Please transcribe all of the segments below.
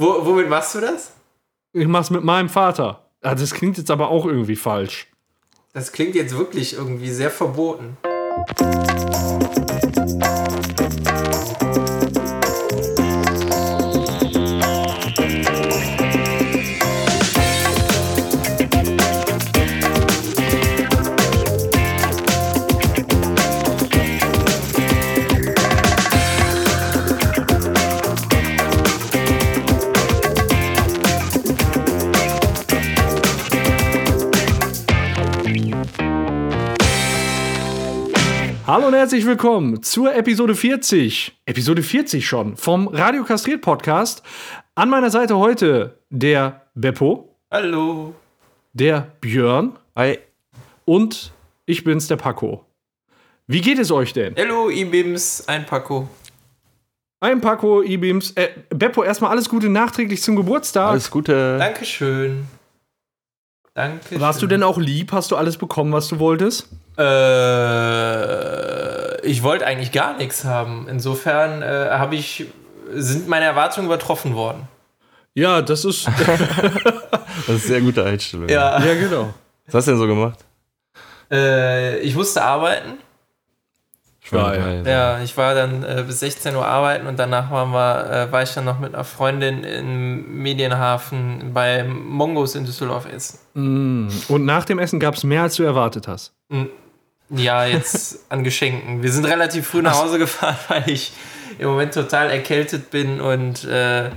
Wo, womit machst du das? Ich mach's mit meinem Vater. Ah, das klingt jetzt aber auch irgendwie falsch. Das klingt jetzt wirklich irgendwie sehr verboten. Hallo und herzlich willkommen zur Episode 40. Episode 40 schon vom Radio Kastriert Podcast. An meiner Seite heute der Beppo, Hallo. der Björn Hi. und ich bin's, der Paco. Wie geht es euch denn? Hallo, Ibims, ein Paco. Ein Paco, E-Beams. Äh, Beppo, erstmal alles Gute nachträglich zum Geburtstag. Alles Gute. Dankeschön. Danke. Warst du denn auch lieb? Hast du alles bekommen, was du wolltest? Äh, ich wollte eigentlich gar nichts haben. Insofern äh, habe ich sind meine Erwartungen übertroffen worden. Ja, das ist. Das ist eine sehr gute Einstellung. Ja. ja, genau. Was hast du denn so gemacht? Äh, ich musste arbeiten. Geil. Ja, ich war dann äh, bis 16 Uhr arbeiten und danach waren wir, äh, war ich dann noch mit einer Freundin im Medienhafen bei Mongos in Düsseldorf essen. Mm. Und nach dem Essen gab es mehr, als du erwartet hast. Ja, jetzt an Geschenken. Wir sind relativ früh nach Hause gefahren, weil ich im Moment total erkältet bin und äh,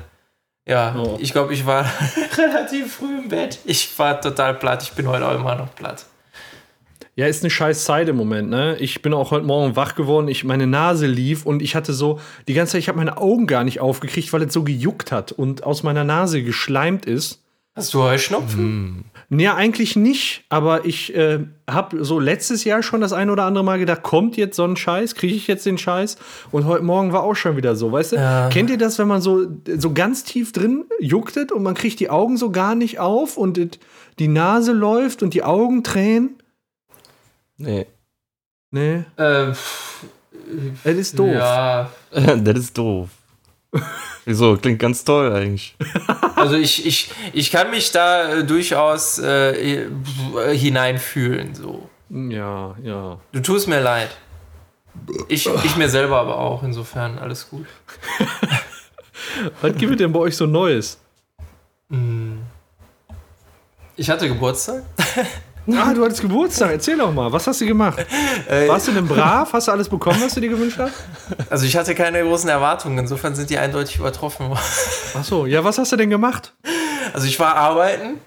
ja, Oh. ich glaube, ich war relativ früh im Bett. Ich war total platt. Ich bin heute auch immer noch platt. Ja, ist eine scheiß Zeit im Moment, ne? Ich bin auch heute Morgen wach geworden, ich, meine Nase lief und ich hatte so, die ganze Zeit, ich habe meine Augen gar nicht aufgekriegt, weil es so gejuckt hat und aus meiner Nase geschleimt ist. Hast du Heuschnupfen? Ja, eigentlich nicht, aber ich äh, habe so letztes Jahr schon das ein oder andere Mal gedacht, kommt jetzt so ein Scheiß, kriege ich jetzt den Scheiß? Und heute Morgen war auch schon wieder so, weißt du? Ja. Kennt ihr das, wenn man so, so ganz tief drin jucktet und man kriegt die Augen so gar nicht auf und die Nase läuft und die Augen tränen? Nee. Nee, Äh, pff, das ist doof. Ja, das ist doof. Wieso? Klingt ganz toll eigentlich. also ich, ich, ich kann mich da äh, durchaus äh, äh, hineinfühlen. So. Ja, ja. Du tust mir leid. Ich, ich mir selber aber auch, insofern alles gut. Was gibt es denn bei euch so Neues? Ich hatte Geburtstag. Ah, du hattest Geburtstag. Erzähl doch mal, was hast du gemacht? Warst du denn brav? Hast du alles bekommen, was du dir gewünscht hast? Also ich hatte keine großen Erwartungen, insofern sind die eindeutig übertroffen worden. Ach so, ja, was hast du denn gemacht? Also ich war arbeiten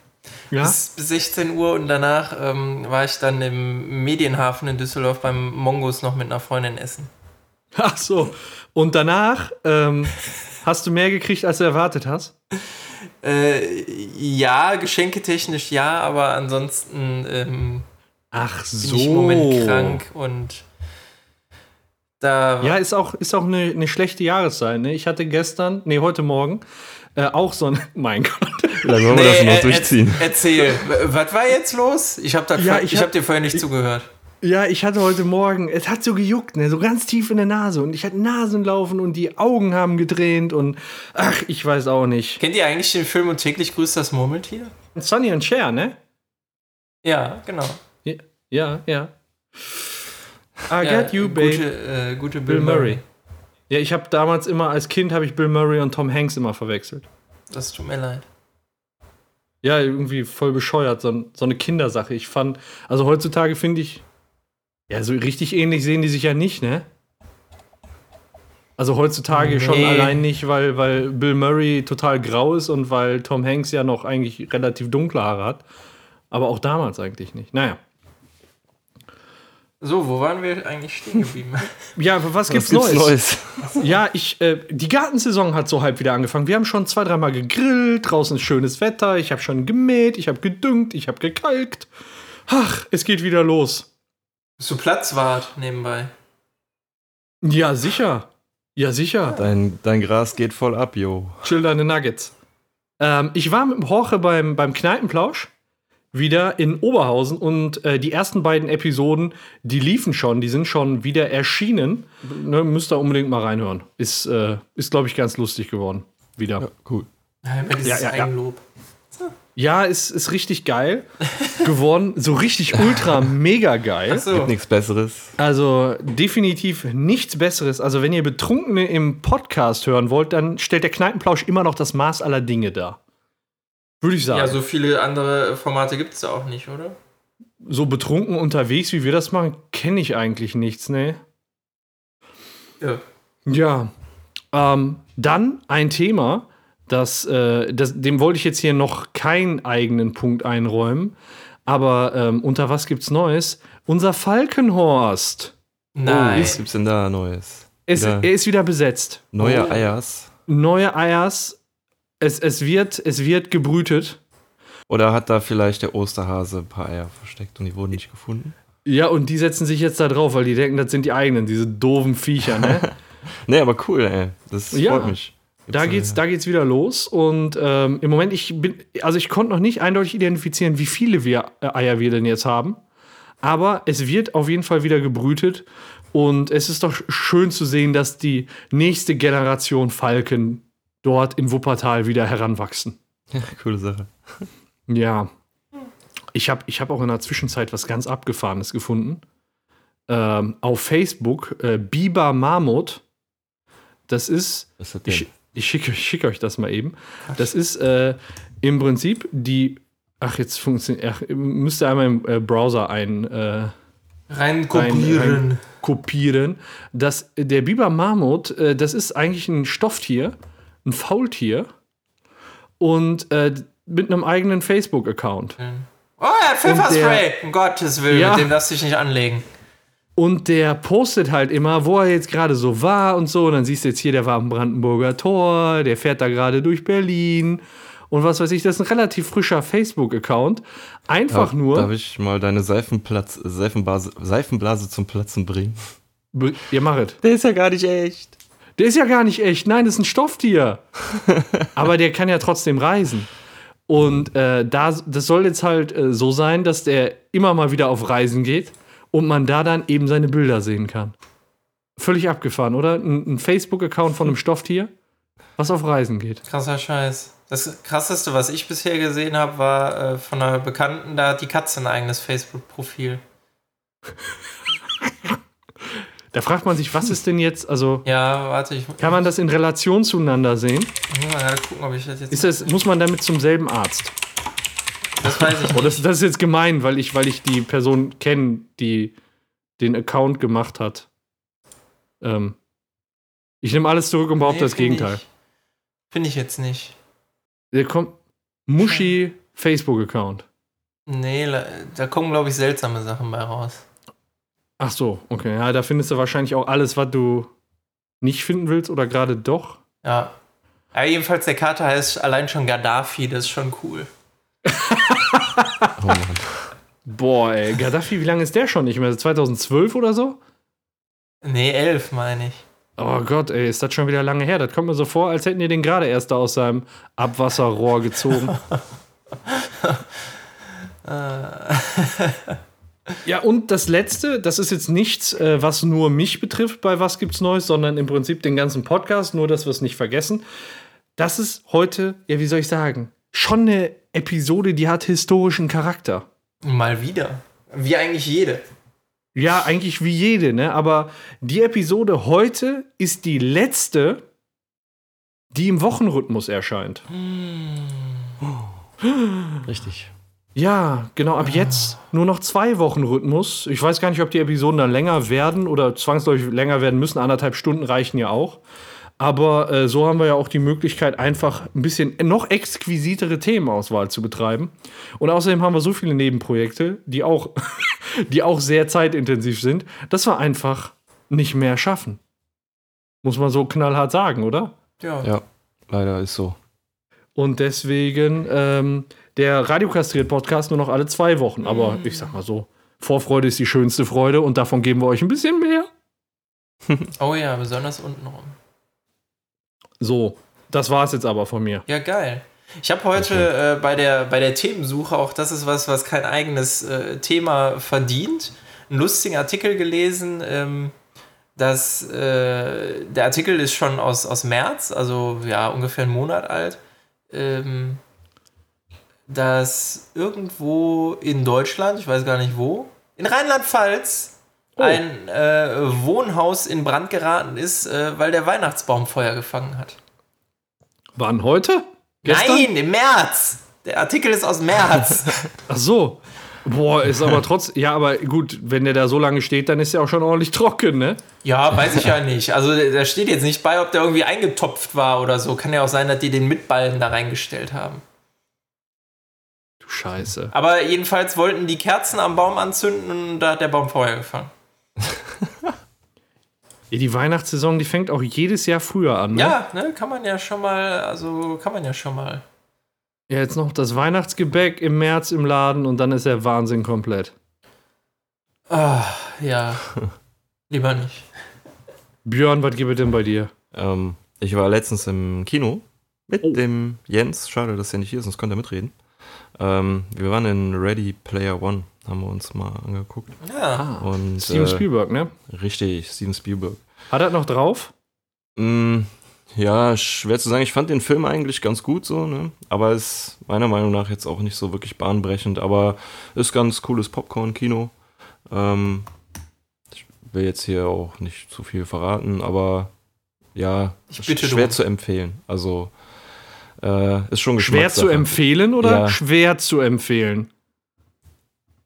Ja? bis, bis 16 Uhr und danach ähm, war ich dann im Medienhafen in Düsseldorf beim Mongos noch mit einer Freundin essen. Ach so. Und danach ähm, hast du mehr gekriegt, als du erwartet hast? Äh, ja, geschenketechnisch ja, aber ansonsten ähm, Ach bin ich im Moment krank und da Ja, ist auch, ist auch eine, eine schlechte Jahreszeit. Ne? Ich hatte gestern, nee, heute Morgen, äh, auch so ein. Mein Gott. Lange wollen wir das Nee, noch äh, durchziehen? erz- Erzähl, was war jetzt los? Ich habe Ja, ich ich hab hab- dir vorher nicht zugehört. Ja, ich hatte heute Morgen, es hat so gejuckt, ne, so ganz tief in der Nase. Und ich hatte Nasenlaufen und die Augen haben gedreht und ach, ich weiß auch nicht. Kennt ihr eigentlich den Film und täglich grüßt das Murmeltier? Sonny und Cher, ne? Ja, genau. Ja, ja. ja. I ja, got you, babe. Gute, äh, gute Bill, Bill Murray. Murray. Ja, ich habe damals immer, als Kind habe ich Bill Murray und Tom Hanks immer verwechselt. Das tut mir leid. Ja, irgendwie voll bescheuert, so, so eine Kindersache. Ich fand, also heutzutage finde ich, ja, so richtig ähnlich sehen die sich ja nicht, ne? Also heutzutage schon Nee. allein nicht, weil, weil Bill Murray total grau ist und weil Tom Hanks ja noch eigentlich relativ dunkle Haare hat. Aber auch damals eigentlich nicht. Naja. So, wo waren wir eigentlich stehen geblieben? Ja, was Was gibt's, gibt's Neues? Neues? Ja, ich, äh, die Gartensaison hat so halb wieder angefangen. Wir haben schon zwei, dreimal gegrillt, draußen ist schönes Wetter, ich habe schon gemäht, ich habe gedüngt, ich habe gekalkt. Ach, es geht wieder los. Bist du Platzwart nebenbei? Ja, sicher. Ja, sicher. Dein, dein Gras geht voll ab, yo. Chill deine Nuggets. Ähm, ich war mit dem Jorge beim, beim Kneipenplausch wieder in Oberhausen und äh, die ersten beiden Episoden, die liefen schon, die sind schon wieder erschienen. Ne, müsst ihr unbedingt mal reinhören. Ist, äh, ist glaube ich, ganz lustig geworden. Wieder. Ja, cool. Ja, dieses Ja, ja, ja. Eigenlob. Ja, ist, ist richtig geil geworden. So richtig ultra mega geil. So. Gibt nichts Besseres. Also definitiv nichts Besseres. Also wenn ihr Betrunkene im Podcast hören wollt, dann stellt der Kneipenplausch immer noch das Maß aller Dinge dar. Würde ich sagen. Ja, so viele andere Formate gibt es da auch nicht, oder? so betrunken unterwegs, wie wir das machen, kenne ich eigentlich nichts, ne? Ja. Ja. Ähm, dann ein Thema, das, äh, das, dem wollte ich jetzt hier noch keinen eigenen Punkt einräumen. Aber ähm, unter was gibt's Neues? Unser Falkenhorst. Nein. Was gibt's denn da Neues? Es, Wieder er ist wieder besetzt. neue Oh. Eiers? Neue Eiers. Es, es, wird, es wird gebrütet. Oder hat da vielleicht der Osterhase ein paar Eier versteckt und die wurden nicht gefunden? Ja, und die setzen sich jetzt da drauf, weil die denken, das sind die eigenen, diese doofen Viecher, ne? Nee, aber cool, ey. Das Ja. freut mich. Da geht's, da geht's wieder los. Und ähm, im Moment, ich bin, also ich konnte noch nicht eindeutig identifizieren, wie viele wir, äh, Eier wir denn jetzt haben. Aber es wird auf jeden Fall wieder gebrütet. Und es ist doch schön zu sehen, dass die nächste Generation Falken dort in Wuppertal wieder heranwachsen. Coole Sache. Ja. Ich habe ich hab auch in der Zwischenzeit was ganz Abgefahrenes gefunden. Ähm, auf Facebook, äh, Biber Marmot. Das ist Was hat ich, denn? ich schicke ich schick euch das mal eben. Das ist äh, im Prinzip die. Ach, jetzt funktioniert. Ach, müsst ihr einmal im äh, Browser ein. Äh, Rein kopieren. rein kopieren. Das, der Biber Marmot, äh, das ist eigentlich ein Stofftier, ein Faultier. Und äh, mit einem eigenen Facebook-Account. Oh, er hat Pfefferspray. Um Gottes Willen, Ja. mit dem darfst du dich nicht anlegen. Und der postet halt immer, wo er jetzt gerade so war und so. Und dann siehst du jetzt hier, der war am Brandenburger Tor, der fährt da gerade durch Berlin. Und was weiß ich, das ist ein relativ frischer Facebook-Account. Einfach Darf- nur. Darf ich mal deine Seifenplatz, Seifenblase, Seifenblase zum Platzen bringen? Ihr machet. Der ist ja gar nicht echt. Der ist ja gar nicht echt. Nein, das ist ein Stofftier. Aber der kann ja trotzdem reisen. Und äh, da, das soll jetzt halt äh, so sein, dass der immer mal wieder auf Reisen geht und man da dann eben seine Bilder sehen kann. Völlig abgefahren, oder? Ein, ein Facebook-Account von einem Stofftier, was auf Reisen geht. Krasser Scheiß. Das krasseste, was ich bisher gesehen habe, war äh, von einer Bekannten, da hat die Katze ein eigenes Facebook-Profil. Da fragt man sich, was ist denn jetzt, also Ja, warte, ich kann man das in Relation zueinander sehen? ich muss mal gerade gucken, ob ich das jetzt. Ist das, muss man damit zum selben Arzt? Das weiß ich Oh, nicht. das, das ist jetzt gemein, weil ich, weil ich die Person kenne, die den Account gemacht hat. Ähm, ich nehme alles zurück und behaupte Nee, das Gegenteil. Finde ich jetzt nicht. Der kommt Muschi Facebook-Account. Nee, da kommen, glaube ich, seltsame Sachen bei raus. Ach so, okay. Ja, da findest du wahrscheinlich auch alles, was du nicht finden willst oder gerade doch. Ja. ja. Jedenfalls, der Kater heißt allein schon Gaddafi, das ist schon cool. Oh Mann. Boah, ey, Gaddafi, wie lange ist der schon nicht mehr? 2012 oder so? Nee, elf, meine ich. Oh Gott, ey, ist das schon wieder lange her? Das kommt mir so vor, als hätten die den gerade erst da aus seinem Abwasserrohr gezogen. ja, und das letzte, das ist jetzt nichts, äh, was nur mich betrifft bei Was gibt's Neues, sondern im Prinzip den ganzen Podcast, nur dass wir es nicht vergessen. Das ist heute, ja, wie soll ich sagen, schon eine Episode, die hat historischen Charakter. Mal wieder. Wie eigentlich jede. Ja, eigentlich wie jede, ne? Aber die Episode heute ist die letzte, die im Wochenrhythmus erscheint. Richtig. Ja, genau, ab jetzt nur noch zwei Wochen Rhythmus. Ich weiß gar nicht, ob die Episoden dann länger werden oder zwangsläufig länger werden müssen. Anderthalb Stunden reichen ja auch. Aber äh, so haben wir ja auch die Möglichkeit, einfach ein bisschen noch exquisitere Themenauswahl zu betreiben. Und außerdem haben wir so viele Nebenprojekte, die auch, die auch sehr zeitintensiv sind, dass wir einfach nicht mehr schaffen. Muss man so knallhart sagen, oder? Ja. Ja, leider ist so. Und deswegen ähm, der Radiokastriert-Podcast nur noch alle zwei Wochen. Aber ich sag mal so, Vorfreude ist die schönste Freude und davon geben wir euch ein bisschen mehr. Oh ja, besonders untenrum. So, das war's jetzt aber von mir. Ja, geil. Ich habe heute äh, bei, der, bei der Themensuche, auch das ist was, was kein eigenes äh, Thema verdient, einen lustigen Artikel gelesen. Ähm, dass äh, der Artikel ist schon aus, aus März, also ja, ungefähr einen Monat alt. ähm, dass irgendwo in Deutschland, ich weiß gar nicht wo, in Rheinland-Pfalz Oh. ein äh, Wohnhaus in Brand geraten ist, äh, weil der Weihnachtsbaum Feuer gefangen hat. Wann heute? Gestern? Nein, im März. Der Artikel ist aus März. Ach so. Boah, ist aber trotz. Ja, aber gut, wenn der da so lange steht, dann ist er auch schon ordentlich trocken, ne? ja, weiß ich ja nicht. Also da steht jetzt nicht bei, ob der irgendwie eingetopft war oder so. Kann ja auch sein, dass die den Mitballen da reingestellt haben. Du Scheiße. Aber jedenfalls wollten die Kerzen am Baum anzünden und da hat der Baum Feuer gefangen. Ja, die Weihnachtssaison, die fängt auch jedes Jahr früher an, ne? Ja, ne, kann man ja schon mal, also kann man ja schon mal. Ja, jetzt noch das Weihnachtsgebäck im März im Laden und dann ist der Wahnsinn komplett. Ah, ja. Lieber nicht. Björn, was gibt es denn bei dir? Ähm, ich war letztens im Kino mit Oh. dem Jens. Schade, dass er nicht hier ist, sonst könnte er mitreden. Ähm, wir waren in Ready Player One, haben wir uns mal angeguckt. Ja. Und, Steven äh, Spielberg, ne? Richtig, Steven Spielberg. Hat er noch drauf? Mm, ja, schwer zu sagen. Ich fand den Film eigentlich ganz gut so, ne? Aber ist meiner Meinung nach jetzt auch nicht so wirklich bahnbrechend. Aber ist ganz cooles Popcorn-Kino. Ähm, ich will jetzt hier auch nicht zu viel verraten, aber ja, Ich bitte schwer zu empfehlen. Also äh, ist schon Schwer zu empfehlen oder Ja. schwer zu empfehlen?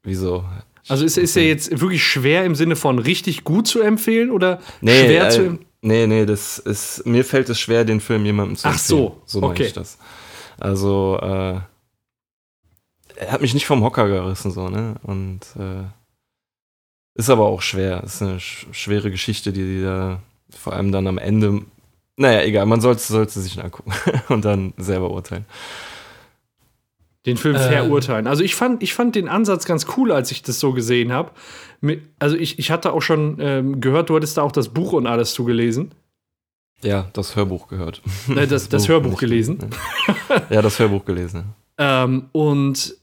Wieso? Also ist, ist er jetzt wirklich schwer im Sinne von richtig gut zu empfehlen oder Nee, schwer zu äh, empfehlen? nee, nee, das ist, mir fällt es schwer, den Film jemandem zu Ach empfehlen. so, so meine okay. ich das. Also, äh, er hat mich nicht vom Hocker gerissen, so, ne? Und äh, ist aber auch schwer. Ist eine sch schwere Geschichte, die, die da vor allem dann am Ende. Naja, egal, man sollte, sollte sich angucken und dann selber urteilen. Den Film Ähm. verurteilen. Also ich fand, ich fand den Ansatz ganz cool, als ich das so gesehen habe. Also ich, ich hatte auch schon ähm, gehört, du hattest da auch das Buch und alles zugelesen. Ja, das Hörbuch gehört. Äh, das, das Hörbuch nicht. gelesen. Ja, das Hörbuch gelesen. Ähm, und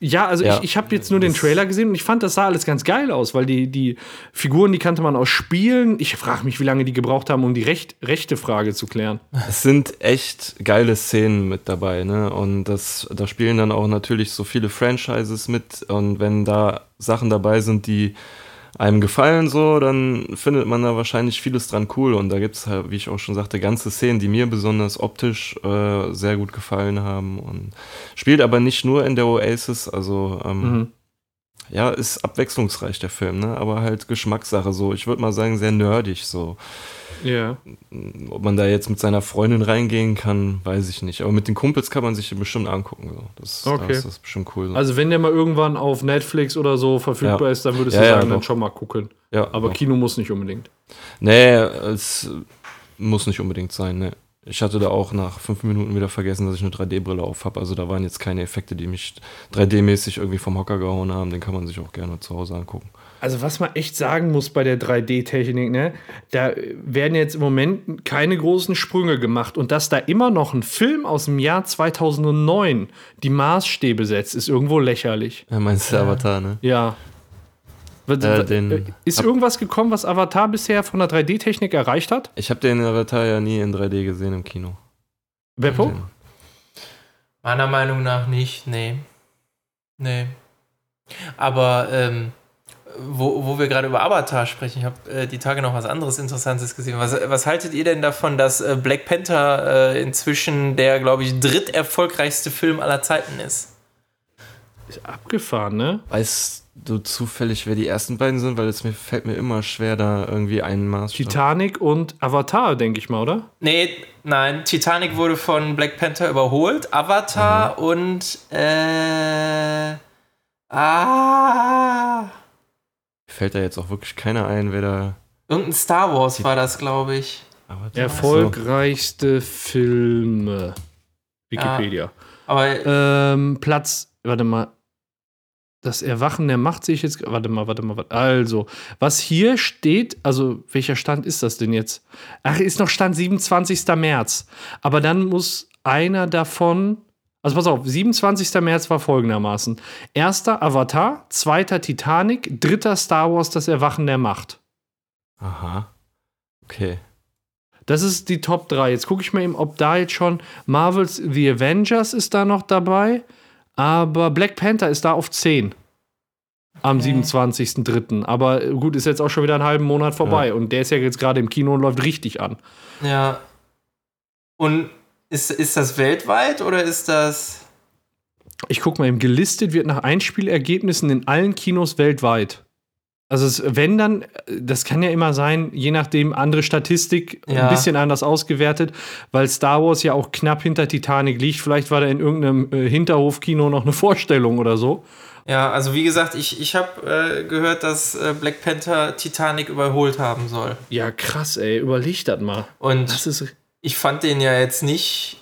ja, also Ja. ich, ich habe jetzt nur den Trailer gesehen und ich fand, das sah alles ganz geil aus, weil die, die Figuren, die kannte man aus Spielen. Ich frage mich, wie lange die gebraucht haben, um die Recht, rechte Frage zu klären. Es sind echt geile Szenen mit dabei, ne? Und das, da spielen dann auch natürlich so viele Franchises mit. Und wenn da Sachen dabei sind, die einem gefallen, so, dann findet man da wahrscheinlich vieles dran cool. Und da gibt es halt, wie ich auch schon sagte, ganze Szenen, die mir besonders optisch äh, sehr gut gefallen haben. Und spielt aber nicht nur in der Oasis, also ähm, Mhm. ja, ist abwechslungsreich der Film, ne? Aber halt Geschmackssache so. Ich würde mal sagen, sehr nerdig so. Ja. Ob man da jetzt mit seiner Freundin reingehen kann, weiß ich nicht. Aber mit den Kumpels kann man sich bestimmt angucken. So. Das, Okay. das ist bestimmt cool. So. Also wenn der mal irgendwann auf Netflix oder so verfügbar Ja. ist, dann würdest Ja, du ja, sagen, dann schon mal gucken. ja, Aber doch. Kino muss nicht unbedingt. Nee, es muss nicht unbedingt sein. Ne. Ich hatte da auch nach fünf Minuten wieder vergessen, dass ich eine 3D-Brille auf habe. Also da waren jetzt keine Effekte, die mich 3D-mäßig irgendwie vom Hocker gehauen haben. Den kann man sich auch gerne zu Hause angucken. Also was man echt sagen muss bei der 3D-Technik, ne, da werden jetzt im Moment keine großen Sprünge gemacht und dass da immer noch ein Film aus dem Jahr 2009 die Maßstäbe setzt, ist irgendwo lächerlich. Ja, meinst du Avatar, ne? Ja. Äh, den- ist irgendwas gekommen, was Avatar bisher von der 3D-Technik erreicht hat? Ich habe den Avatar ja nie in 3D gesehen im Kino. Beppo? Meiner Meinung nach nicht, nee. Nee. Aber ähm, wo, wo wir gerade über Avatar sprechen, ich habe äh, die Tage noch was anderes Interessantes gesehen. Was, was haltet ihr denn davon, dass äh, Black Panther äh, inzwischen der, glaube ich, dritterfolgreichste Film aller Zeiten ist? Ist abgefahren, ne? Weißt du zufällig, wer die ersten beiden sind? Weil es mir fällt mir immer schwer, da irgendwie einen Maßstab. Titanic und Avatar, denke ich mal, oder? Nee, nein, Titanic wurde von Black Panther überholt, Avatar Mhm. und äh, ah, Fällt da jetzt auch wirklich keiner ein, wer da. irgendein Star Wars war das, glaube ich. Erfolgreichste Filme. Wikipedia. Aber Ähm, Platz, warte mal. Das Erwachen der Macht sehe ich jetzt. Warte mal, warte mal, warte. Also, was hier steht, also welcher Stand ist das denn jetzt? Ach, ist noch Stand 27. März. Aber dann muss einer davon. Also pass auf, 27. März war folgendermaßen. Erster Avatar, zweiter Titanic, dritter Star Wars, das Erwachen der Macht. Aha. Okay. Das ist die Top 3. Jetzt gucke ich mal eben, ob da jetzt schon Marvels The Avengers ist da noch dabei. Aber Black Panther ist da auf 10. Am 27.03. Aber gut, ist jetzt auch schon wieder einen halben Monat vorbei. Ja. Und der ist ja jetzt gerade im Kino und läuft richtig an. Ja. Und ist, ist das weltweit oder ist das. Ich gucke mal eben, gelistet wird nach Einspielergebnissen in allen Kinos weltweit. Also es, wenn dann, das kann ja immer sein, je nachdem andere Statistik, Ja. ein bisschen anders ausgewertet, weil Star Wars ja auch knapp hinter Titanic liegt. Vielleicht war da in irgendeinem äh, Hinterhofkino noch eine Vorstellung oder so. Ja, also wie gesagt, ich, ich habe äh, gehört, dass äh, Black Panther Titanic überholt haben soll. Ja, krass, ey, überleg das mal. Und Das ist. Ich fand den ja jetzt nicht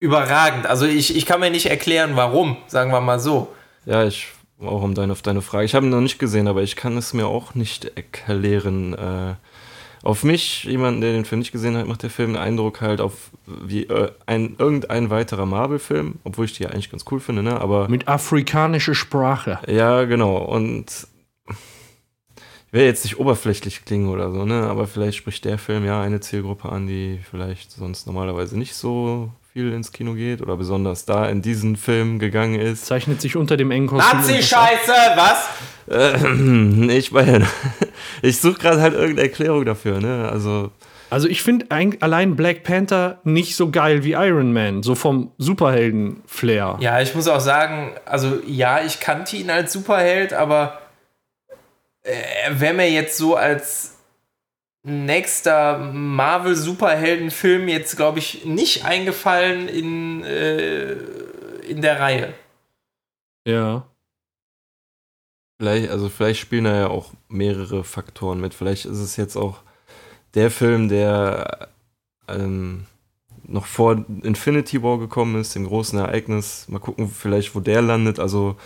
überragend. Also ich, ich kann mir nicht erklären, warum, sagen wir mal so. Ja, ich, auch um deine, auf deine Frage. Ich habe ihn noch nicht gesehen, aber ich kann es mir auch nicht erklären. Äh, auf mich, jemanden, der den Film nicht gesehen hat, macht der Film einen Eindruck halt auf wie äh, ein, irgendein weiterer Marvel-Film, obwohl ich die ja eigentlich ganz cool finde, ne? Aber Mit afrikanischer Sprache. ja, genau. Und ich will jetzt nicht oberflächlich klingen oder so, ne? Aber vielleicht spricht der Film ja eine Zielgruppe an, die vielleicht sonst normalerweise nicht so viel ins Kino geht oder besonders da in diesen Film gegangen ist. Zeichnet sich unter dem engen Kostüm. Nazi-Scheiße, was? Äh, ich meine, ich suche gerade halt irgendeine Erklärung dafür, ne? Also, Also ich finde allein Black Panther nicht so geil wie Iron Man, so vom Superhelden-Flair. Ja, ich muss auch sagen, also ja, ich kannte ihn als Superheld, aber wäre mir jetzt so als nächster Marvel-Superhelden-Film jetzt, glaube ich, nicht eingefallen in, äh, in der Reihe. ja. vielleicht, also vielleicht spielen da ja auch mehrere Faktoren mit. Vielleicht ist es jetzt auch der Film, der ähm, noch vor Infinity War gekommen ist, dem großen Ereignis. Mal gucken, vielleicht, wo der landet. Also,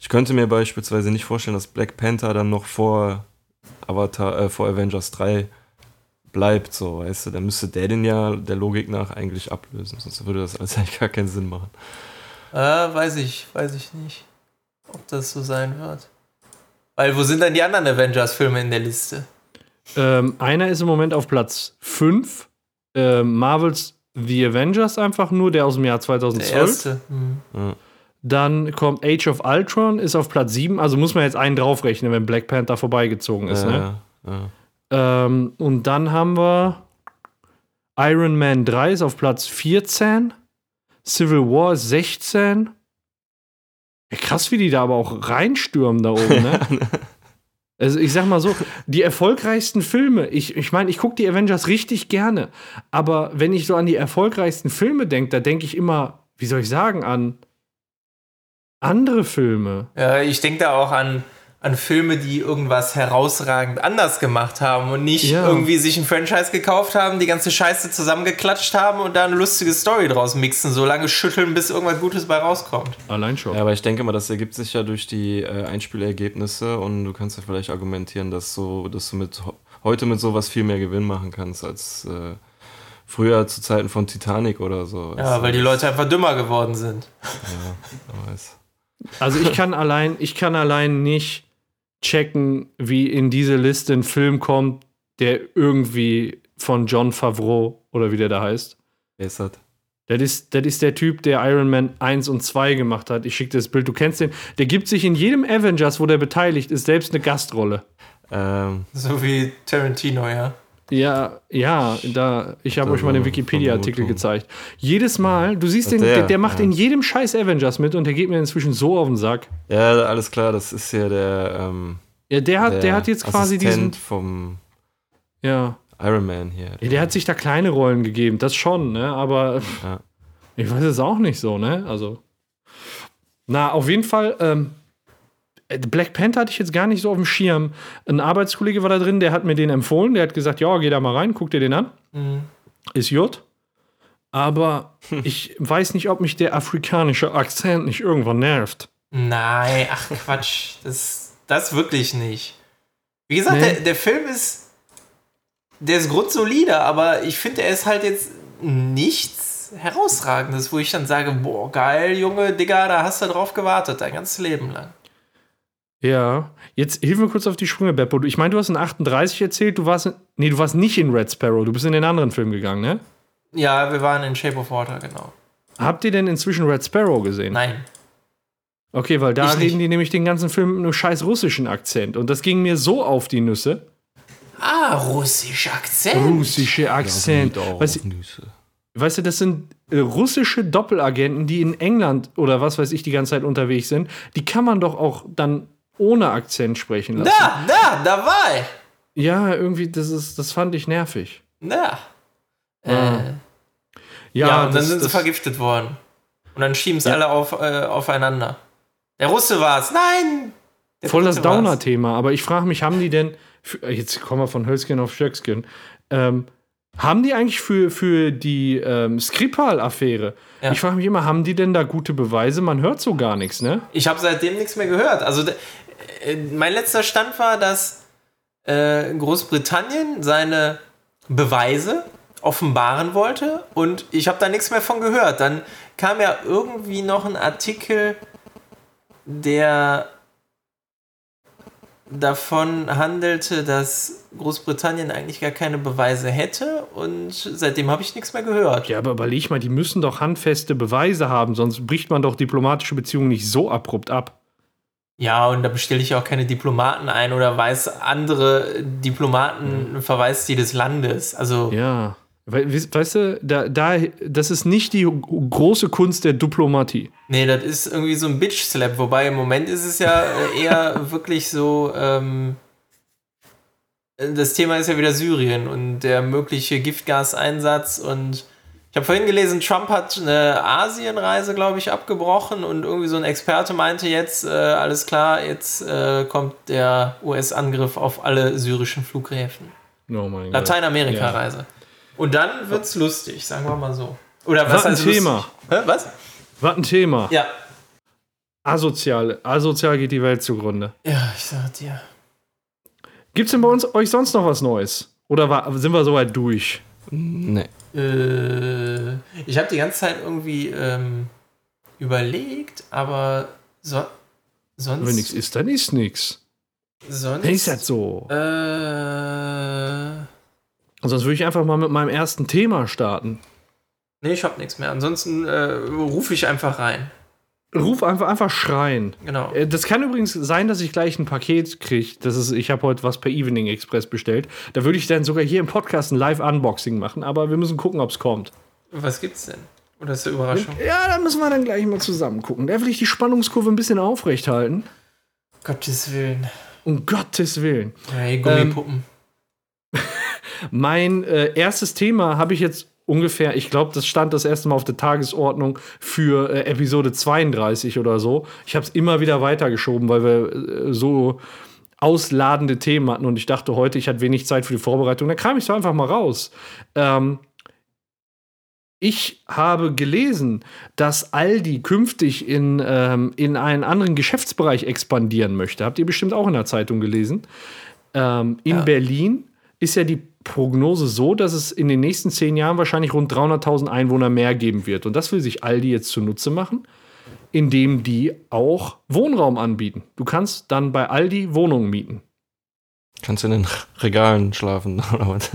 ich könnte mir beispielsweise nicht vorstellen, dass Black Panther dann noch vor Avatar, äh, vor Avengers 3 bleibt, so, weißt du, dann müsste der den ja der Logik nach eigentlich ablösen, sonst würde das alles eigentlich gar keinen Sinn machen. Äh, weiß ich, weiß ich nicht, ob das so sein wird. Weil wo sind denn die anderen Avengers-Filme in der Liste? Ähm, einer ist im Moment auf Platz 5. Ähm, Marvels The Avengers einfach nur, der aus dem Jahr Der 2012. erste. Hm. Dann kommt Age of Ultron, ist auf Platz 7. Also muss man jetzt einen draufrechnen, wenn Black Panther vorbeigezogen ist. Ne? Äh, ja. Ähm, und dann haben wir Iron Man 3 ist auf Platz 14. Civil War ist 16. Ja, krass, wie die da aber auch reinstürmen da oben, ne? Also ich sag mal so, die erfolgreichsten Filme, ich meine, ich, mein, ich gucke die Avengers richtig gerne, aber wenn ich so an die erfolgreichsten Filme denke, da denke ich immer, wie soll ich sagen, an andere Filme. Ja, ich denke da auch an, an Filme, die irgendwas herausragend anders gemacht haben und nicht Ja. irgendwie sich ein Franchise gekauft haben, die ganze Scheiße zusammengeklatscht haben und da eine lustige Story draus mixen, so lange schütteln, bis irgendwas Gutes bei rauskommt. Allein schon. Ja, aber ich denke mal, das ergibt sich ja durch die äh, Einspielergebnisse und du kannst ja vielleicht argumentieren, dass so, dass du mit heute mit sowas viel mehr Gewinn machen kannst als äh, früher zu Zeiten von Titanic oder so. Ja, weil die Leute einfach dümmer geworden sind. Ja, wer weiß. Also ich kann allein, ich kann allein nicht checken, wie in diese Liste ein Film kommt, der irgendwie von John Favreau oder wie der da heißt. Wer ist das? Das ist, das ist der Typ, der Iron Man 1 und 2 gemacht hat. Ich schicke dir das Bild, du kennst den. Der gibt sich in jedem Avengers, wo der beteiligt ist, selbst eine Gastrolle. Ähm, So wie Tarantino, ja. Ja, ja, da, ich habe euch mal den Wikipedia-Artikel gezeigt. Jedes Mal, du siehst den, der, der, der macht ja. in jedem scheiß Avengers mit und der geht mir inzwischen so auf den Sack. ja, alles klar, das ist ja der, ähm, Ja, der hat, der, hat jetzt quasi Assistent diesen. vom Ja. Iron Man hier. Ja, der hat sich da kleine Rollen gegeben, das schon, ne? Aber Ja. ich weiß es auch nicht so, ne? Also. Na, auf jeden Fall, ähm, Black Panther hatte ich jetzt gar nicht so auf dem Schirm. Ein Arbeitskollege war da drin, der hat mir den empfohlen, der hat gesagt, ja, geh da mal rein, guck dir den an. Mhm. Ist Jut. Aber ich weiß nicht, ob mich der afrikanische Akzent nicht irgendwann nervt. Nein, ach Quatsch. Das, das wirklich nicht. Wie gesagt, Nee. der, der Film ist. Der ist grundsolide, aber ich finde, er ist halt jetzt nichts Herausragendes, wo ich dann sage: Boah, geil, Junge, Digga, da hast du drauf gewartet, dein ganzes Leben lang. Ja, jetzt hilf mir kurz auf die Sprünge, Beppo. Ich meine, du hast in 38 erzählt, du warst. In, nee, du warst nicht in Red Sparrow, du bist in den anderen Film gegangen, ne? Ja, wir waren in Shape of Water, genau. Habt ihr denn inzwischen Red Sparrow gesehen? Nein. Okay, weil da Ich reden nicht. die nämlich den ganzen Film mit einem scheiß russischen Akzent. Und das ging mir so auf die Nüsse. Ah, russischer Akzent. Russische Akzent. Weißt, du- weißt du, das sind äh, russische Doppelagenten, die in England oder was weiß ich die ganze Zeit unterwegs sind. Die kann man doch auch dann ohne Akzent sprechen lassen. Da, da, da war ich. Ja, irgendwie, das ist, das fand ich nervig. Da. Äh, Ah. ja, und dann das- sind sie das- vergiftet worden. Und dann schieben sie alle auf, äh, aufeinander. Der Russe war's. Nein! Der Voll das Dritte war's. Downer-Thema, aber ich frage mich, haben die denn, für, jetzt kommen wir von Hölzchen auf Stöckskin, ähm, haben die eigentlich für, für die ähm, Skripal-Affäre, Ja. ich frage mich immer, haben die denn da gute Beweise? Man hört so gar nichts, ne? Ich habe seitdem nichts mehr gehört. Also äh, mein letzter Stand war, dass äh, Großbritannien seine Beweise offenbaren wollte und ich habe da nichts mehr von gehört. Dann kam ja irgendwie noch ein Artikel, der davon handelte, dass Großbritannien eigentlich gar keine Beweise hätte und seitdem habe ich nichts mehr gehört. Ja, aber überleg mal, die müssen doch handfeste Beweise haben, sonst bricht man doch diplomatische Beziehungen nicht so abrupt ab. Ja, und da bestelle ich auch keine Diplomaten ein oder weiß andere Diplomaten verweist die des Landes. Also, Ja. We we- weißt du, da, da, das ist nicht die große Kunst der Diplomatie. nee, das ist irgendwie so ein Bitch-Slap. Wobei im Moment ist es ja äh, eher wirklich so, ähm, das Thema ist ja wieder Syrien und der mögliche Giftgaseinsatz. Und ich habe vorhin gelesen, Trump hat eine Asienreise, glaube ich, abgebrochen und irgendwie so ein Experte meinte jetzt, äh, alles klar, jetzt äh, kommt der US-Angriff auf alle syrischen Flughäfen. Oh mein Gott. Lateinamerika-Reise. Und dann wird's lustig, sagen wir mal so. Oder was Was ein Thema. was? Was ein Thema. Ja. Asozial. Asozial geht die Welt zugrunde. Ja, ich sag dir. Gibt's denn bei uns euch sonst noch was Neues? Oder war, sind wir soweit durch? Nee. Äh, ich habe die ganze Zeit irgendwie ähm, überlegt, aber so, sonst. Wenn nichts ist, dann ist nichts. sonst Dann ist das so. Äh, Sonst würde ich einfach mal mit meinem ersten Thema starten. nee, ich hab nichts mehr. Ansonsten äh, rufe ich einfach rein. Ruf einfach, einfach schreien. Genau. Äh, Das kann übrigens sein, dass ich gleich ein Paket kriege. Das ist, ich habe heute was per Evening Express bestellt. Da würde ich dann sogar hier im Podcast ein Live-Unboxing machen, aber wir müssen gucken, ob es kommt. Was gibt's denn? Oder ist eine Überraschung? Ja, da müssen wir dann gleich mal zusammen gucken. Da will ich die Spannungskurve ein bisschen aufrecht halten. Gottes Willen. Um Gottes Willen. Hey, Gummipuppen. Mein äh, erstes Thema habe ich jetzt ungefähr, ich glaube, das stand das erste Mal auf der Tagesordnung für äh, Episode 32 oder so. Ich habe es immer wieder weitergeschoben, weil wir äh, so ausladende Themen hatten und ich dachte heute, ich hatte wenig Zeit für die Vorbereitung. Da kam ich so einfach mal raus. Ähm, ich habe gelesen, dass Aldi künftig in, ähm, in einen anderen Geschäftsbereich expandieren möchte. Habt ihr bestimmt auch in der Zeitung gelesen. Ähm, in Ja. Berlin ist ja die Prognose so, dass es in den nächsten zehn Jahren wahrscheinlich rund 300.000 Einwohner mehr geben wird. Und das will sich Aldi jetzt zunutze machen, indem die auch Wohnraum anbieten. Du kannst dann bei Aldi Wohnungen mieten. Kannst du in den Regalen schlafen oder was?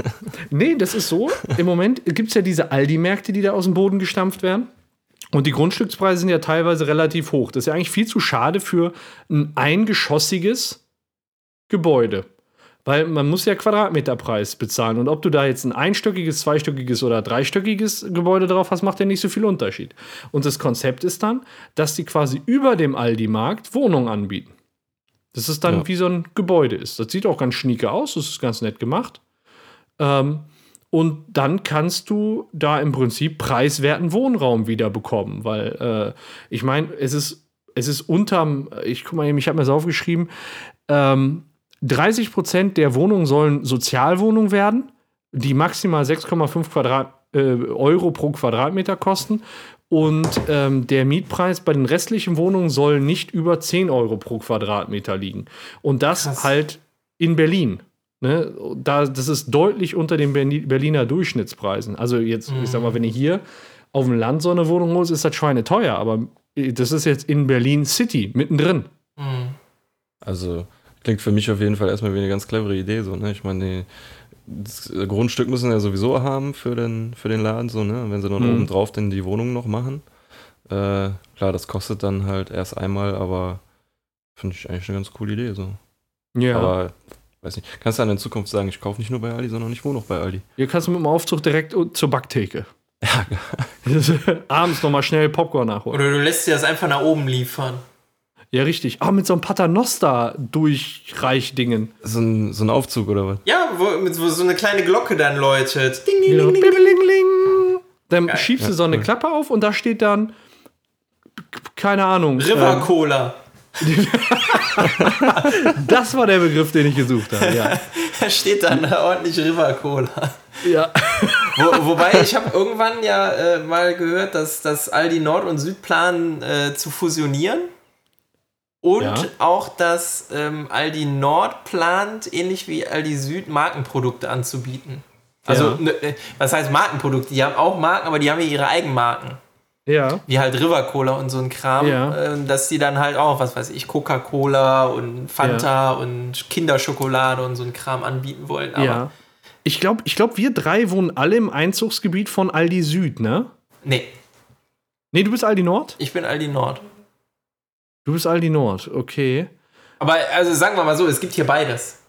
Nee, das ist so. Im Moment gibt es ja diese Aldi-Märkte, die da aus dem Boden gestampft werden. Und die Grundstückspreise sind ja teilweise relativ hoch. Das ist ja eigentlich viel zu schade für ein eingeschossiges Gebäude. Weil man muss ja Quadratmeterpreis bezahlen. Und ob du da jetzt ein einstöckiges, zweistöckiges oder dreistöckiges Gebäude drauf hast, macht ja nicht so viel Unterschied. Und das Konzept ist dann, dass die quasi über dem Aldi-Markt Wohnungen anbieten. Das ist dann Ja. wie so ein Gebäude ist. Das sieht auch ganz schnieke aus, das ist ganz nett gemacht. Ähm, und dann kannst du da im Prinzip preiswerten Wohnraum wieder bekommen, weil äh, ich meine, es ist, es ist unterm, ich guck mal eben, ich habe mir das aufgeschrieben, ähm, 30 Prozent der Wohnungen sollen Sozialwohnungen werden, die maximal 6,5 Quadrat, äh, Euro pro Quadratmeter kosten. Und ähm, der Mietpreis bei den restlichen Wohnungen soll nicht über 10 Euro pro Quadratmeter liegen. Und das Krass. halt in Berlin. Ne? Da, das ist deutlich unter den Berli- Berliner Durchschnittspreisen. Also jetzt, ich sag mal, wenn ihr hier auf dem Land so eine Wohnung holt, ist das schweineteuer. Aber äh, das ist jetzt in Berlin City, mittendrin. Hm. Also klingt für mich auf jeden Fall erstmal wie eine ganz clevere Idee. So, ne? Ich meine, das Grundstück müssen sie ja sowieso haben für den, für den Laden, so, ne? Wenn sie dann Mhm. oben drauf dann die Wohnung noch machen. Äh, klar, das kostet dann halt erst einmal, aber finde ich eigentlich eine ganz coole Idee. So. Ja. Aber weiß nicht, kannst du dann in Zukunft sagen, ich kaufe nicht nur bei Aldi, sondern ich wohne auch bei Aldi. Hier kannst du mit dem Aufzug direkt zur Backtheke. Ja, Abends nochmal schnell Popcorn nachholen. Oder du lässt dir das einfach nach oben liefern. Ja, richtig. Ah, mit so einem Paternoster-Durchreichdingen. so ein, so ein Aufzug oder was? Ja, wo, mit, wo so eine kleine Glocke dann läutet. Ding, ding, Genau. ding, ding. Blingeling. Dann Geil. schiebst du so eine Klappe auf und da steht dann, keine Ahnung. River ähm, Cola. das war der Begriff, den ich gesucht habe. Ja. Da steht dann ordentlich River Cola. ja. Wo, wobei, ich habe irgendwann ja äh, mal gehört, dass, dass Aldi Nord und Süd planen äh, zu fusionieren. Und Ja. auch, dass ähm, Aldi Nord plant, ähnlich wie Aldi Süd, Markenprodukte anzubieten. Also, Ja. ne, äh, was heißt Markenprodukte? Die haben auch Marken, aber die haben ja ihre Eigenmarken. Ja. Wie halt River Cola und so ein Kram. Ja. äh, dass die dann halt auch, was weiß ich, Coca-Cola und Fanta und Kinderschokolade und so ein Kram anbieten wollen. Aber ja. Ich glaube, ich glaub, wir drei wohnen alle im Einzugsgebiet von Aldi Süd, ne? nee, Nee, du bist Aldi Nord? ich bin Aldi Nord. Du bist Aldi Nord, okay. Aber also sagen wir mal so, es gibt hier beides.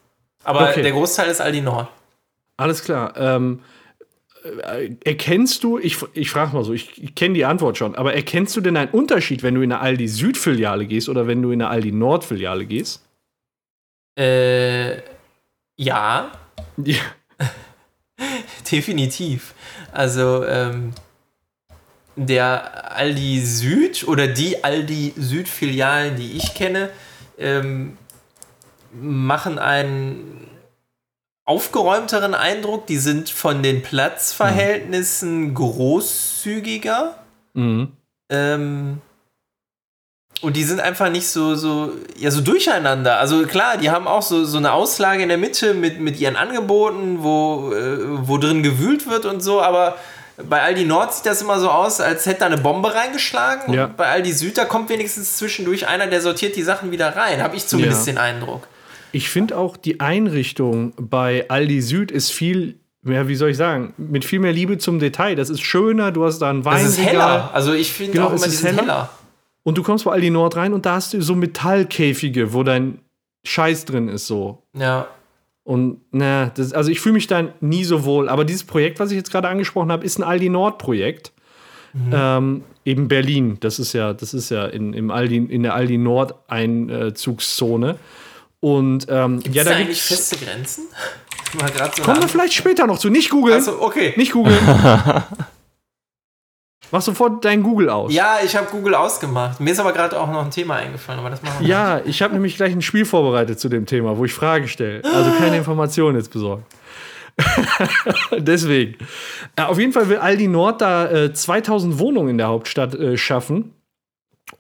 Aber Okay. der Großteil ist Aldi Nord. Alles klar. Ähm, äh, erkennst du, ich, ich frage mal so, ich, ich kenne die Antwort schon, aber erkennst du denn einen Unterschied, wenn du in eine Aldi Süd-Filiale gehst oder wenn du in eine Aldi Nord-Filiale gehst? Äh, ja, Ja. definitiv. Also, ähm, der Aldi Süd oder die Aldi Süd-Filialen, die ich kenne, ähm, machen einen aufgeräumteren Eindruck. Die sind von den Platzverhältnissen großzügiger. Mhm. Ähm, und die sind einfach nicht so, so, ja, so durcheinander. Also klar, die haben auch so, so eine Auslage in der Mitte mit, mit ihren Angeboten, wo, äh, wo drin gewühlt wird und so, aber bei Aldi Nord sieht das immer so aus, als hätte da eine Bombe reingeschlagen. Ja. Und bei Aldi Süd, da kommt wenigstens zwischendurch einer, der sortiert die Sachen wieder rein. Habe ich zumindest Ja. den Eindruck. Ich finde auch, die Einrichtung bei Aldi Süd ist viel, ja, wie soll ich sagen, mit viel mehr Liebe zum Detail. Das ist schöner, du hast da ein Das ist heller. Also ich finde Genau, auch immer, die ist sind heller. heller. Und du kommst bei Aldi Nord rein und da hast du so Metallkäfige, wo dein Scheiß drin ist, so. Ja. Und na, das, also ich fühle mich da nie so wohl. Aber dieses Projekt, was ich jetzt gerade angesprochen habe, ist ein Aldi Nord-Projekt. Ähm, eben Berlin. Das ist ja, das ist ja in, im Aldi, in der Aldi Nord Einzugszone. Und ähm, Gibt es ja, da da eigentlich gibt's. feste Grenzen? So Kommen wir vielleicht später noch zu. Nicht googeln. Achso, okay. Nicht googeln. Mach sofort dein Google aus. Ja, ich habe Google ausgemacht. Mir ist aber gerade auch noch ein Thema eingefallen, aber das machen wir Ja, ich habe nämlich gleich ein Spiel vorbereitet zu dem Thema, wo ich Fragen stelle. Also keine Informationen jetzt besorgen. Deswegen. Auf jeden Fall will Aldi Nord da äh, 2000 Wohnungen in der Hauptstadt äh, schaffen.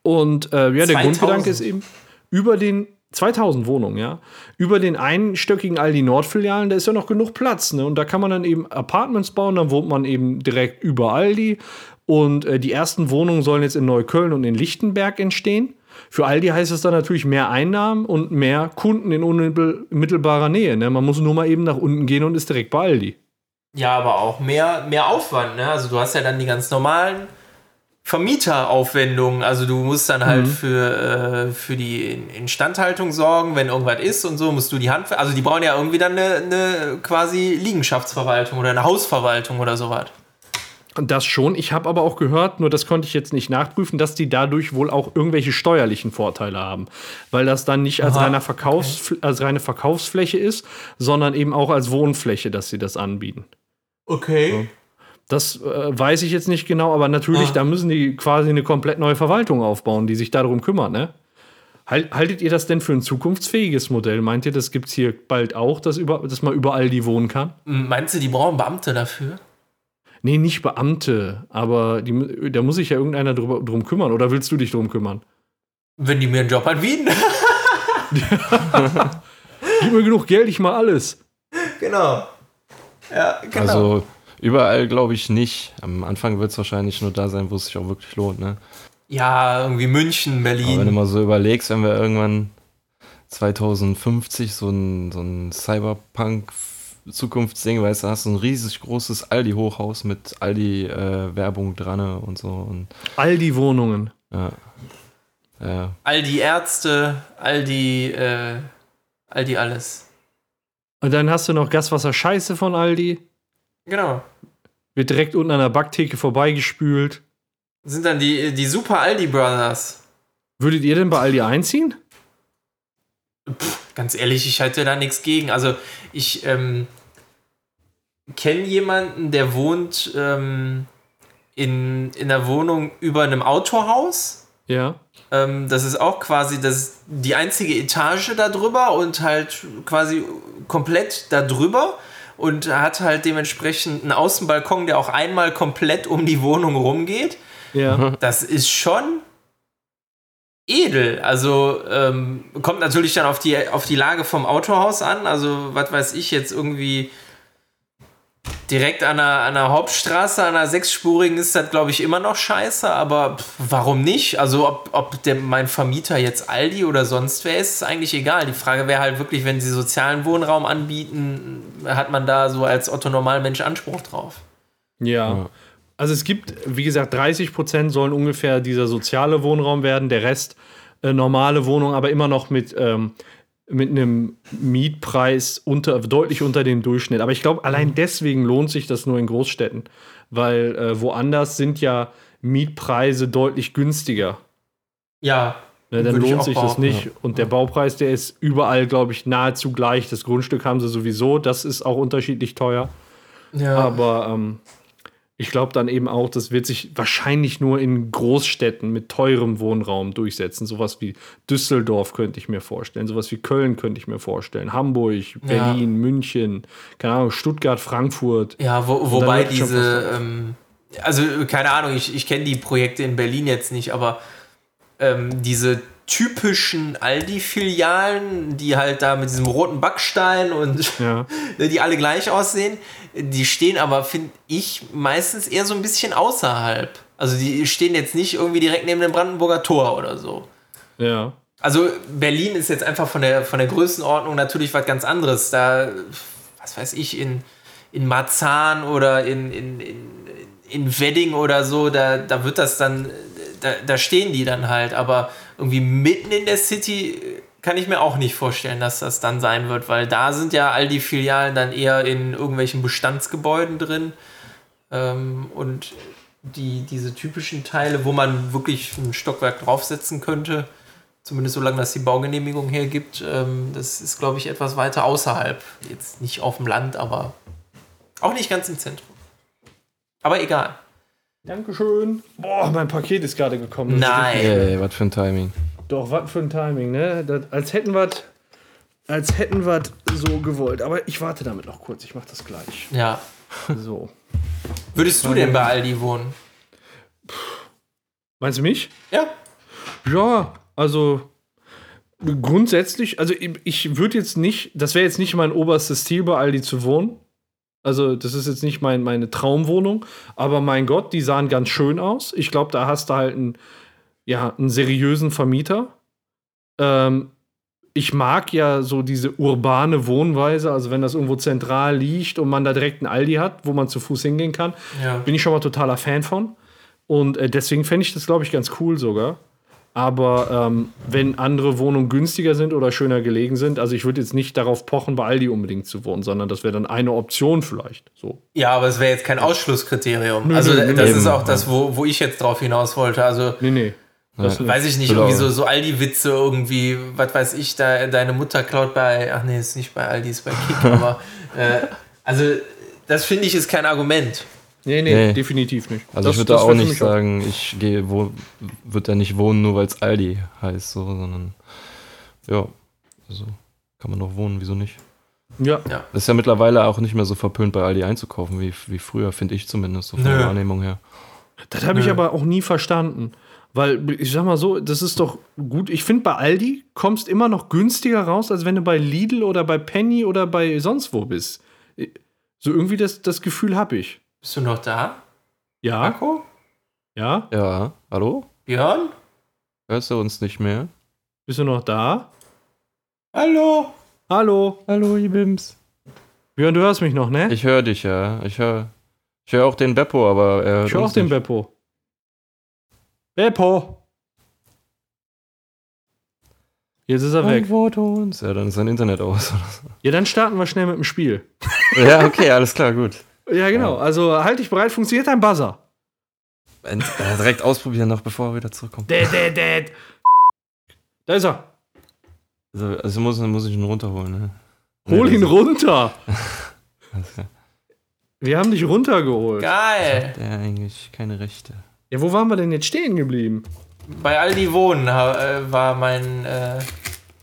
Und äh, ja, der 2000? Grundgedanke ist eben über den 2000 Wohnungen, ja. Über den einstöckigen Aldi Nord-Filialen, da ist ja noch genug Platz, ne? Und da kann man dann eben Apartments bauen, dann wohnt man eben direkt über Aldi. Und äh, die ersten Wohnungen sollen jetzt in Neukölln und in Lichtenberg entstehen. Für Aldi heißt es dann natürlich mehr Einnahmen und mehr Kunden in unmittelbarer Nähe. Ne? Man muss nur mal eben nach unten gehen und ist direkt bei Aldi. Ja, aber auch mehr, mehr Aufwand. Ne? Also du hast ja dann die ganz normalen Vermieteraufwendungen. Also du musst dann halt für, äh, für die In- Instandhaltung sorgen, wenn irgendwas ist und so, musst du die Hand. Also die brauchen ja irgendwie dann eine, eine quasi Liegenschaftsverwaltung oder eine Hausverwaltung oder sowas. Das schon. Ich habe aber auch gehört, nur das konnte ich jetzt nicht nachprüfen, dass die dadurch wohl auch irgendwelche steuerlichen Vorteile haben. Weil das dann nicht als, Aha, Verkaufs als reine Verkaufsfläche ist, sondern eben auch als Wohnfläche, dass sie das anbieten. Okay. Das äh, weiß ich jetzt nicht genau, aber natürlich, Ah. da müssen die quasi eine komplett neue Verwaltung aufbauen, die sich darum kümmert, ne? Halt, haltet ihr das denn für ein zukunftsfähiges Modell? Meint ihr, das gibt es hier bald auch, dass, über, dass man überall die wohnen kann? Meinst du, die brauchen Beamte dafür? Nee, nicht Beamte, aber die, da muss sich ja irgendeiner drüber, drum kümmern. Oder willst du dich drum kümmern? Wenn die mir einen Job anbieten? Gib mir genug Geld, ich mal alles. genau. Ja, genau. Also überall glaube ich nicht. Am Anfang wird es wahrscheinlich nur da sein, wo es sich auch wirklich lohnt. Ne? ja, irgendwie München, Aber wenn du Berlin. mal so überlegst, wenn wir irgendwann 2050 so ein, so ein Cyberpunk-Zukunftsding, weißt du, hast so ein riesig großes Aldi-Hochhaus mit Aldi-Werbung dran und so. Und, Aldi-Wohnungen. ja. Ja, All die Ärzte, all die, äh, all die alles. Und dann hast du noch Gaswasser Scheiße von Aldi. Genau. Wird direkt unten an der Backtheke vorbeigespült. Sind dann die, die Super Aldi Brothers. Würdet ihr denn bei Aldi einziehen? Ganz ehrlich, ich halte da nichts gegen. Also ich ähm, kenne jemanden, der wohnt ähm, in, in einer Wohnung über einem Autohaus. Ja. Ähm, das ist auch quasi das, die einzige Etage da drüber und halt quasi komplett da drüber und hat halt dementsprechend einen Außenbalkon, der auch einmal komplett um die Wohnung rumgeht. Ja. Das ist schon edel. Also ähm, kommt natürlich dann auf die, auf die Lage vom Autohaus an. Also, was weiß ich, jetzt irgendwie direkt an einer, an einer Hauptstraße, an einer sechsspurigen ist das, glaube ich, immer noch scheiße. Aber pff, warum nicht? Also, ob, ob der, mein Vermieter jetzt Aldi oder sonst wer ist, ist eigentlich egal. Die Frage wäre halt wirklich, wenn sie sozialen Wohnraum anbieten, hat man da so als Otto-Normalmensch Anspruch drauf. Ja. Ja. Also es gibt, wie gesagt, 30 Prozent sollen ungefähr dieser soziale Wohnraum werden, der Rest äh, normale Wohnung, aber immer noch mit, ähm, mit einem Mietpreis unter, deutlich unter dem Durchschnitt. Aber ich glaube, allein deswegen lohnt sich das nur in Großstädten, weil äh, woanders sind ja Mietpreise deutlich günstiger. Ja. Ne, dann lohnt sich das nicht. Und der Baupreis, der ist überall, glaube ich, nahezu gleich. Das Grundstück haben sie sowieso, das ist auch unterschiedlich teuer. Ja. Aber ähm, ich glaube dann eben auch, das wird sich wahrscheinlich nur in Großstädten mit teurem Wohnraum durchsetzen. Sowas wie Düsseldorf könnte ich mir vorstellen, sowas wie Köln könnte ich mir vorstellen, Hamburg, Berlin, München, keine Ahnung, Stuttgart, Frankfurt. Ja, wo, wobei diese, ähm, also keine Ahnung, ich, ich kenne die Projekte in Berlin jetzt nicht, aber ähm, diese typischen Aldi-Filialen, die halt da mit diesem roten Backstein und Ja. die alle gleich aussehen, die stehen aber, finde ich, meistens eher so ein bisschen außerhalb. Also die stehen jetzt nicht irgendwie direkt neben dem Brandenburger Tor oder so. Ja. Also Berlin ist jetzt einfach von der, von der Größenordnung natürlich was ganz anderes. Da, was weiß ich, in, in Marzahn oder in, in, in, in Wedding oder so, da, da wird das dann, da, da stehen die dann halt. Aber irgendwie mitten in der City kann ich mir auch nicht vorstellen, dass das dann sein wird, weil da sind ja all die Filialen dann eher in irgendwelchen Bestandsgebäuden drin. Ähm, und die, diese typischen Teile, wo man wirklich ein Stockwerk draufsetzen könnte, zumindest solange das die Baugenehmigung hergibt, ähm, das ist, glaube ich, etwas weiter außerhalb. Jetzt nicht auf dem Land, aber auch nicht ganz im Zentrum. Aber egal. Dankeschön. Boah, mein Paket ist gerade gekommen. Nein. Ey, was für ein Timing. Doch, was für ein Timing, ne? Das, als hätten wir als hätten wir so gewollt. Aber ich warte damit noch kurz. Ich mach das gleich. Ja. So. Würdest du denn bei Aldi wohnen? Meinst du mich? Ja. Ja, also grundsätzlich, also ich, ich würde jetzt nicht, das wäre jetzt nicht mein oberstes Ziel, bei Aldi zu wohnen. Also, das ist jetzt nicht mein, meine Traumwohnung, aber mein Gott, die sahen ganz schön aus. Ich glaube, da hast du halt einen, ja, einen seriösen Vermieter. Ähm, ich mag ja so diese urbane Wohnweise, also wenn das irgendwo zentral liegt und man da direkt einen Aldi hat, wo man zu Fuß hingehen kann, Ja. bin ich schon mal totaler Fan von. Und äh, deswegen fände ich das, glaube ich, ganz cool sogar. Aber ähm, wenn andere Wohnungen günstiger sind oder schöner gelegen sind, also ich würde jetzt nicht darauf pochen, bei Aldi unbedingt zu wohnen, sondern das wäre dann eine Option vielleicht. So. Ja, aber es wäre jetzt kein Ausschlusskriterium. Nö, also, nö, das nö. ist auch das, wo, wo ich jetzt drauf hinaus wollte. Also, Nee, nee. Das Ja. weiß ich nicht, Genau. irgendwie so, so Aldi-Witze irgendwie, was weiß ich, da, deine Mutter klaut bei, ach nee, ist nicht bei Aldi, ist bei Kick, aber, äh, also, das finde ich ist kein Argument. Nee, nee, Nee. definitiv nicht. Also Das- ich würde da auch nicht sagen, ich gehe, wo, würde da nicht wohnen, nur weil es Aldi heißt, so, sondern ja, also kann man doch wohnen, wieso nicht? Ja, Das ist ja mittlerweile auch nicht mehr so verpönt, bei Aldi einzukaufen, wie, wie früher, finde ich zumindest, so von Nö. der Wahrnehmung her. das habe ich aber auch nie verstanden. Weil, ich sag mal so, das ist doch gut. Ich finde, bei Aldi kommst immer noch günstiger raus, als wenn du bei Lidl oder bei Penny oder bei sonst wo bist. So irgendwie das, das Gefühl habe ich. Bist du noch da, Ja, Marco? ja. Ja, hallo? Björn? Hörst du uns nicht mehr? Bist du noch da? Hallo. Hallo. Hallo, Ibims. Björn, du hörst mich noch, ne? Ich höre dich, ja. Ich höre ich hör auch den Beppo, aber er hört Ich höre auch uns den nicht. Beppo. Beppo. Jetzt ist er weg. Antworte uns. Ja, dann ist sein Internet aus. oder Ja, dann starten wir schnell mit dem Spiel. ja, okay, alles klar, gut. Ja, genau. Also halt dich bereit, funktioniert dein Buzzer. Äh, direkt ausprobieren noch, bevor er wieder zurückkommt. Dad, dad, dad. Da ist er. Also, also muss, muss ich ihn runterholen, ne? Hol ihn runter. Wir haben dich runtergeholt. Geil. Der eigentlich keine Rechte. Ja, wo waren wir denn jetzt stehen geblieben? Bei Aldi Wohnen äh, war mein äh,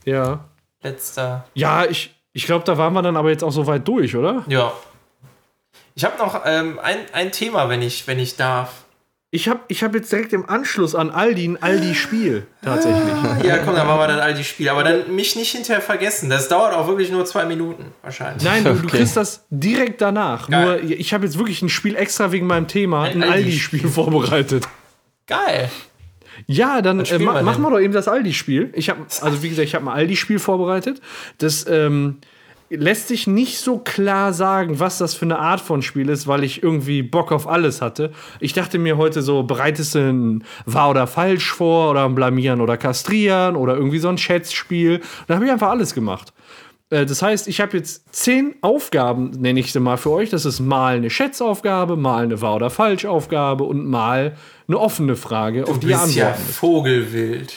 Ja. letzter. Ja, ich, ich glaube, da waren wir dann aber jetzt auch so weit durch, oder? Ja. Ich habe noch ähm, ein, ein Thema, wenn ich, wenn ich darf. Ich habe ich hab jetzt direkt im Anschluss an Aldi ein Aldi-Spiel. Tatsächlich. Ja, komm, dann machen wir dann Aldi Spiel. Aber dann mich nicht hinterher vergessen. Das dauert auch wirklich nur zwei Minuten, wahrscheinlich. Nein, du, du Okay. kriegst das direkt danach. Geil. Nur, ich habe jetzt wirklich ein Spiel extra wegen meinem Thema, Ein ein Aldi-Spiel. Aldi-Spiel vorbereitet. Geil. Ja, dann äh, ma wir machen wir doch eben das Aldi-Spiel. Ich habe, also wie gesagt, ich habe ein Aldi-Spiel vorbereitet. Das ähm, lässt sich nicht so klar sagen, was das für eine Art von Spiel ist, weil ich irgendwie Bock auf alles hatte. Ich dachte mir heute so, bereitest du ein Wahr oder Falsch vor oder ein Blamieren oder Kastrieren oder irgendwie so ein Schätzspiel. Da habe ich einfach alles gemacht. Äh, Das heißt, ich habe jetzt zehn Aufgaben, nenne ich sie mal für euch. Das ist mal eine Schätzaufgabe, mal eine Wahr- oder Falschaufgabe und mal eine offene Frage, auf Du die ihr bist ja. Vogelwild.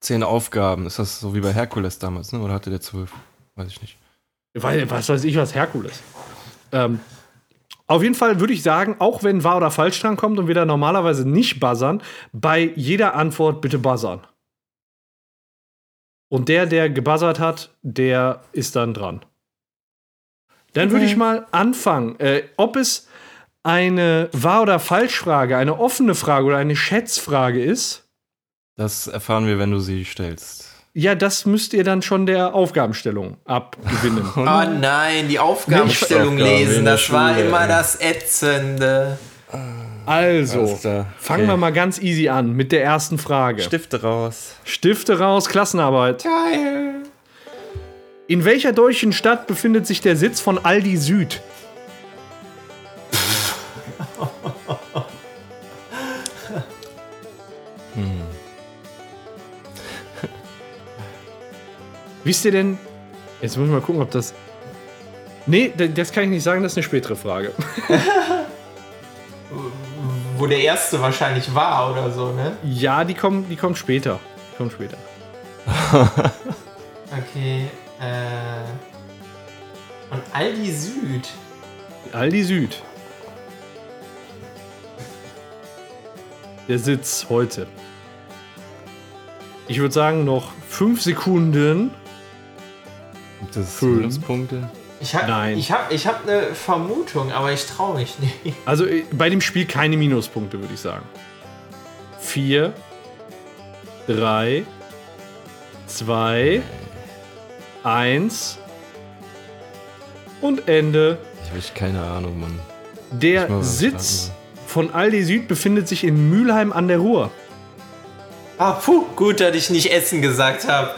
Zehn Aufgaben. Ist das so wie bei Herkules damals, ne? Oder hatte der zwölf? Weiß ich nicht. Weil, was weiß ich, was Herkules. Ähm, auf jeden Fall würde ich sagen, auch wenn wahr oder falsch dran kommt und wir da normalerweise nicht buzzern, bei jeder Antwort bitte buzzern. Und der, der gebuzzert hat, der ist dann dran. Dann würde ich mal anfangen. Äh, ob es eine Wahr- oder Falschfrage, eine offene Frage oder eine Schätzfrage ist, Das erfahren wir, wenn du sie stellst. Ja, das müsst ihr dann schon der Aufgabenstellung abgewinnen. Oh nein, die Aufgabenstellung Aufgaben lesen, das war Schule, immer ey. das Ätzende. Also, klar. fangen Okay. wir mal ganz easy an mit der ersten Frage. Stifte raus. Stifte raus, Klassenarbeit. Geil. In welcher deutschen Stadt befindet sich der Sitz von Aldi Süd? Wisst ihr denn? Jetzt muss ich mal gucken, ob das. Nee, das kann ich nicht sagen, das ist eine spätere Frage. Wo der erste wahrscheinlich war oder so, ne? Ja, die kommen, die kommt später. Die kommt später. Okay. Äh. Und Aldi Süd. Aldi Süd. Der Sitz heute. Ich würde sagen, noch fünf Sekunden. Gibt es Fünf. Minuspunkte? Ich hab, Nein. Ich habe ich hab eine Vermutung, aber ich traue mich nicht. Also äh, bei dem Spiel keine Minuspunkte, würde ich sagen. Vier, drei, zwei, eins und Ende. Ich habe keine Ahnung, Mann. Der Sitz von Aldi Süd befindet sich in Mülheim an der Ruhr. Ah, puh, gut, dass ich nicht Essen gesagt habe.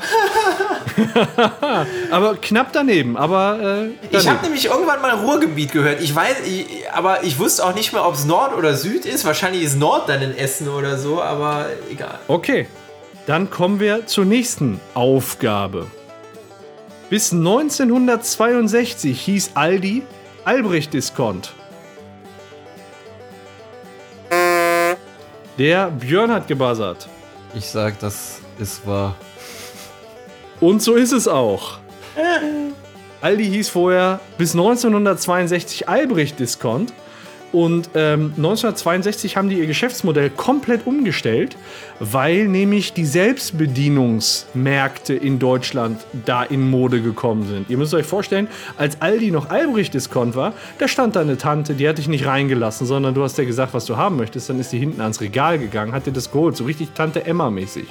Aber knapp daneben, aber äh, Ich daneben. habe nämlich irgendwann mal Ruhrgebiet gehört. Ich weiß, ich, aber ich wusste auch nicht mehr, ob es Nord oder Süd ist. Wahrscheinlich ist Nord dann in Essen oder so, aber egal. Okay, dann kommen wir zur nächsten Aufgabe. Bis 1962 hieß Aldi Albrecht Discount. Der Björn hat gebuzzert. Ich sag, das ist wahr. Und so ist es auch. Aldi hieß vorher bis 1962 Albrecht Discount. Und ähm, 1962 haben die ihr Geschäftsmodell komplett umgestellt, weil nämlich die Selbstbedienungsmärkte in Deutschland da in Mode gekommen sind. Ihr müsst euch vorstellen, als Aldi noch Albrecht Discount war, da stand da eine Tante, die hat dich nicht reingelassen, sondern du hast dir gesagt, was du haben möchtest. Dann ist die hinten ans Regal gegangen, hat dir das geholt, so richtig Tante Emma-mäßig.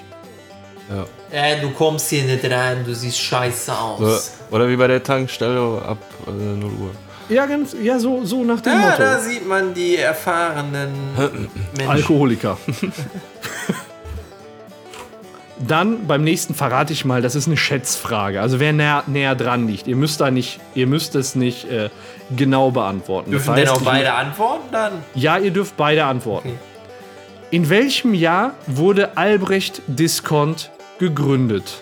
Ja. Äh, du kommst hier nicht rein, du siehst scheiße aus. Oder, oder wie bei der Tankstelle ab äh, 0 Uhr. Ja, ganz, ja, so, so nach dem Ja, Motto. da sieht man die erfahrenen Menschen. Alkoholiker. Dann beim nächsten verrate ich mal, das ist eine Schätzfrage. Also wer näher, näher dran liegt. Ihr müsst da nicht, ihr müsst es nicht äh, genau beantworten. Das Dürfen denn heißt, auch ich- beide antworten dann? Ja, ihr dürft beide antworten. Okay. In welchem Jahr wurde Albrecht Discount gegründet?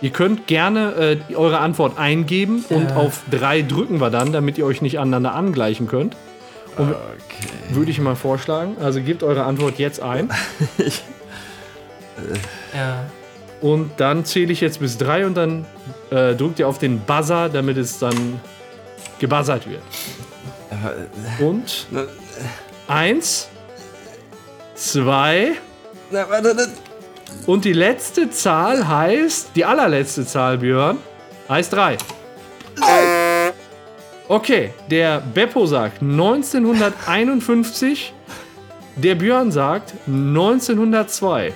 Ihr könnt gerne äh, eure Antwort eingeben und Ja. auf drei drücken wir dann, damit ihr euch nicht aneinander angleichen könnt. Und Okay. würde ich mal vorschlagen. Also gebt eure Antwort jetzt ein. Ja. Und dann zähle ich jetzt bis drei und dann äh, drückt ihr auf den Buzzer, damit es dann gebuzzert wird. Und Na, eins, zwei und die letzte Zahl heißt, die allerletzte Zahl, Björn, heißt drei. Okay, der Beppo sagt 1951, der Björn sagt 1902.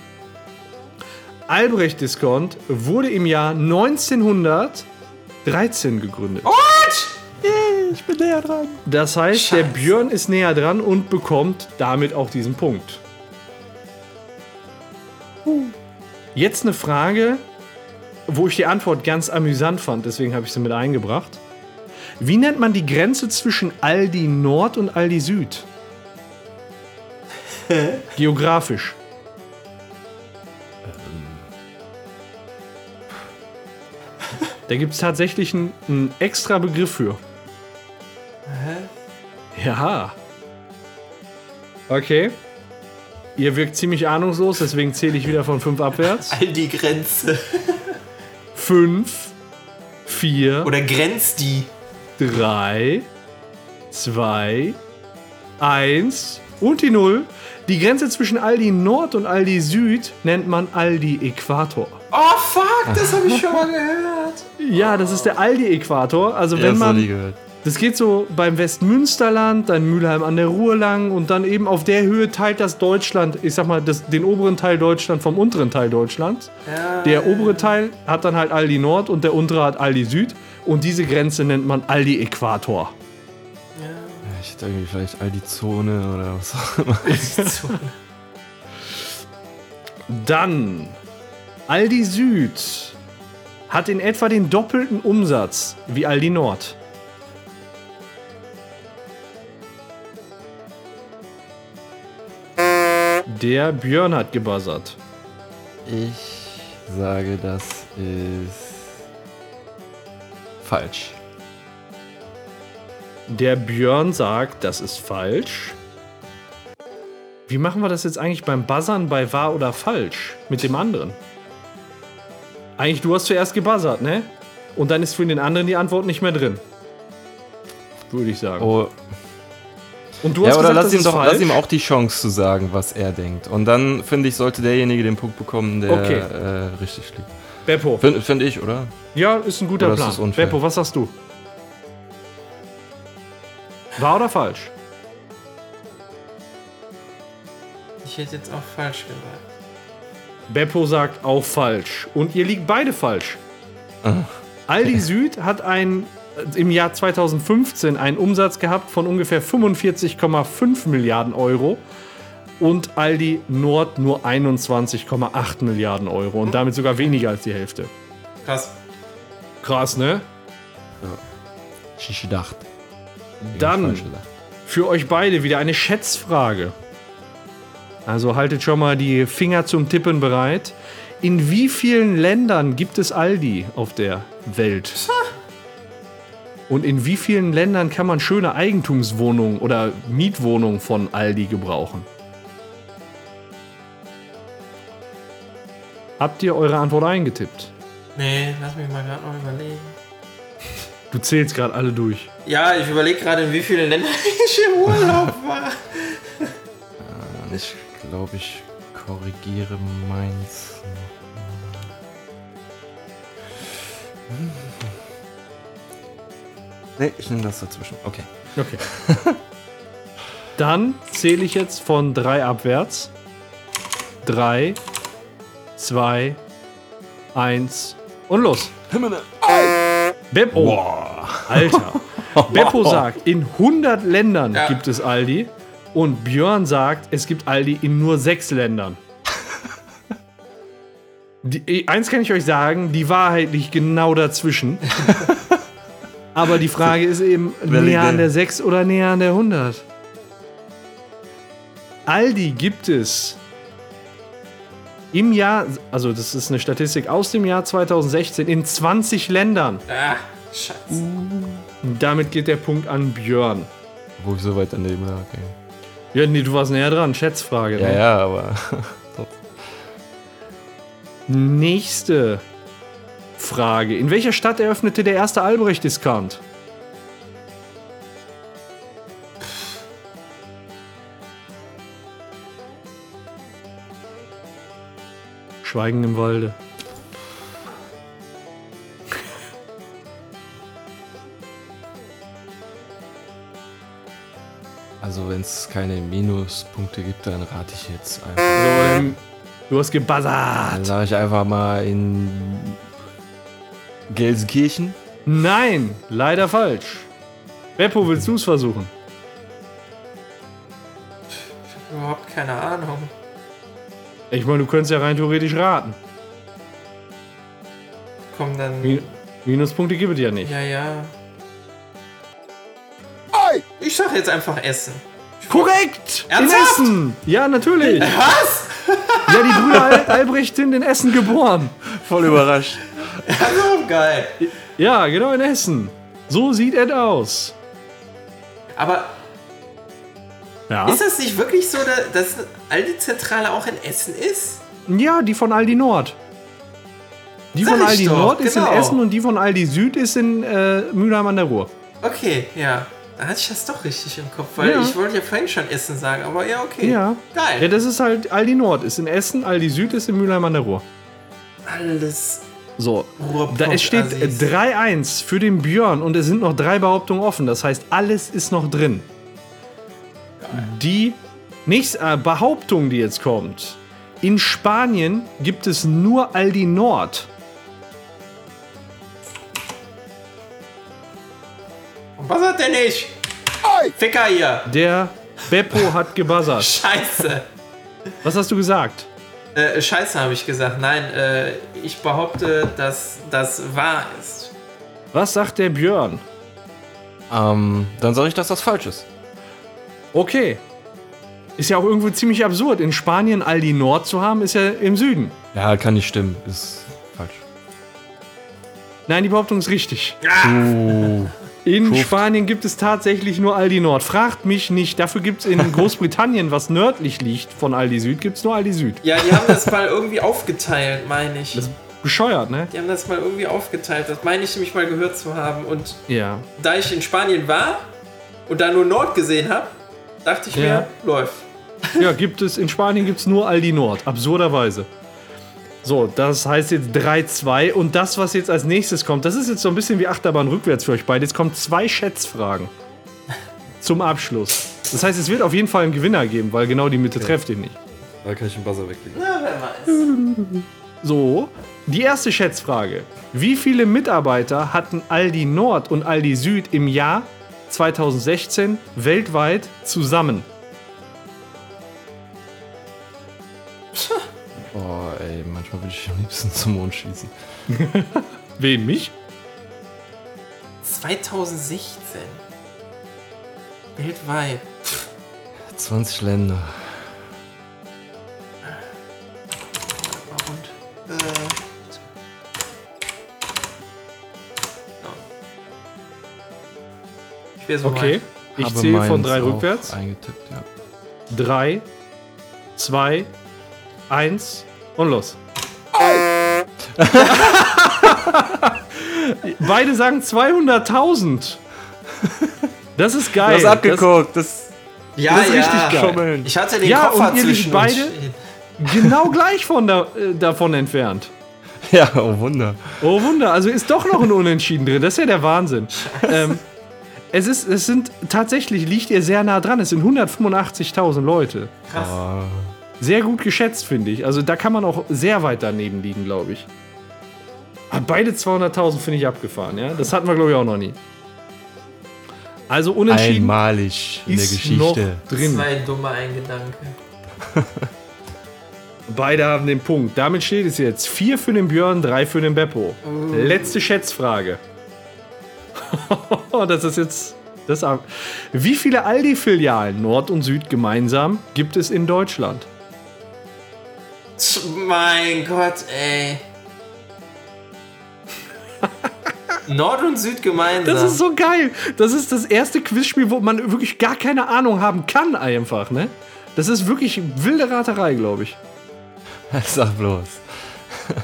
Albrecht Discount wurde im Jahr 1913 gegründet. ich bin näher dran. Das heißt, der Scheiße. Björn ist näher dran und bekommt damit auch diesen Punkt. Jetzt eine Frage, wo ich die Antwort ganz amüsant fand, deswegen habe ich sie mit eingebracht. Wie nennt man die Grenze zwischen Aldi Nord und Aldi Süd? Geografisch. Da gibt es tatsächlich einen, einen extra Begriff für. Ja. Okay. Ihr wirkt ziemlich ahnungslos, deswegen zähle ich wieder von 5 abwärts. All die Grenze. 5, 4, Oder grenzt die? 3, 2, 1 und die 0. Die Grenze zwischen Aldi Nord und Aldi Süd nennt man Aldi Äquator. Oh fuck, das habe ich schon mal gehört. Ja, das ist der Aldi Äquator. Also Ja, wenn das hab ich man gehört. Das geht so beim Westmünsterland, dann Mülheim an der Ruhr lang und dann eben auf der Höhe teilt das Deutschland, ich sag mal, das, den oberen Teil Deutschland vom unteren Teil Deutschlands. Ja. Der obere Teil hat dann halt Aldi Nord und der untere hat Aldi Süd. Und diese Grenze nennt man Aldi Äquator. Ja, Ich hätte irgendwie vielleicht all die Zone oder was auch immer. Dann Aldi Süd hat in etwa den doppelten Umsatz wie Aldi Nord. Der Björn hat gebuzzert. Ich sage, das ist falsch. Der Björn sagt, das ist falsch. Wie machen wir das jetzt eigentlich beim Buzzern bei wahr oder falsch mit dem anderen? Eigentlich, du hast zuerst gebuzzert, ne? Und dann ist für den anderen die Antwort nicht mehr drin. Würde ich sagen. Oh, Und du ja, hast oder gesagt, lass das ihm ist doch falsch. lass ihm auch die Chance zu sagen, was er denkt. Und dann finde ich, sollte derjenige den Punkt bekommen, der Okay. äh, richtig liegt. Beppo. Finde find ich, oder? Ja, ist ein guter Oder ist Plan. unfair? Beppo, was sagst du? Wahr oder falsch? Ich hätte jetzt auch falsch gesagt. Beppo sagt auch falsch. Und ihr liegt beide falsch. Aldi Süd hat ein, im Jahr 2015 einen Umsatz gehabt von ungefähr 45,5 Milliarden Euro und Aldi Nord nur 21,8 Milliarden Euro und damit sogar weniger als die Hälfte. Krass. Krass, ne? Ich gedacht. Dann für euch beide wieder eine Schätzfrage. Also haltet schon mal die Finger zum Tippen bereit. In wie vielen Ländern gibt es Aldi auf der Welt? Und in wie vielen Ländern kann man schöne Eigentumswohnungen oder Mietwohnungen von Aldi gebrauchen? Habt ihr eure Antwort eingetippt? Nee, lass mich mal gerade noch überlegen. Du zählst gerade alle durch. Ja, ich überlege gerade, in wie vielen Ländern ich im Urlaub war. Ich glaube, ich korrigiere meins. Nee, ich nehme das dazwischen. Okay. Okay. Dann zähle ich jetzt von drei abwärts. Drei, zwei, eins und los. Beppo. Alter. Beppo sagt, in 100 Ländern Ja. gibt es Aldi. Und Björn sagt, es gibt Aldi in nur sechs Ländern. Die, eins kann ich euch sagen, die Wahrheit liegt genau dazwischen. Aber die Frage ist eben, Valide. näher an der 6 oder näher an der 100? Aldi gibt es im Jahr, also das ist eine Statistik aus dem Jahr 2016, in 20 Ländern. Ah, scheiße. Damit geht der Punkt an Björn. Wo ich so weit daneben lag. ey. Ja, nee, du warst näher dran. Schätzfrage. Ja, ne? ja, aber. Nächste Frage. In welcher Stadt eröffnete der erste Albrecht-Discount? Schweigen im Walde. Also, wenn es keine Minuspunkte gibt, dann rate ich jetzt einfach. So, du hast Dann gebuzzert. sage ich einfach mal in Gelsenkirchen. Nein, leider falsch. Beppo, willst du es versuchen? Überhaupt keine Ahnung. Ich meine, du könntest ja rein theoretisch raten. Komm dann. Mi- Minuspunkte gibt es ja nicht. Ja, ja. Ich sag jetzt einfach Essen. Korrekt! Ernsthaft? In Essen! Ja, natürlich. Was? Ja, die Brüder Al Albrecht sind in Essen geboren. Voll überrascht. Also geil. Ja, genau in Essen. So sieht es aus. Aber Ja. ist das nicht wirklich so, da- dass Aldi-Zentrale auch in Essen ist? Ja, die von Aldi Nord. Die Sag von Aldi doch, Nord ist in genau. Essen und die von Aldi Süd ist in äh, Mülheim an der Ruhr. Okay, ja. Da hatte ich das doch richtig im Kopf, weil Ja. ich wollte ja vorhin schon Essen sagen, aber ja, okay. Ja. Geil. Ja, das ist halt Aldi Nord ist in Essen, Aldi Süd ist in Mülheim an der Ruhr. Alles So. Ruhrpott Da, es steht Assis. 3-1 für den Björn und es sind noch drei Behauptungen offen. Das heißt, alles ist noch drin. Die nächste äh, Behauptung, die jetzt kommt. In Spanien gibt es nur Aldi Nord. Und was hat der nicht? Ficker hier. Der Beppo hat gebuzzert. Scheiße. Was hast du gesagt? Äh, Scheiße habe ich gesagt. Nein, äh, ich behaupte, dass das wahr ist. Was sagt der Björn? Ähm, dann sage ich, dass das falsch ist. Okay. Ist ja auch irgendwo ziemlich absurd. In Spanien Aldi Nord zu haben, ist ja im Süden. Ja, kann nicht stimmen. Ist falsch. Nein, die Behauptung ist richtig. Uh, In Schuft. Spanien gibt es tatsächlich nur Aldi Nord. Fragt mich nicht. Dafür gibt es in Großbritannien, was nördlich liegt von Aldi Süd, gibt es nur Aldi Süd. Ja, die haben das mal irgendwie aufgeteilt, meine ich. Bescheuert, ne? Die haben das mal irgendwie aufgeteilt. Das meine ich nämlich mal gehört zu haben. Und Ja. da ich in Spanien war und da nur Nord gesehen habe, dachte ich Ja. mir, läuft. Ja, gibt es. In Spanien gibt es nur Aldi Nord. Absurderweise. So, das heißt jetzt 3-2. Und das, was jetzt als nächstes kommt, das ist jetzt so ein bisschen wie Achterbahn rückwärts für euch beide. Jetzt kommen zwei Schätzfragen. Zum Abschluss. Das heißt, es wird auf jeden Fall einen Gewinner geben, weil genau die Mitte trefft ihr nicht. da kann ich den Buzzer weglegen. Na, wer weiß. So, die erste Schätzfrage. Wie viele Mitarbeiter hatten Aldi Nord und Aldi Süd im Jahr 2016 weltweit zusammen? Boah, ey, manchmal würde ich am liebsten zum Mond schießen. Wen, mich? 2016. Weltweit. 20 Länder. Und, äh, ja. Ich wäre so Okay. weit. Ich Habe zähle von drei rückwärts. Eingetippt, ja. Drei, zwei, eins und los. Beide sagen 200.000. Das ist geil. Du hast abgeguckt. Das, Ja, das ist ja. richtig geil. Schummeln. Ich hatte den Ja, Koffer und ihr liegt zwischen beide-. Das genau gleich von da, äh, davon entfernt. Ja, oh Wunder. Oh Wunder, also ist doch noch ein Unentschieden drin. Das ist ja der Wahnsinn. Ähm, es, ist, es sind tatsächlich, liegt ihr sehr nah dran. Es sind 185.000 Leute. Krass. Oh, Sehr gut geschätzt, finde ich. Also da kann man auch sehr weit daneben liegen, glaube ich. Aber beide 200.000 finde ich abgefahren, ja. Das hatten wir, glaube ich, auch noch nie. Also unentschieden einmalig in der Geschichte. drin. Zwei dumme ein Gedanke. Beide haben den Punkt. Damit steht es jetzt 4 für den Björn, 3 für den Beppo. Letzte Schätzfrage. das ist jetzt. Das ab- Wie viele Aldi-Filialen, Nord und Süd gemeinsam, gibt es in Deutschland? Mein Gott, ey. Nord und Süd gemeinsam. Das ist so geil. Das ist das erste Quizspiel, wo man wirklich gar keine Ahnung haben kann, einfach, ne? Das ist wirklich wilde Raterei, glaube ich. Sag bloß.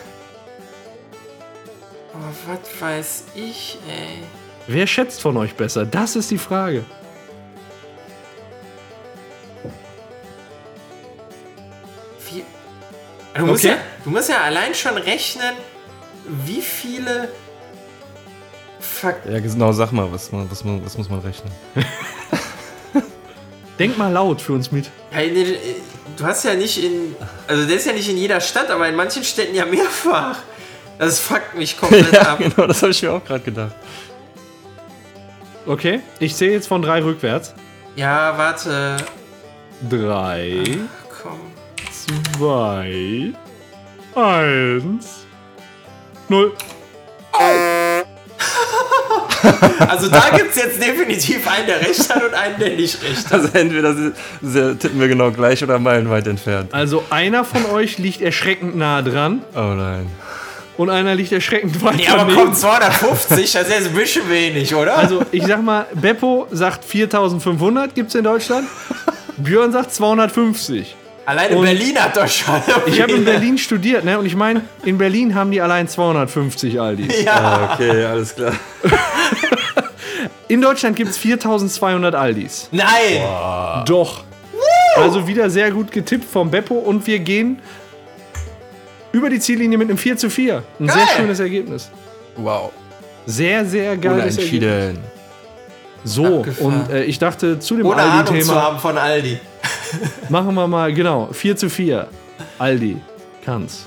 oh, was weiß ich, ey. Wer schätzt von euch besser? Das ist die Frage. Du musst, okay. ja, du musst ja allein schon rechnen, wie viele. Fuck. Ja, genau, sag mal, was, was, was muss man rechnen? Denk mal laut für uns mit. Äh, du hast ja nicht in. Also, der ist ja nicht in jeder Stadt, aber in manchen Städten ja mehrfach. Das fuckt mich komplett ja, ab. Genau, das habe ich mir auch gerade gedacht. Okay, ich sehe jetzt von drei rückwärts. Ja, warte. Drei. Ach, 2, 1, 0. Also da gibt es jetzt definitiv einen, der recht hat und einen, der nicht recht hat. Also entweder tippen wir genau gleich oder meilenweit entfernt. Also einer von euch liegt erschreckend nah dran. Oh nein. Und einer liegt erschreckend weit Nee, aber komm, 250, das ist ein bisschen wenig, oder? Also ich sag mal, Beppo sagt 4500 gibt es in Deutschland. Björn sagt 250. Allein in und- Berlin hat doch schon. Ich habe in Berlin studiert, ne? Und ich meine, in Berlin haben die allein 250 Aldis. Ja. Okay, alles klar. In Deutschland gibt's 4200 Aldis. Nein! Doch. Also wieder sehr gut getippt vom Beppo und wir gehen über die Ziellinie mit einem 4 zu 4. Ein sehr Geil. schönes Ergebnis. Wow. Sehr, sehr geiles Ergebnis. So, Abgefahren. und äh, ich dachte zu dem Ohne Ahnung zu Aldi-Thema haben von Aldi. machen wir mal, genau, 4 zu 4. Aldi kann's.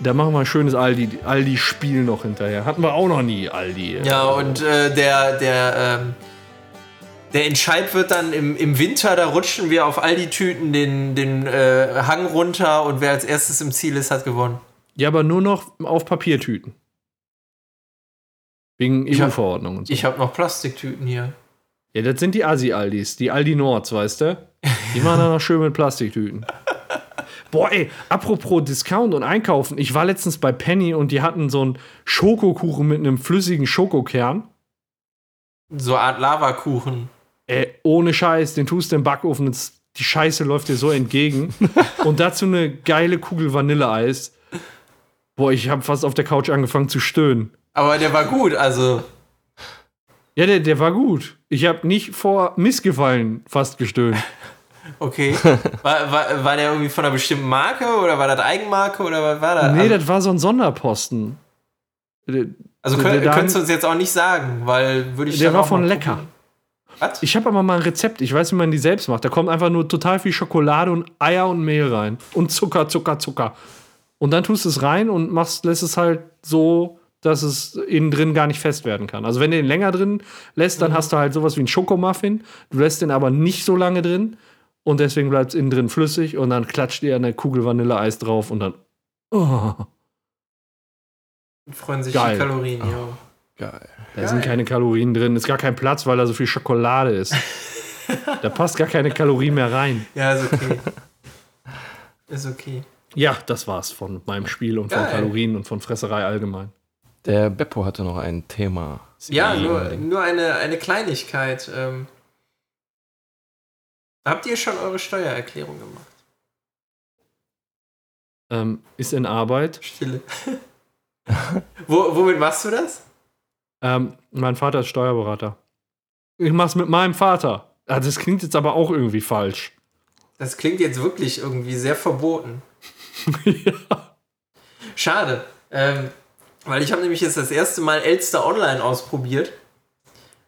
Da machen wir ein schönes Aldi- Aldi-Spiel noch hinterher. Hatten wir auch noch nie, Aldi. Ja, und äh, der, der, ähm, der Entscheid wird dann im, im Winter, da rutschen wir auf Aldi-Tüten den, den äh, Hang runter und wer als erstes im Ziel ist, hat gewonnen. Ja, aber nur noch auf Papiertüten. Wegen EU-Verordnung und so. Ich habe noch Plastiktüten hier. Ja, das sind die Asi-Aldis, die Aldi Nords, weißt du? Die machen dann noch schön mit Plastiktüten. Boah, ey, apropos Discount und Einkaufen. Ich war letztens bei Penny und die hatten so einen Schokokuchen mit einem flüssigen Schokokern. So eine Art Lavakuchen. Ey, ohne Scheiß, den tust du im Backofen, und die Scheiße läuft dir so entgegen. und dazu eine geile Kugel Vanilleeis. Boah, ich habe fast auf der Couch angefangen zu stöhnen. Aber der war gut, also. Ja, der, der war gut. Ich habe nicht vor Missgefallen fast gestöhnt. Okay. War, war, war der irgendwie von einer bestimmten Marke oder war das Eigenmarke oder was war das? Nee, das war so ein Sonderposten. Der, also der- könnt, der- könntest du uns jetzt auch nicht sagen, weil würde ich der war auch von lecker. gucken. Was? Ich habe aber mal ein Rezept. Ich weiß, wie man die selbst macht. Da kommt einfach nur total viel Schokolade und Eier und Mehl rein. Und Zucker, Zucker, Zucker. Und dann tust du es rein und machst, lässt es halt so, dass es innen drin gar nicht fest werden kann. Also wenn du den länger drin lässt, dann hast du halt sowas wie einen Schokomuffin. Du lässt den aber nicht so lange drin. Und deswegen bleibt es innen drin flüssig. Und dann klatscht dir eine Kugel Vanilleeis drauf und dann. Oh, Freuen sich Geil. die Kalorien, ja. Geil. da sind keine Kalorien drin. Ist gar kein Platz, weil da so viel Schokolade ist. da passt gar keine Kalorien mehr rein. Ja, ist okay. ist okay. Ja, das war's von meinem Spiel und von Geil. Kalorien und von Fresserei allgemein. Der Beppo hatte noch ein Thema. Ja, nur, nur eine, eine Kleinigkeit. Ähm, habt ihr schon eure Steuererklärung gemacht? Ähm, ist in Arbeit. Stille. Wo, womit machst du das? Ähm, mein Vater ist Steuerberater. Ich mach's mit meinem Vater. Ah, das klingt jetzt aber auch irgendwie falsch. Das klingt jetzt wirklich irgendwie sehr verboten. ja. Schade. Ähm, weil ich habe nämlich jetzt das erste Mal Elster Online ausprobiert.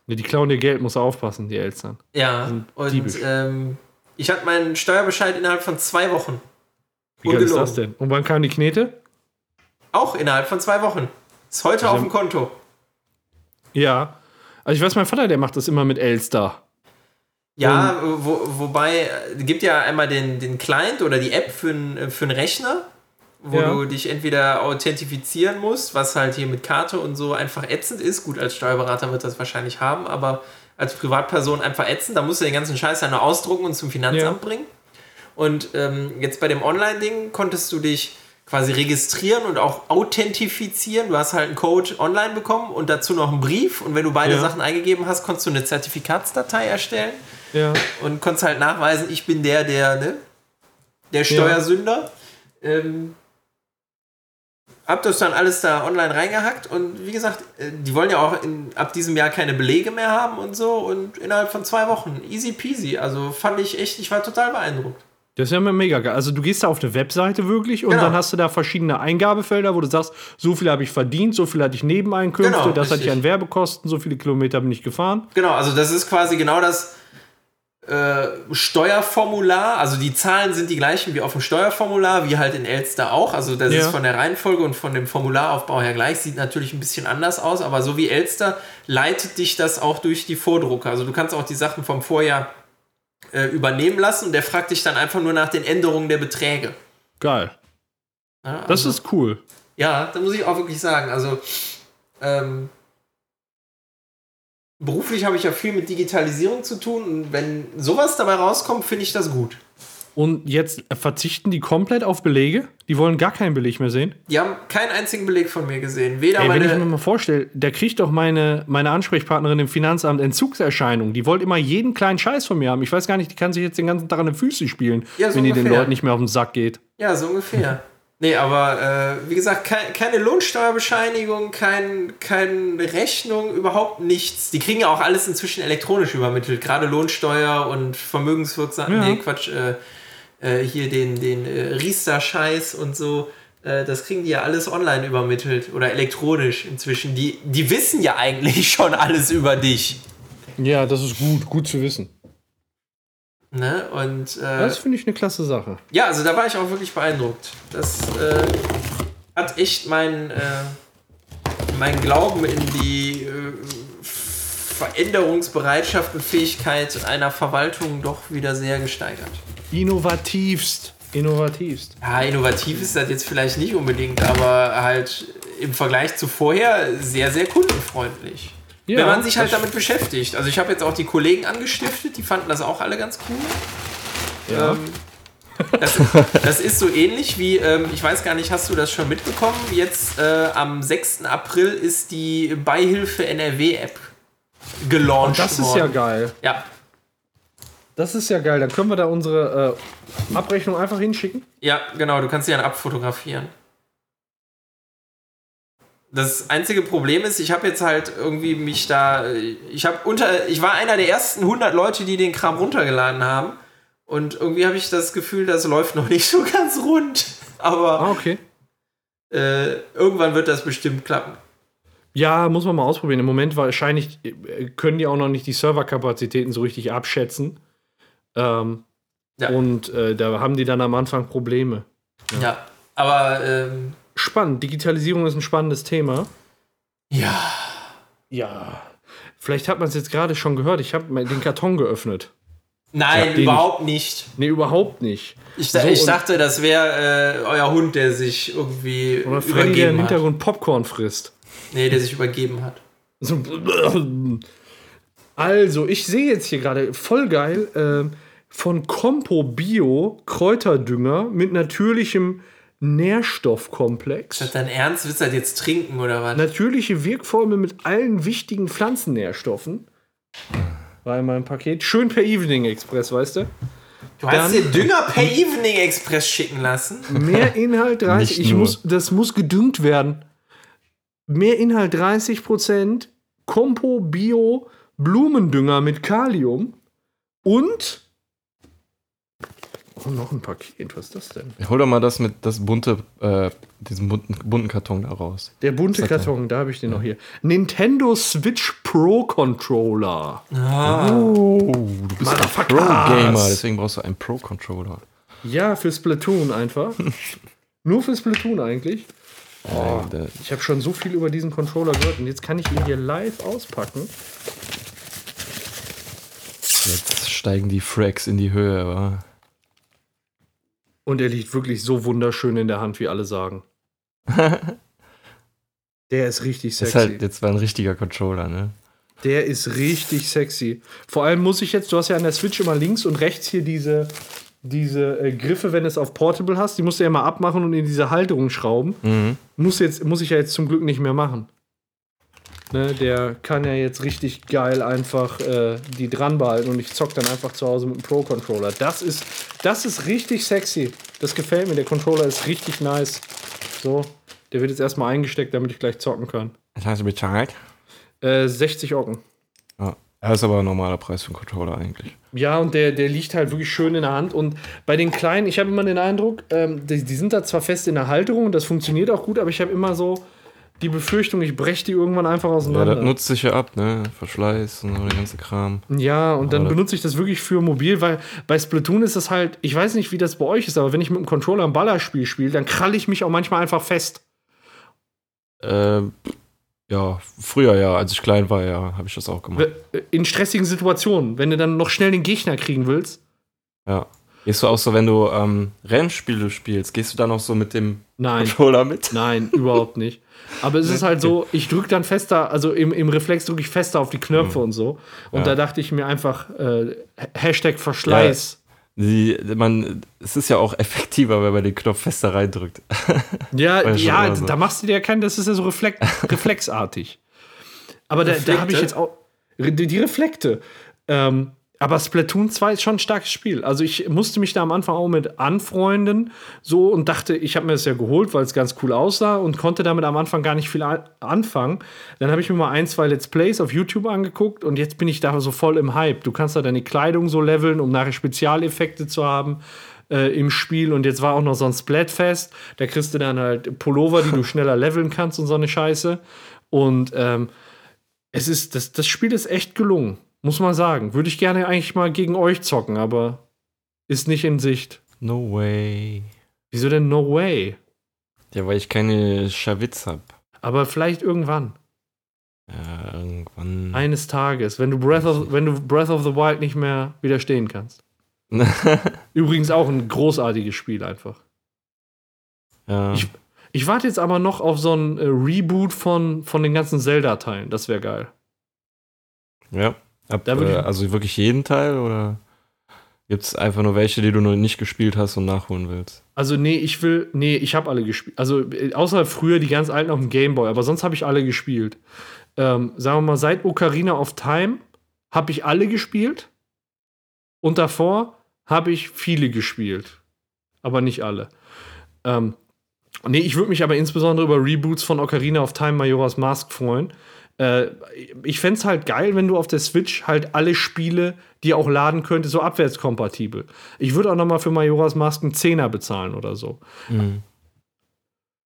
Nee, die klauen dir Geld, muss aufpassen, die Eltern. Ja. Und ähm, ich hatte meinen Steuerbescheid innerhalb von zwei Wochen. Wie geil ist das denn? Und wann kam die Knete? Auch innerhalb von zwei Wochen. Ist heute Also- auf dem Konto. Ja. Also ich weiß, mein Vater, der macht das immer mit Elster. Ja, wo, wobei, es gibt ja einmal den, den Client oder die App für, n- für einen Rechner, wo Ja. du dich entweder authentifizieren musst, was halt hier mit Karte und so einfach ätzend ist. Gut, als Steuerberater wird das wahrscheinlich haben, aber als Privatperson einfach ätzend. Da musst du den ganzen Scheiß ja nur ausdrucken und zum Finanzamt Ja. bringen. Und ähm, jetzt bei dem Online-Ding konntest du dich quasi registrieren und auch authentifizieren. Du hast halt einen Code online bekommen und dazu noch einen Brief. Und wenn du beide Ja. Sachen eingegeben hast, konntest du eine Zertifikatsdatei erstellen Ja. und konntest halt nachweisen, ich bin der, der, ne? Der Steuersünder. Ähm, hab das dann alles da online reingehackt und wie gesagt, äh, die wollen ja auch in, ab diesem Jahr keine Belege mehr haben und so und innerhalb von zwei Wochen, easy peasy. Also fand ich echt, ich war total beeindruckt. Das ist ja immer mega geil. Also du gehst da auf eine Webseite wirklich und Genau. dann hast du da verschiedene Eingabefelder, wo du sagst, so viel habe ich verdient, so viel hatte ich Nebeneinkünfte, Genau, das hatte ich richtig. an Werbekosten, so viele Kilometer bin ich gefahren. Genau, also das ist quasi genau das äh, Steuerformular. Also die Zahlen sind die gleichen wie auf dem Steuerformular, wie halt in Elster auch. Also das Ja. ist von der Reihenfolge und von dem Formularaufbau her gleich. Sieht natürlich ein bisschen anders aus, aber so wie Elster leitet dich das auch durch die Vordrucke. Also du kannst auch die Sachen vom Vorjahr äh, übernehmen lassen und der fragt dich dann einfach nur nach den Änderungen der Beträge. Geil. Ja, Das also- ist cool. ja, da muss ich auch wirklich sagen, also ähm, beruflich habe ich ja viel mit Digitalisierung zu tun und wenn sowas dabei rauskommt, finde ich das gut. Und jetzt verzichten die komplett auf Belege? Die wollen gar keinen Beleg mehr sehen? Die haben keinen einzigen Beleg von mir gesehen. Weder Ey, wenn ich mir meine. mal vorstelle, der kriegt doch meine, meine Ansprechpartnerin im Finanzamt Entzugserscheinungen. Die wollte immer jeden kleinen Scheiß von mir haben. Ich weiß gar nicht, die kann sich jetzt den ganzen Tag an den Füßen spielen, Ja, so wenn die den ungefähr. Leuten nicht mehr auf den Sack geht. Ja, so ungefähr. Nee, aber äh, wie gesagt, kei- keine Lohnsteuerbescheinigung, kein, keine Rechnung, überhaupt nichts. Die kriegen ja auch alles inzwischen elektronisch übermittelt. Gerade Lohnsteuer und Vermögenswirksam. Ja. Nee, Quatsch. Äh, äh, hier den, den äh, Riester-Scheiß und so. Äh, das kriegen die ja alles online übermittelt oder elektronisch inzwischen. Die, die wissen ja eigentlich schon alles über dich. Ja, das ist gut, gut zu wissen. Ne? Und äh, Das finde ich eine klasse Sache. Ja, also da war ich auch wirklich beeindruckt. Das äh, hat echt mein, äh, mein Glauben in die äh, Veränderungsbereitschaft und Fähigkeit einer Verwaltung doch wieder sehr gesteigert. Innovativst. Innovativst. Ja, innovativ ist das jetzt vielleicht nicht unbedingt, aber halt im Vergleich zu vorher sehr, sehr kundenfreundlich. Ja, Wenn man sich halt damit beschäftigt. Also ich habe jetzt auch die Kollegen angestiftet, die fanden das auch alle ganz cool. Ja. Ähm, das, das ist so ähnlich wie, ähm, ich weiß gar nicht, hast du das schon mitbekommen? Jetzt äh, am 6. April ist die Beihilfe NRW-App gelauncht Und das ist ja geil. Ja, Das ist ja geil. Dann können wir da unsere äh, Abrechnung einfach hinschicken. ja, genau, du kannst sie dann abfotografieren. Das einzige Problem ist, ich habe jetzt halt irgendwie mich da, ich habe unter, ich war einer der ersten 100 Leute, die den Kram runtergeladen haben und irgendwie habe ich das Gefühl, das läuft noch nicht so ganz rund, aber Ah, okay. äh, irgendwann wird das bestimmt klappen. Ja, muss man mal ausprobieren. Im Moment wahrscheinlich äh, können die auch noch nicht die Serverkapazitäten so richtig abschätzen. Ähm, Ja. Und äh, da haben die dann am Anfang Probleme. Ja, aber ähm, Spannend. Digitalisierung ist ein spannendes Thema. ja, Ja. Vielleicht hat man es jetzt gerade schon gehört. Ich habe den Karton geöffnet. nein, Ja, überhaupt nicht. Nee, überhaupt nicht. Ich, So, ich dachte, das wäre äh, euer Hund, der sich irgendwie Oder Freddy, der im übergeben hat. Hintergrund Popcorn frisst. Nee, der sich übergeben hat. So. Also, ich sehe jetzt hier gerade voll geil ähm, von Compo Bio Kräuterdünger mit natürlichem Nährstoffkomplex. das dein Ernst? Willst du das jetzt trinken oder was? Natürliche Wirkformel mit allen wichtigen Pflanzennährstoffen. War in meinem Paket. Schön per Evening Express, weißt du? Du hast Dann- dir Dünger per Evening Express schicken lassen? Mehr Inhalt 30. Nicht Ich muss, das muss gedüngt werden. Mehr Inhalt 30 Prozent. Compo Bio Blumendünger mit Kalium. Und. Oh, noch ein Paket. Was ist das denn? Hol doch mal das mit das bunte, äh, diesen bunten, bunten Karton da raus. Der bunte? Karton, da habe ich den noch hier. Nintendo Switch Pro Controller. Ah, Oh, du bist ein Motherfuckers. Pro-Gamer, deswegen brauchst du einen Pro-Controller. Ja, für Splatoon einfach. Nur für Splatoon eigentlich. Oh. Ich habe schon so viel über diesen Controller gehört und jetzt kann ich ihn hier live auspacken. Jetzt steigen die Frags in die Höhe, wa? Und er liegt wirklich so wunderschön in der Hand, wie alle sagen. Der ist richtig Das sexy. ist halt jetzt mal ein richtiger Controller, ne? Der ist richtig sexy. Vor allem muss ich jetzt, du hast ja an der Switch immer links und rechts hier diese, diese äh, Griffe, wenn du es auf Portable hast, die musst du ja mal abmachen und in diese Halterung schrauben. Mhm. Muss, jetzt, muss ich ja jetzt zum Glück nicht mehr machen. Ne, der kann ja jetzt richtig geil einfach äh, die dran behalten und ich zock dann einfach zu Hause mit dem Pro-Controller. Das ist, das ist richtig sexy. Das gefällt mir. Der Controller ist richtig nice. So, der wird jetzt erstmal eingesteckt, damit ich gleich zocken kann. Was hast du bezahlt? Äh, 60 Ocken. Ja. Das ist aber ein normaler Preis für einen Controller eigentlich. Ja, und der, der liegt halt wirklich schön in der Hand. Und bei den kleinen, ich habe immer den Eindruck, ähm, die, die sind da zwar fest in der Halterung und das funktioniert auch gut, aber ich habe immer so die Befürchtung, ich breche die irgendwann einfach Ja, auseinander. das nutzt sich ja ab, ne? Verschleiß und so der ganze Kram. Ja, und dann Aber- benutze ich das wirklich für mobil, weil bei Splatoon ist das halt, ich weiß nicht, wie das bei euch ist, aber wenn ich mit dem Controller ein Ballerspiel spiele, dann kralle ich mich auch manchmal einfach fest. Äh, ja, früher ja, als ich klein war, ja, habe ich das auch gemacht. In stressigen Situationen, wenn du dann noch schnell den Gegner kriegen willst. Ja. Gehst du auch so, wenn du ähm, Rennspiele spielst, gehst du dann auch so mit dem Nein. Controller mit? Nein, überhaupt nicht. Aber es ist halt so, ich drücke dann fester, also im, im Reflex drücke ich fester auf die Knöpfe und so. Und Ja. da dachte ich mir einfach, äh, Hashtag Verschleiß. Die, man, es ist ja auch effektiver, wenn man den Knopf fester reindrückt. Ja, ja ja, so. da machst du dir ja keinen, das ist ja so reflex, reflexartig. Aber da, da habe ich jetzt auch. Die, die Reflekte. Ähm, aber Splatoon 2 ist schon ein starkes Spiel. Also ich musste mich da am Anfang auch mit anfreunden, so und dachte, ich habe mir das ja geholt, weil es ganz cool aussah und konnte damit am Anfang gar nicht viel anfangen. Dann habe ich mir mal ein, zwei Let's Plays auf YouTube angeguckt und jetzt bin ich da so voll im Hype. Du kannst da deine Kleidung so leveln, um nachher Spezialeffekte zu haben äh, im Spiel. Und jetzt war auch noch so ein Splatfest. Da kriegst du dann halt Pullover, die du schneller leveln kannst und so eine Scheiße. Und ähm, es ist, das, das Spiel ist echt gelungen, muss man sagen. Würde ich gerne eigentlich mal gegen euch zocken, aber ist nicht in Sicht. No way. Wieso denn no way? Ja, weil ich keine Schawitz hab. Aber vielleicht irgendwann. Ja, irgendwann. Eines Tages, wenn du Breath of, wenn du Breath of the Wild nicht mehr widerstehen kannst. Übrigens auch ein großartiges Spiel einfach. ja. Ich- Ich warte jetzt aber noch auf so ein äh, Reboot von, von den ganzen Zelda-Teilen. Das wäre geil. ja. Ab, äh, also wirklich jeden Teil oder gibt es einfach nur welche, die du noch nicht gespielt hast und nachholen willst? Also, nee, ich will. Nee, ich habe alle gespielt. Also, äh, außer früher die ganz alten auf dem Gameboy, aber sonst habe ich alle gespielt. Ähm, sagen wir mal, seit Ocarina of Time habe ich alle gespielt. Und davor habe ich viele gespielt. Aber nicht alle. Ähm, nee, ich würde mich aber insbesondere über Reboots von Ocarina of Time Majora's Mask freuen. Äh, ich fände es halt geil, wenn du auf der Switch halt alle Spiele, die auch laden könntest, so abwärtskompatibel. Ich würde auch noch mal für Majora's Mask einen Zehner bezahlen oder so.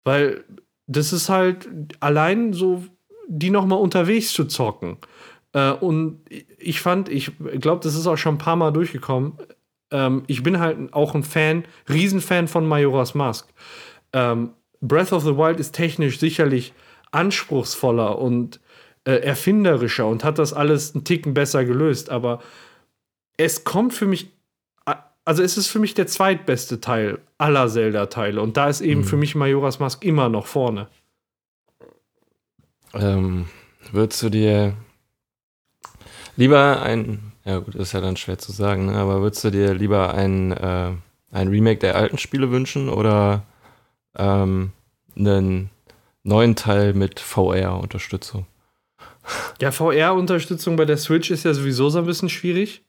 Weil das ist halt allein so, die noch mal unterwegs zu zocken. Äh, und ich fand, ich glaube, das ist auch schon ein paar Mal durchgekommen. Ähm, ich bin halt auch ein Fan, Riesenfan von Majora's Mask. Ähm, Breath of the Wild ist technisch sicherlich anspruchsvoller und äh, erfinderischer und hat das alles einen Ticken besser gelöst, aber es kommt für mich, also es ist für mich der zweitbeste Teil aller Zelda-Teile und da ist eben für mich Majora's Mask immer noch vorne. Ähm, würdest du dir lieber ein, ja gut, ist ja dann schwer zu sagen, ne? aber würdest du dir lieber ein, äh, ein Remake der alten Spiele wünschen oder ähm, einen neuen Teil mit VR-Unterstützung? Ja, VR-Unterstützung bei der Switch ist ja sowieso so ein bisschen schwierig.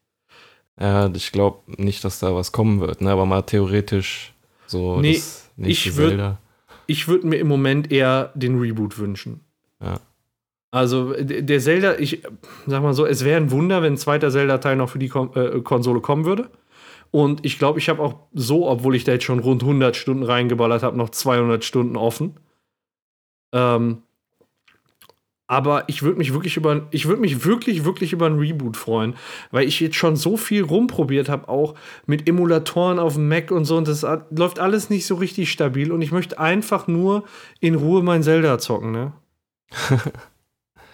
Ja, ich glaube nicht, dass da was kommen wird, ne? aber mal theoretisch so Nee, das nächste ich würd- Zelda. Ich würde mir im Moment eher den Reboot wünschen. Ja. Also der Zelda, ich sag mal so, es wäre ein Wunder, wenn ein zweiter Zelda-Teil noch für die Kon äh, Konsole kommen würde. Und ich glaube, ich habe auch so, obwohl ich da jetzt schon rund 100 Stunden reingeballert habe, noch 200 Stunden offen. Ähm, aber ich würde mich wirklich über, ich würde mich wirklich, wirklich über ein Reboot freuen, weil ich jetzt schon so viel rumprobiert habe, auch mit Emulatoren auf dem Mac und so, und das läuft alles nicht so richtig stabil und ich möchte einfach nur in Ruhe mein Zelda zocken, ne?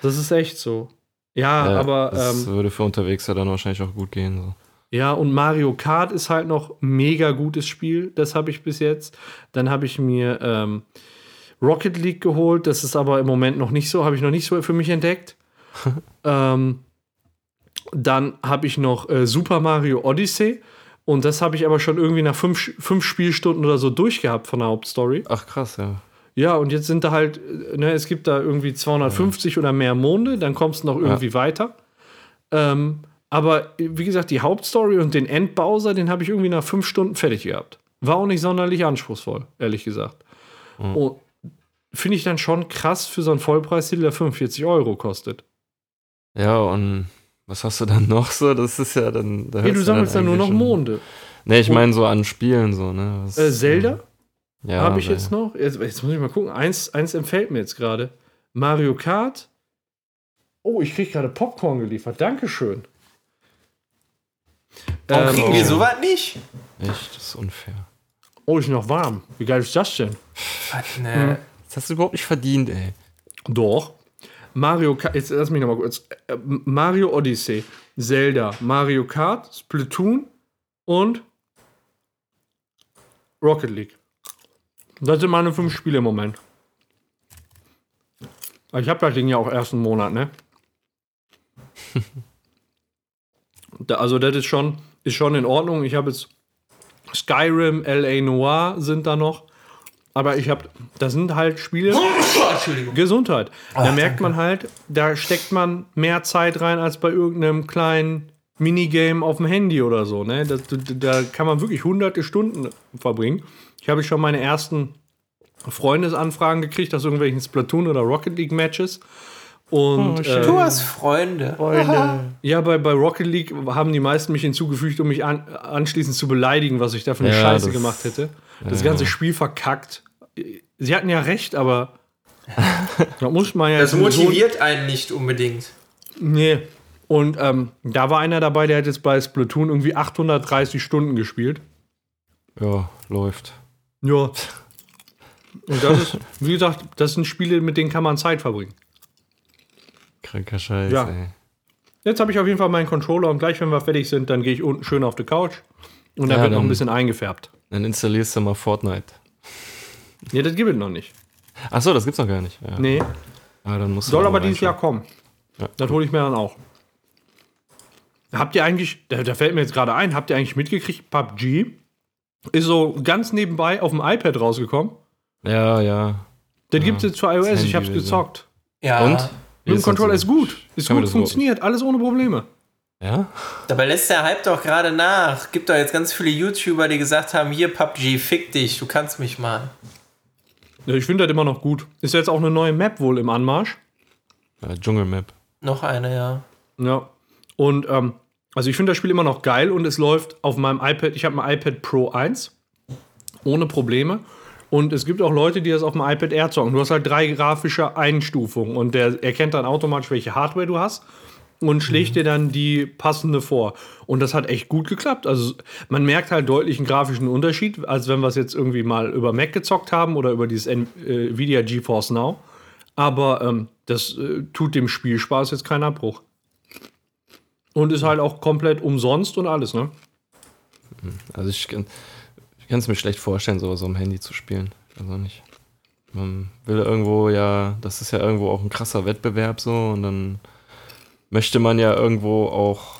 das ist echt so. Ja, Ja, aber das ähm, würde für unterwegs ja dann wahrscheinlich auch gut gehen. So. ja, und Mario Kart ist halt noch mega gutes Spiel. Das habe ich bis jetzt. Dann habe ich mir ähm, Rocket League geholt. Das ist aber im Moment noch nicht so, habe ich noch nicht so für mich entdeckt. ähm, dann habe ich noch äh, Super Mario Odyssey. Und das habe ich aber schon irgendwie nach fünf, fünf Spielstunden oder so durchgehabt von der Hauptstory. Ach krass, ja. Ja, und jetzt sind da halt, ne, es gibt da irgendwie 250 oder mehr Monde, dann kommst du noch irgendwie weiter. Ähm, aber wie gesagt, die Hauptstory und den Endbowser, den habe ich irgendwie nach fünf Stunden fertig gehabt. War auch nicht sonderlich anspruchsvoll, ehrlich gesagt. Und finde ich dann schon krass für so einen Vollpreistitel, der 45 Euro kostet. Ja, und was hast du dann noch so? Das ist ja dann. Da Hey, du sammelst dann nur noch Monde. Nee, ich meine so an Spielen so, ne? Was, Äh, Zelda ja, habe ich jetzt noch. Jetzt, jetzt muss ich mal gucken. Eins, eins empfällt mir jetzt gerade. Mario Kart. Oh, ich kriege gerade Popcorn geliefert. Dankeschön. Warum Ähm, kriegen wir sowas nicht? Echt, das ist unfair. Oh, ist noch warm. Wie geil ist das denn? Was, ne? Das hast du überhaupt nicht verdient, ey. Doch. Mario Kart, jetzt lass mich noch mal kurz. Äh, Mario Odyssey, Zelda, Mario Kart, Splatoon und Rocket League. Das sind meine fünf Spiele im Moment. Ich habe das Ding ja auch erst einen Monat, ne? also das ist schon, ist schon in Ordnung. Ich habe jetzt Skyrim, LA Noir sind da noch. Aber ich habe, das sind halt Spiele. Entschuldigung. Gesundheit. Da merkt man halt, da steckt man mehr Zeit rein als bei irgendeinem kleinen Minigame auf dem Handy oder so. Ne? Das, da kann man wirklich hunderte Stunden verbringen. Ich habe schon meine ersten Freundesanfragen gekriegt aus irgendwelchen Splatoon oder Rocket League Matches. Und äh, Du hast Freunde. ja, bei, bei Rocket League haben die meisten mich hinzugefügt, um mich an, anschließend zu beleidigen, was ich da für eine Ja, Scheiße gemacht hätte. Das ja. ganze Spiel verkackt. Sie hatten ja recht, aber da muss man ja Das so- motiviert einen nicht unbedingt. Nee. Und ähm, da war einer dabei, der hat jetzt bei Splatoon irgendwie 830 Stunden gespielt. Ja, läuft. Ja. Und das ist, wie gesagt, das sind Spiele, mit denen kann man Zeit verbringen. Kranker Scheiß, Ja. ey. Jetzt habe ich auf jeden Fall meinen Controller und gleich, wenn wir fertig sind, dann gehe ich unten schön auf die Couch und da Ja, wird noch ein dann- bisschen eingefärbt. Dann installierst du mal Fortnite. Nee, das gibt es noch nicht. Achso, das gibt's noch gar nicht. Ja. Nee, Ah, dann musst du soll aber dieses Jahr kommen. Ja. Das hole ich mir dann auch. Habt ihr eigentlich, da, da fällt mir jetzt gerade ein, habt ihr eigentlich mitgekriegt, PUBG ist so ganz nebenbei auf dem iPad rausgekommen. Ja, ja. Den gibt es jetzt für iOS, ich hab's gezockt. Ja. Und? Mit dem Controller ist gut. Ist Kann gut, funktioniert, alles ohne Probleme. Ja? Dabei lässt der Hype doch gerade nach. Gibt doch jetzt ganz viele YouTuber, die gesagt haben: Hier, PUBG, fick dich, du kannst mich mal. Ja, Ich finde das immer noch gut. Ist jetzt auch eine neue Map wohl im Anmarsch. ja Dschungelmap. Noch eine, ja. Ja. Und ähm, also ich finde das Spiel immer noch geil und es läuft auf meinem iPad. Ich habe ein iPad Pro 1 ohne Probleme. Und es gibt auch Leute, die das auf dem iPad Air zocken. Du hast halt drei grafische Einstufungen und der erkennt dann automatisch, welche Hardware du hast und schlägt dir dann die passende vor. Und das hat echt gut geklappt. Also man merkt halt deutlich einen grafischen Unterschied, als wenn wir es jetzt irgendwie mal über Mac gezockt haben oder über dieses äh, Nvidia GeForce Now. Aber ähm, das äh, tut dem Spielspaß jetzt keinen Abbruch. Und ist halt auch komplett umsonst und alles, ne? Also ich kann es mir schlecht vorstellen, sowas am Handy zu spielen. Also nicht. Man will irgendwo ja, das ist ja irgendwo auch ein krasser Wettbewerb so und dann möchte man ja irgendwo auch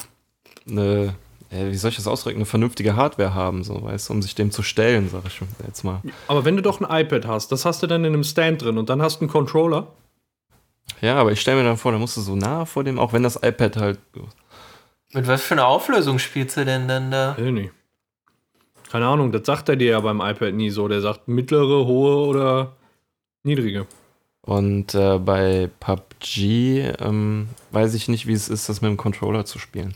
eine, äh, wie soll ich das ausdrücken, eine vernünftige Hardware haben, so, weißt du, um sich dem zu stellen, sag ich jetzt mal. Aber wenn du doch ein iPad hast, das hast du dann in einem Stand drin und dann hast du einen Controller. Ja, aber ich stelle mir dann vor, da musst du so nah vor dem, auch wenn das iPad halt. Mit was für einer Auflösung spielst du denn dann da? Hey, nee. Keine Ahnung, das sagt er dir ja beim iPad nie so. Der sagt mittlere, hohe oder niedrige. Und äh, bei PUBG ähm, weiß ich nicht, wie es ist, das mit dem Controller zu spielen.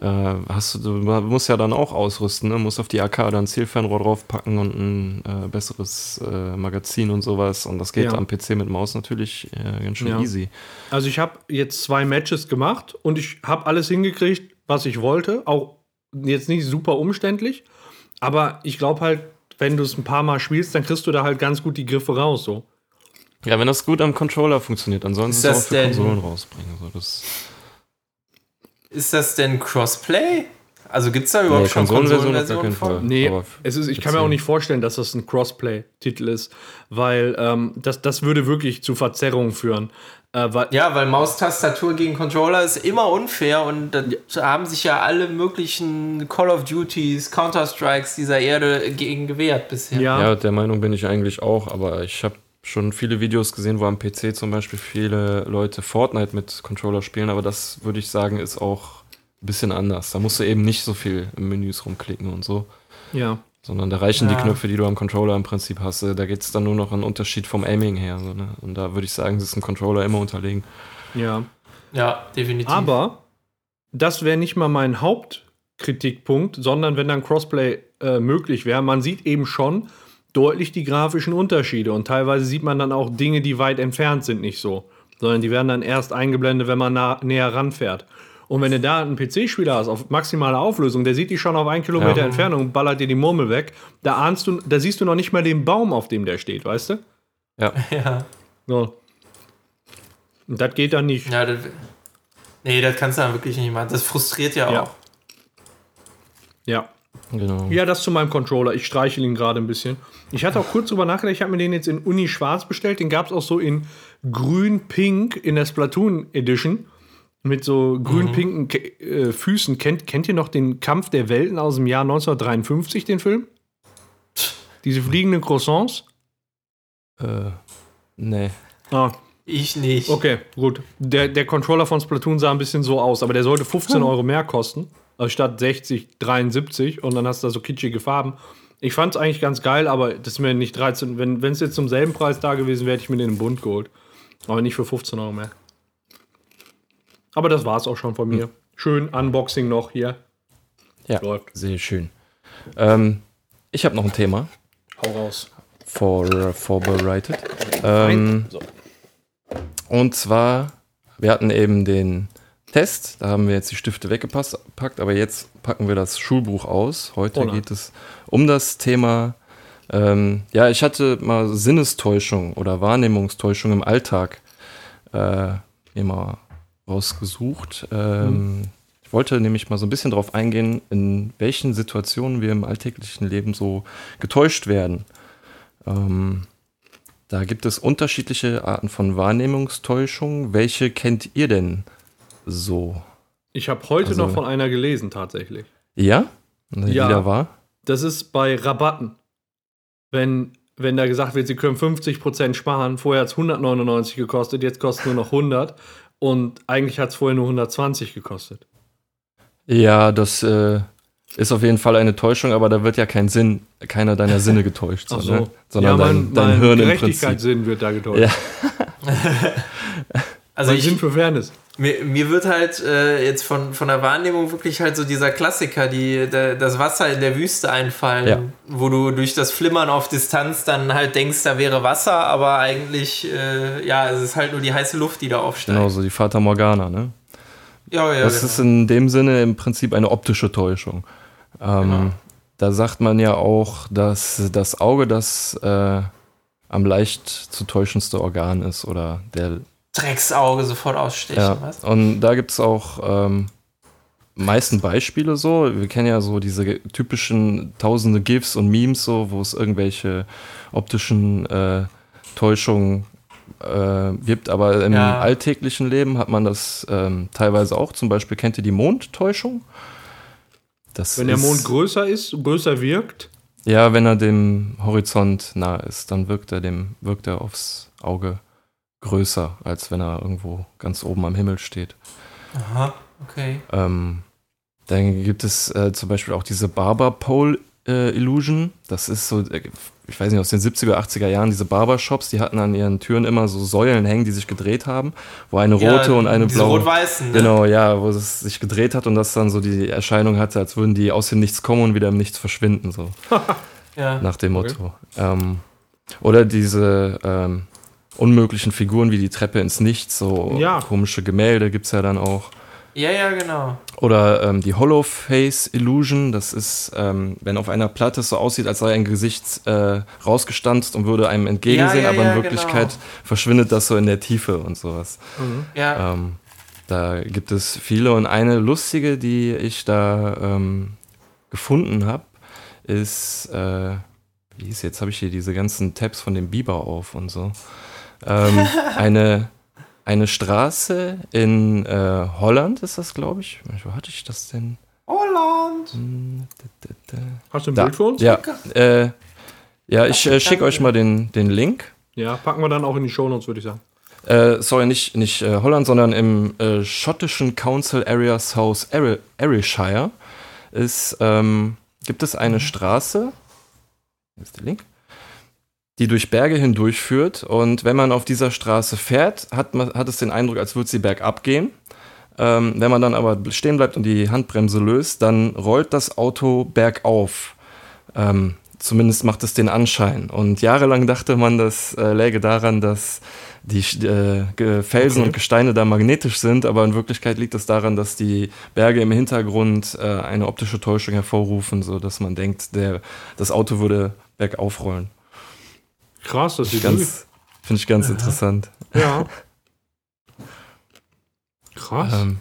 Äh, hast du, du musst ja dann auch ausrüsten, ne? musst auf die AK dann ein Zielfernrohr draufpacken und ein äh, besseres äh, Magazin und sowas. Und das geht Ja. am PC mit Maus natürlich äh, ganz schön Ja. easy. Also ich habe jetzt zwei Matches gemacht und ich habe alles hingekriegt, was ich wollte. Auch jetzt nicht super umständlich. Aber ich glaube halt, wenn du es ein paar Mal spielst, dann kriegst du da halt ganz gut die Griffe raus. So. Ja, wenn das gut am Controller funktioniert, ansonsten Ist es das auch für denn- Konsolen rausbringen. So, das Ist das denn Crossplay? Also gibt es da überhaupt Nee, schon Konsolenversion Fall. von? Nee, es ist, ich kann mir auch 10. nicht vorstellen, dass das ein Crossplay-Titel ist, weil ähm, das, das würde wirklich zu Verzerrungen führen. Äh, weil, Ja, weil Maustastatur gegen Controller ist immer unfair und da haben sich ja alle möglichen Call of Duties, Counter-Strikes dieser Erde gegen gewehrt bisher. ja, Ja, der Meinung bin ich eigentlich auch, aber ich habe schon viele Videos gesehen, wo am PC zum Beispiel viele Leute Fortnite mit Controller spielen, aber das würde ich sagen, ist auch ein bisschen anders. Da musst du eben nicht so viel im Menüs rumklicken und so, ja. sondern da reichen Ja. die Knöpfe, die du am Controller im Prinzip hast. Da geht es dann nur noch einen Unterschied vom Aiming her. So, ne? Und da würde ich sagen, ist ein Controller immer unterlegen. ja. Ja, definitiv. Aber das wäre nicht mal mein Hauptkritikpunkt, sondern wenn dann Crossplay äh, möglich wäre. Man sieht eben schon deutlich die grafischen Unterschiede und teilweise sieht man dann auch Dinge, die weit entfernt sind, nicht so, sondern die werden dann erst eingeblendet, wenn man nah, näher ranfährt. Und wenn du da einen PC-Spieler hast auf maximale Auflösung, der sieht dich schon auf einen Kilometer Ja. Entfernung und ballert dir die Murmel weg, da ahnst du, da siehst du noch nicht mal den Baum, auf dem der steht, weißt du? Ja, ja. So. Und das geht dann nicht. ja das, nee, das kannst du dann wirklich nicht machen. Das frustriert ja auch. Ja. Ja. genau. Ja, das zu meinem Controller. Ich streichel ihn gerade ein bisschen. Ich hatte auch kurz drüber nachgedacht, ich habe mir den jetzt in Uni schwarz bestellt. Den gab es auch so in grün-pink in der Splatoon Edition. Mit so grün-pinken Ke- äh, Füßen. Kennt, kennt ihr noch den Kampf der Welten aus dem Jahr 1953, den Film? Diese fliegenden Croissants? Äh, nee. Ah, Ich nicht. okay, gut. Der, der Controller von Splatoon sah ein bisschen so aus, aber der sollte 15 Euro mehr kosten. Also statt 60, 73 und dann hast du da so kitschige Farben. Ich fand es eigentlich ganz geil, aber das ist mir nicht 13. Wenn es jetzt zum selben Preis da gewesen wäre, hätte ich mir den im Bund geholt. Aber nicht für 15 Euro mehr. Aber das war es auch schon von mir. Schön Unboxing noch hier. Ja, Läuft. sehr schön. Ähm, ich habe noch ein Thema Hau raus. vor, vorbereitet. Ähm, so. Und zwar, wir hatten eben den Test, da haben wir jetzt die Stifte weggepackt, aber jetzt packen wir das Schulbuch aus. Heute nein. geht es um das Thema, ähm, ja, ich hatte mal Sinnestäuschung oder Wahrnehmungstäuschung im Alltag äh, immer rausgesucht. Ähm, Ich wollte nämlich mal so ein bisschen darauf eingehen, in welchen Situationen wir im alltäglichen Leben so getäuscht werden. Ähm, da gibt es unterschiedliche Arten von Wahrnehmungstäuschung. Welche kennt ihr denn so? Ich habe heute Also- noch von einer gelesen, tatsächlich. Ja? Die Ja. da war? Das ist bei Rabatten. Wenn, wenn da gesagt wird, sie können 50% sparen, vorher hat es 199 gekostet, jetzt kostet nur noch 100 und eigentlich hat es vorher nur 120 gekostet. Ja, das äh, ist auf jeden Fall eine Täuschung, aber da wird ja kein Sinn, keiner deiner Sinne getäuscht, so, Ach so. ne? sondern ja, dein, mein, dein mein Hirn im Prinzip. Gerechtigkeitssinn wird da getäuscht. Ja. Also mein ich, Sinn für Fairness. Mir, mir wird halt äh, jetzt von, von der Wahrnehmung wirklich halt so dieser Klassiker, die, der, das Wasser in der Wüste einfallen, Ja. wo du durch das Flimmern auf Distanz dann halt denkst, da wäre Wasser, aber eigentlich, äh, ja, es ist halt nur die heiße Luft, die da aufsteigt. Genau, so die Fata Morgana, ne? Ja, ja, Das genau. ist in dem Sinne im Prinzip eine optische Täuschung. Ähm, Genau. Da sagt man ja auch, dass das Auge das äh, am leicht zu täuschendste Organ ist oder der Drecksauge sofort ausstechen, Ja, was? und da gibt es auch ähm, meisten Beispiele so. Wir kennen ja so diese typischen tausende GIFs und Memes, so, wo es irgendwelche optischen äh, Täuschungen äh, gibt. Aber im Ja. alltäglichen Leben hat man das ähm, teilweise auch. Zum Beispiel kennt ihr die Mondtäuschung? Das Wenn der Mond größer ist, größer wirkt, Ja, wenn er dem Horizont nah ist, dann wirkt er, dem, wirkt er aufs Auge größer, als wenn er irgendwo ganz oben am Himmel steht. Aha, okay. Ähm, dann gibt es äh, zum Beispiel auch diese Barber Pole äh, Illusion. Das ist so, äh, ich weiß nicht, aus den 70er, 80er Jahren, diese Barbershops, die hatten an ihren Türen immer so Säulen hängen, die sich gedreht haben, wo eine rote und eine diese blaue. rot-weißen, ne? Genau, ja, wo es sich gedreht hat und das dann so die Erscheinung hatte, als würden die aus dem Nichts kommen und wieder im Nichts verschwinden, so Ja. nach dem Okay. Motto. Ähm, oder diese ähm, unmöglichen Figuren wie die Treppe ins Nichts, so Ja. komische Gemälde gibt es ja dann auch. Ja, ja, genau. Oder ähm, die Hollow Face Illusion, das ist, ähm, wenn auf einer Platte es so aussieht, als sei ein Gesicht äh, rausgestanzt und würde einem entgegensehen, Ja, ja, aber ja, in Wirklichkeit genau. verschwindet das so in der Tiefe und sowas. Ja. Ähm, da gibt es viele und eine lustige, die ich da ähm, gefunden habe, ist, äh, wie ist jetzt, habe ich hier diese ganzen Tabs von dem Biber auf und so. Ähm, eine, eine Straße in äh, Holland ist das, glaube ich. Wo hatte ich das denn? Holland. Hast du ein Da. Bild für uns? Ja, äh, ja ich äh, schicke euch mal den, den Link. Ja, packen wir dann auch in die Shownotes, würde ich sagen. Äh, sorry, nicht, nicht äh, Holland, sondern im äh, schottischen Council Area South Ayrshire ist, ähm, gibt es eine Straße, hier ist der Link, die durch Berge hindurchführt. Und wenn man auf dieser Straße fährt, hat, man, hat es den Eindruck, als würde sie bergab gehen. Ähm, wenn man dann aber stehen bleibt und die Handbremse löst, dann rollt das Auto bergauf. Ähm, zumindest macht es den Anschein. Und jahrelang dachte man, das äh, läge daran, dass die äh, Felsen Okay. und Gesteine da magnetisch sind, aber in Wirklichkeit liegt es daran, dass die Berge im Hintergrund äh, eine optische Täuschung hervorrufen, so dass man denkt, der, das Auto würde bergauf rollen. Krass, das sieht Ganz, finde ich ganz interessant. Ja. Krass. Ähm,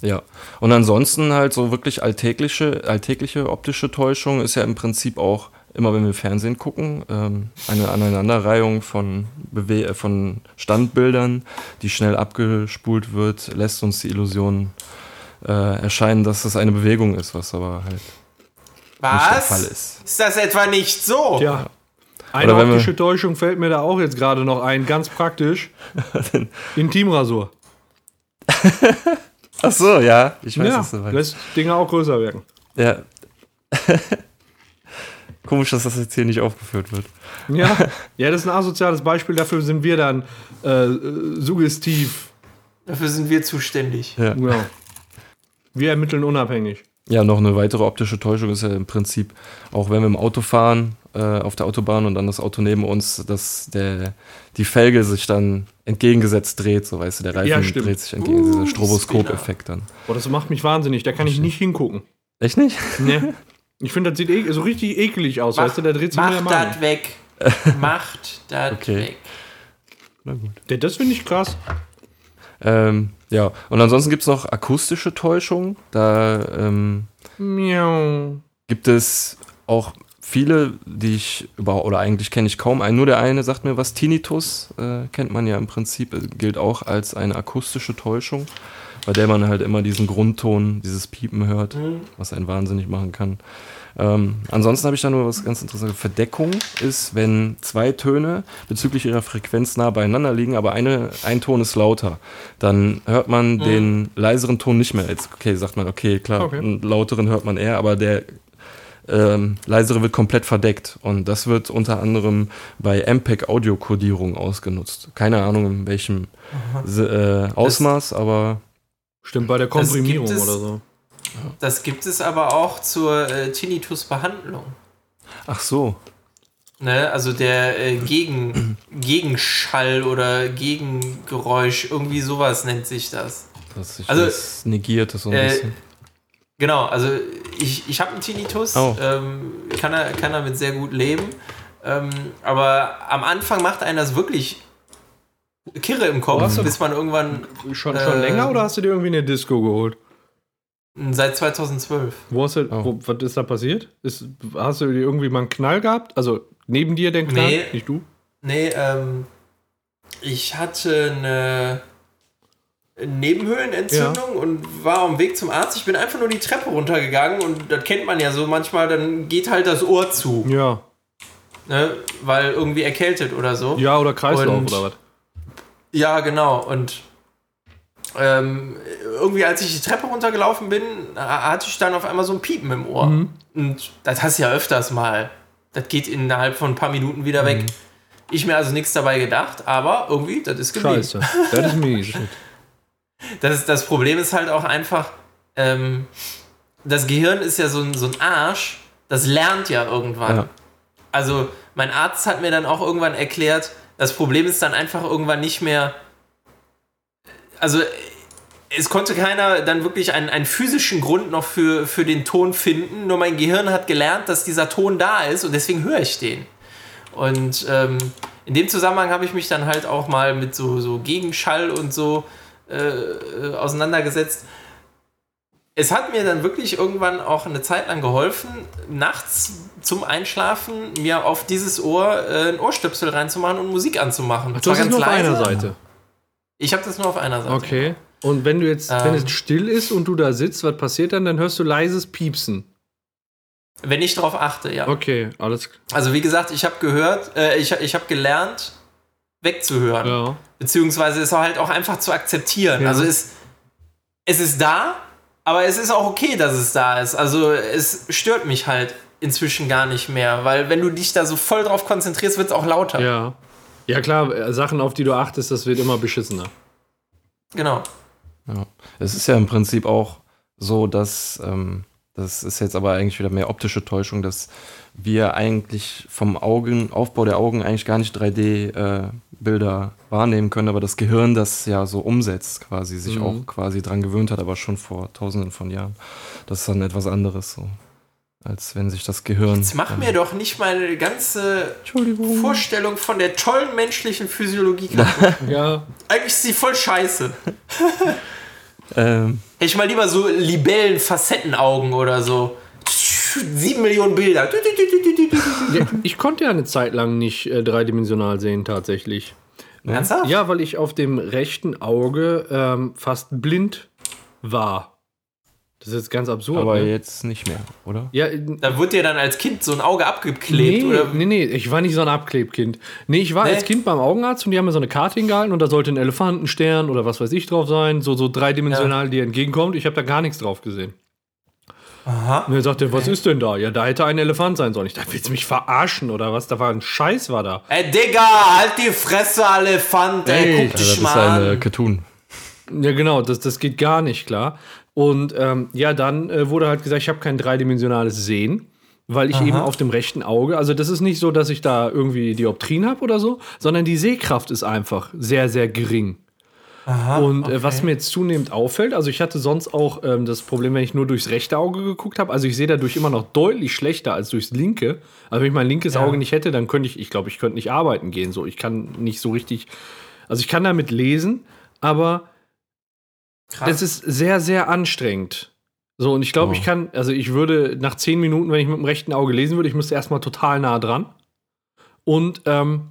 ja. Und ansonsten halt so wirklich alltägliche, alltägliche optische Täuschung ist ja im Prinzip auch immer, wenn wir Fernsehen gucken, ähm, eine Aneinanderreihung von, Bewe äh, von Standbildern, die schnell abgespult wird, lässt uns die Illusion äh, erscheinen, dass das eine Bewegung ist, was aber halt nicht der Was? Fall ist. Ist das etwa nicht so? Tja. Eine Oder optische Täuschung fällt mir da auch jetzt gerade noch ein, ganz praktisch. Intimrasur. Ach so, ja, ich weiß ja, es soweit. lässt Dinge auch größer wirken. Ja. Komisch, dass das jetzt hier nicht aufgeführt wird. Ja, ja, das ist ein asoziales Beispiel. Dafür sind wir dann äh, äh, suggestiv. Dafür sind wir zuständig. Ja. Ja. Wir ermitteln unabhängig. Ja, noch eine weitere optische Täuschung ist ja im Prinzip, auch wenn wir im Auto fahren, äh, auf der Autobahn und dann das Auto neben uns, dass der, die Felge sich dann entgegengesetzt dreht, so weißt du, der Reifen Ja, dreht sich entgegen, Uh, dieser Stroboskop-Effekt dann. Boah, das macht mich wahnsinnig. Da kann ich nicht hingucken. Echt nicht? Ne? Ich finde, das sieht e so richtig ekelig aus, weißt du? Da dreht sich der Macht das weg. Macht das Okay. weg. Na gut. Ja, das finde ich krass. Ähm, ja, und ansonsten gibt es noch akustische Täuschung. Da ähm, Miau. gibt es auch viele, die ich über oder eigentlich kenne ich kaum einen. Nur der eine sagt mir was. Tinnitus äh, kennt man ja im Prinzip, äh, gilt auch als eine akustische Täuschung, bei der man halt immer diesen Grundton, dieses Piepen hört, was einen wahnsinnig machen kann. Ähm, ansonsten habe ich da nur was ganz interessantes. Verdeckung ist, wenn zwei Töne bezüglich ihrer Frequenz nah beieinander liegen, aber eine, ein Ton ist lauter. Dann hört man den leiseren Ton nicht mehr. Jetzt, okay, sagt man, okay, klar, Okay. einen lauteren hört man eher, aber der ähm, leisere wird komplett verdeckt. Und das wird unter anderem bei MPEG Audiokodierung ausgenutzt. Keine Ahnung in welchem äh, Ausmaß, aber Stimmt, bei der Das Komprimierung es- oder so. Das gibt es aber auch zur äh, Tinnitus-Behandlung. ach so. Ne? Also der äh, Gegen, Gegenschall oder Gegengeräusch, irgendwie sowas nennt sich das. Dass sich Also, das negiert ist so ein äh, bisschen. Genau, also ich, ich habe einen Tinnitus, Oh. ähm, kann, er, kann damit sehr gut leben. Ähm, aber am Anfang macht einen das wirklich Kirre im Kopf, bis man irgendwann Schon, schon Ähm. länger oder hast du dir irgendwie eine Disco geholt? seit 2012. Wo hast du, Oh. wo, was ist da passiert? Ist, hast du dir irgendwie mal einen Knall gehabt? Also neben dir den Knall? Nee. Nicht du? Nee, ähm, ich hatte eine Nebenhöhlenentzündung und war am Weg zum Arzt. Ich bin einfach nur die Treppe runtergegangen und das kennt man ja so manchmal, dann geht halt das Ohr zu, Ja. ne? weil irgendwie erkältet oder so. Ja, oder Kreislauf Und- oder was? Ja, genau. Und ähm, irgendwie, als ich die Treppe runtergelaufen bin, ha- hatte ich dann auf einmal so ein Piepen im Ohr. Mhm. Und das hast du ja öfters mal. Das geht innerhalb von ein paar Minuten wieder Mhm. weg. Ich mir also nichts dabei gedacht, aber irgendwie, das ist geblieben. Scheiße. Das ist mies. Das, das Problem ist halt auch einfach, ähm, das Gehirn ist ja so ein, so ein Arsch, das lernt ja irgendwann. Ja. Also mein Arzt hat mir dann auch irgendwann erklärt, das Problem ist dann einfach irgendwann nicht mehr, also es konnte keiner dann wirklich einen, einen physischen Grund noch für, für den Ton finden. Nur mein Gehirn hat gelernt, dass dieser Ton da ist und deswegen höre ich den. Und ähm, in dem Zusammenhang habe ich mich dann halt auch mal mit so, so Gegenschall und so äh, auseinandergesetzt. Es hat mir dann wirklich irgendwann auch eine Zeit lang geholfen, nachts zum Einschlafen mir auf dieses Ohr äh, ein Ohrstöpsel reinzumachen und Musik anzumachen. Du hast es nur auf einer Seite. Ich habe das nur auf einer Seite. Okay. Und wenn du jetzt, Ähm. wenn es still ist und du da sitzt, was passiert dann? Dann hörst du leises Piepsen. Wenn ich darauf achte, ja. Okay, alles klar. Also wie gesagt, ich habe gehört, äh, ich, ich habe gelernt, wegzuhören. Ja. Beziehungsweise es halt auch einfach zu akzeptieren. Ja. Also es, es ist da, aber es ist auch okay, dass es da ist. Also es stört mich halt inzwischen gar nicht mehr, weil wenn du dich da so voll drauf konzentrierst, wird es auch lauter. Ja. Ja, klar, äh, Sachen, auf die du achtest, das wird immer beschissener. Genau. Ja. Es ist ja im Prinzip auch so, dass, ähm, das ist jetzt aber eigentlich wieder mehr optische Täuschung, dass wir eigentlich vom Augen, Aufbau der Augen eigentlich gar nicht 3D-Bilder wahrnehmen können, aber das Gehirn das ja so umsetzt, quasi, sich Mhm. auch quasi dran gewöhnt hat, aber schon vor tausenden von Jahren. Das ist dann etwas anderes so. Als wenn sich das Gehirn. Jetzt mach mir doch nicht meine ganze. Vorstellung von der tollen menschlichen Physiologie kaputt. Ja. Eigentlich ist sie voll scheiße. Ähm, Hätte ich mal lieber so Libellen, Facettenaugen oder so. Sieben Millionen Bilder. ja. Ich konnte ja eine Zeit lang nicht äh, dreidimensional sehen, tatsächlich. Ernsthaft? Ja, weil ich auf dem rechten Auge ähm, fast blind war. Das ist jetzt ganz absurd. aber ne? jetzt nicht mehr, oder? Ja, äh, Da wurde dir dann als Kind so ein Auge abgeklebt. nee, oder? nee, nee, ich war nicht so ein Abklebkind. Nee, ich war Nee? als Kind beim Augenarzt und die haben mir so eine Karte hingehalten und da sollte ein Elefantenstern oder was weiß ich drauf sein, so, so dreidimensional, die entgegenkommt. Ich habe da gar nichts drauf gesehen. Aha. Und er sagte, was ist denn da? Ja, da hätte ein Elefant sein sollen. Ich dachte, willst du mich verarschen oder was? Da war ein Scheiß, war da. Ey, Digga, halt die Fresse, Elefant, ey, Ey, guck dich das ist mal eine an. Cartoon. Ja, genau, das, das geht gar nicht, klar. Und ähm, ja, dann äh, wurde halt gesagt, ich habe kein dreidimensionales Sehen, weil ich eben auf dem rechten Auge, also das ist nicht so, dass ich da irgendwie Dioptrien habe oder so, sondern die Sehkraft ist einfach sehr, sehr gering. Und äh, was mir jetzt zunehmend auffällt, also ich hatte sonst auch ähm, das Problem, wenn ich nur durchs rechte Auge geguckt habe, also ich sehe dadurch immer noch deutlich schlechter als durchs linke. Also wenn ich mein linkes Ja. Auge nicht hätte, dann könnte ich, ich glaube, ich könnte nicht arbeiten gehen. So, ich kann nicht so richtig, also ich kann damit lesen, aber Krass. es ist sehr, sehr anstrengend. So, und ich glaube, Oh. ich kann, also ich würde nach zehn Minuten, wenn ich mit dem rechten Auge lesen würde, ich müsste erstmal total nah dran. Und ähm,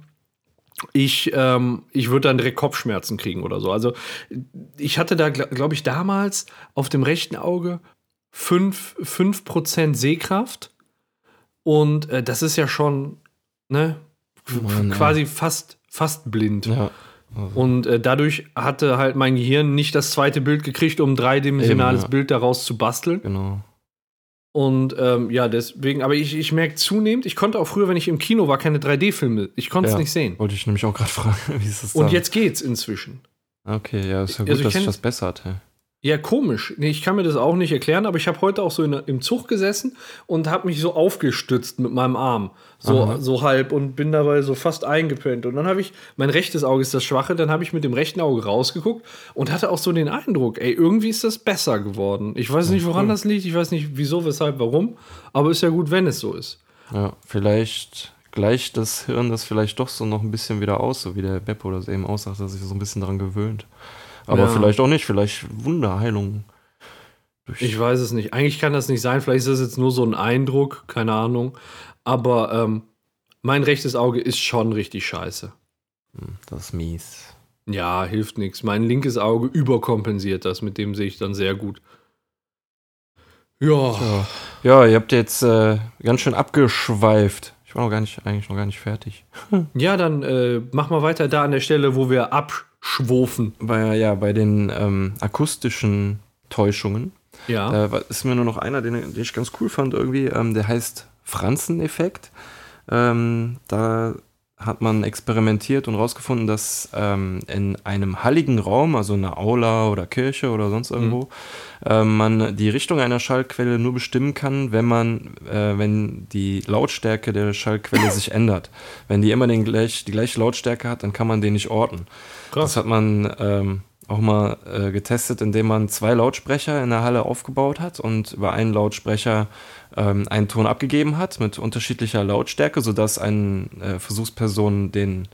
ich, ähm, ich würde dann direkt Kopfschmerzen kriegen oder so. Also ich hatte da, glaube ich, damals auf dem rechten Auge 5%, 5 Sehkraft. Und äh, das ist ja schon, ne, Mann, ey. quasi fast, fast blind. Ja. Und äh, dadurch hatte halt mein Gehirn nicht das zweite Bild gekriegt, um ein dreidimensionales Eben, ja. Bild daraus zu basteln. Genau. Und ähm, ja, deswegen, aber ich, ich merke zunehmend, ich konnte auch früher, wenn ich im Kino war, keine 3D-Filme. Ich konnte es Ja. nicht sehen. Wollte ich nämlich auch gerade fragen, wie ist das Und da? jetzt geht's inzwischen. Okay, ja, ist ja gut, Also dass sich das bessert. Hey. Ja, komisch. Nee, ich kann mir das auch nicht erklären, aber ich habe heute auch so in, im Zug gesessen und habe mich so aufgestützt mit meinem Arm. So, Aha. so halb und bin dabei so fast eingepennt. Und dann habe ich, mein rechtes Auge ist das schwache, dann habe ich mit dem rechten Auge rausgeguckt und hatte auch so den Eindruck, ey, irgendwie ist das besser geworden. Ich weiß nicht, woran das liegt, ich weiß nicht, wieso, weshalb, warum, aber ist ja gut, wenn es so ist. Ja, vielleicht gleicht das Hirn das vielleicht doch so noch ein bisschen wieder aus, so wie der Beppo das eben aussagt, dass sich so ein bisschen daran gewöhnt. Aber Ja. vielleicht auch nicht, vielleicht Wunderheilung. Ich weiß es nicht. Eigentlich kann das nicht sein. Vielleicht ist das jetzt nur so ein Eindruck, keine Ahnung. Aber ähm, mein rechtes Auge ist schon richtig scheiße. Hm, das ist mies. Ja, hilft nichts. Mein linkes Auge überkompensiert das. Mit dem sehe ich dann sehr gut. Ja. Ja, ja ihr habt jetzt äh, ganz schön abgeschweift. Ich war noch gar nicht, eigentlich noch gar nicht fertig. Ja, dann äh, mach mal weiter da an der Stelle, wo wir abschwofen. Bei, ja, bei den ähm, akustischen Täuschungen Ja. Da ist mir nur noch einer, den, den ich ganz cool fand irgendwie. Ähm, der heißt Franzen-Effekt. Ähm, da hat man experimentiert und rausgefunden, dass ähm, in einem halligen Raum, also in einer Aula oder Kirche oder sonst irgendwo, ähm, man die Richtung einer Schallquelle nur bestimmen kann, wenn man, äh, wenn die Lautstärke der Schallquelle sich ändert. Wenn die immer den gleich, die gleiche Lautstärke hat, dann kann man den nicht orten. Krass. Das hat man ähm, auch mal äh, getestet, indem man zwei Lautsprecher in der Halle aufgebaut hat und über einen Lautsprecher ähm, einen Ton abgegeben hat mit unterschiedlicher Lautstärke, sodass eine äh, Versuchsperson den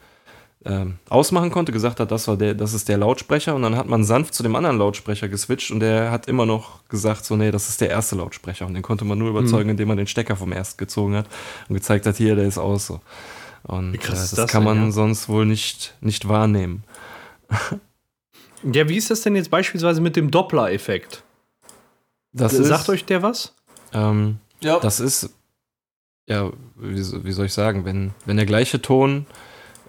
ähm, ausmachen konnte, gesagt hat, das, war der, das ist der Lautsprecher und dann hat man sanft zu dem anderen Lautsprecher geswitcht und der hat immer noch gesagt, so nee, das ist der erste Lautsprecher und den konnte man nur überzeugen, indem man den Stecker vom ersten gezogen hat und gezeigt hat, hier, der ist aus so. Und äh, das, das kann denn, man ja? sonst wohl nicht, nicht wahrnehmen. Ja, wie ist das denn jetzt beispielsweise mit dem Doppler-Effekt? Das Sagt ist, euch der was? ähm, Ja. Das ist, ja, wie, wie soll ich sagen, wenn, wenn der gleiche Ton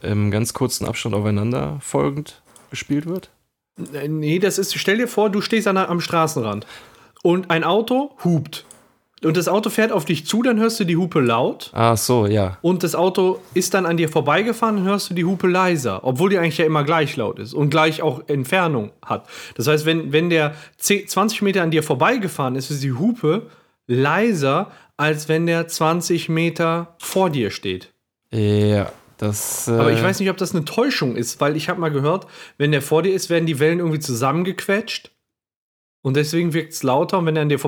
im ganz kurzen Abstand aufeinander folgend gespielt wird? Äh, Nee, das ist, stell dir vor, du stehst an, am Straßenrand und ein Auto hupt. Und das Auto fährt auf dich zu, dann hörst du die Hupe laut. Ah, so, ja. Und das Auto ist dann an dir vorbeigefahren, dann hörst du die Hupe leiser. Obwohl die eigentlich ja immer gleich laut ist und gleich auch Entfernung hat. Das heißt, wenn, wenn der 10, 20 Meter an dir vorbeigefahren ist, ist die Hupe leiser, als wenn der 20 Meter vor dir steht. Ja, das. Äh, Aber ich weiß nicht, ob das eine Täuschung ist, weil ich habe mal gehört, wenn der vor dir ist, werden die Wellen irgendwie zusammengequetscht. Und deswegen wirkt es lauter. Und wenn er an dir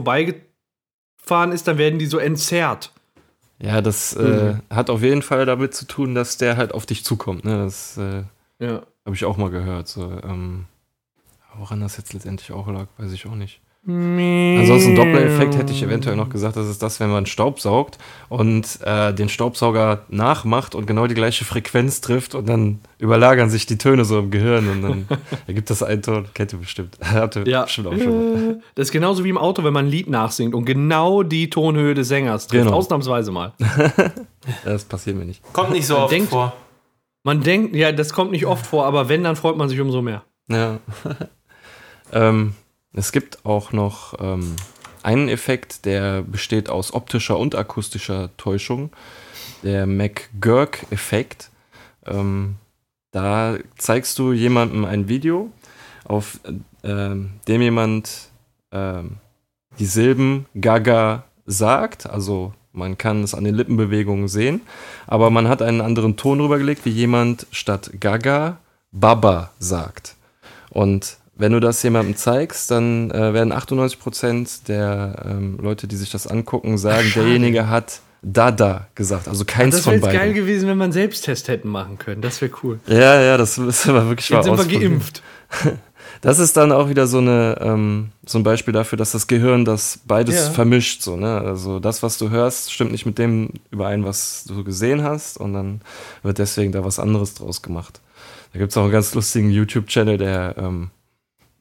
vorbeigefahren ist, dann werden die so entzerrt. Ja, das äh, Mhm. hat auf jeden Fall damit zu tun, dass der halt auf dich zukommt. Ne? Das äh, Ja. habe ich auch mal gehört. So, ähm, woran das jetzt letztendlich auch lag, weiß ich auch nicht. Ansonsten Doppler-Effekt hätte ich eventuell noch gesagt, das ist das, wenn man Staubsaugt und äh, den Staubsauger nachmacht und genau die gleiche Frequenz trifft und dann überlagern sich die Töne so im Gehirn und dann ergibt das einen Ton. Kennt ihr bestimmt. Habt ihr Ja. bestimmt auch schon. Das ist genauso wie im Auto, wenn man ein Lied nachsingt und genau die Tonhöhe des Sängers trifft. Genau. Ausnahmsweise mal. Das passiert mir nicht. Kommt nicht so oft denkt- vor. Man denkt, ja, das kommt nicht oft vor, aber wenn, dann freut man sich umso mehr. Ja. ähm, es gibt auch noch ähm, einen Effekt, der besteht aus optischer und akustischer Täuschung. Der McGurk-Effekt. Ähm, da zeigst du jemandem ein Video, auf ähm, dem jemand ähm, die Silben Gaga sagt. Also man kann es an den Lippenbewegungen sehen. Aber man hat einen anderen Ton rübergelegt, wie jemand statt Gaga Baba sagt. Und wenn du das jemandem zeigst, dann äh, werden 98% der ähm, Leute, die sich das angucken, sagen, schade. derjenige hat Dada gesagt. Also keins Das von wäre jetzt geil beiden. gewesen, wenn einen Selbsttest hätten machen können. Das wäre cool. Ja, ja, das ist aber wirklich Jetzt mal sind wir geimpft. Das ist dann auch wieder so eine ähm, so ein Beispiel dafür, dass das Gehirn das beides Ja. vermischt. So, ne? Also das, was du hörst, stimmt nicht mit dem überein, was du gesehen hast, und dann wird deswegen da was anderes draus gemacht. Da gibt es auch einen ganz lustigen YouTube-Channel, der ähm,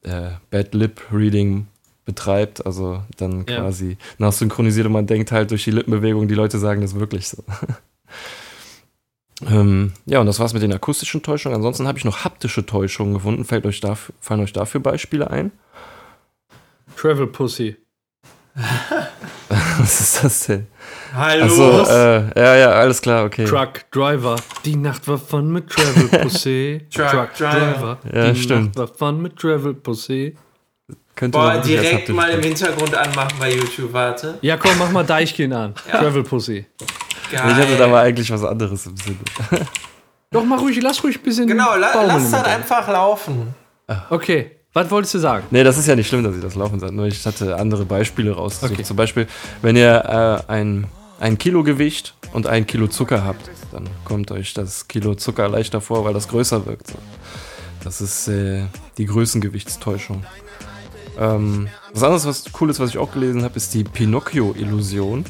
äh, Bad Lip Reading betreibt, also dann Ja. quasi nachsynchronisiert und man denkt halt durch die Lippenbewegung, die Leute sagen das wirklich so. ähm, ja, und das war's mit den akustischen Täuschungen. Ansonsten habe ich noch haptische Täuschungen gefunden. Fällt euch dafür, fallen euch dafür Beispiele ein? Travel Pussy. Was ist das denn? Hallo. Achso, äh, ja, ja, alles klar, okay. Truck Driver. Die Nacht war fun mit Travel Pussy. Truck Driver. Ja, Die stimmt. Nacht war fun mit Travel Pussy. Könnte Boah, direkt mal im. Hintergrund anmachen bei YouTube, warte. Ja, komm, mach mal Deichkind an. Travel Pussy. Geil. Ich hatte da mal eigentlich was anderes im Sinne. Doch, mach ruhig, lass ruhig ein bisschen. genau, la baumeln lass das einfach laufen. Okay, was wolltest du sagen? Nee, das ist ja nicht schlimm, dass ich das laufen sage. Nur ich hatte andere Beispiele rausgesucht. Okay. Zum Beispiel, wenn ihr äh, ein, ein Kilo Gewicht und ein Kilo Zucker habt, dann kommt euch das Kilo Zucker leichter vor, weil das größer wirkt. Das ist äh, die Größengewichtstäuschung. Ähm, was anderes, was cool was ich auch gelesen habe, ist die Pinocchio-Illusion.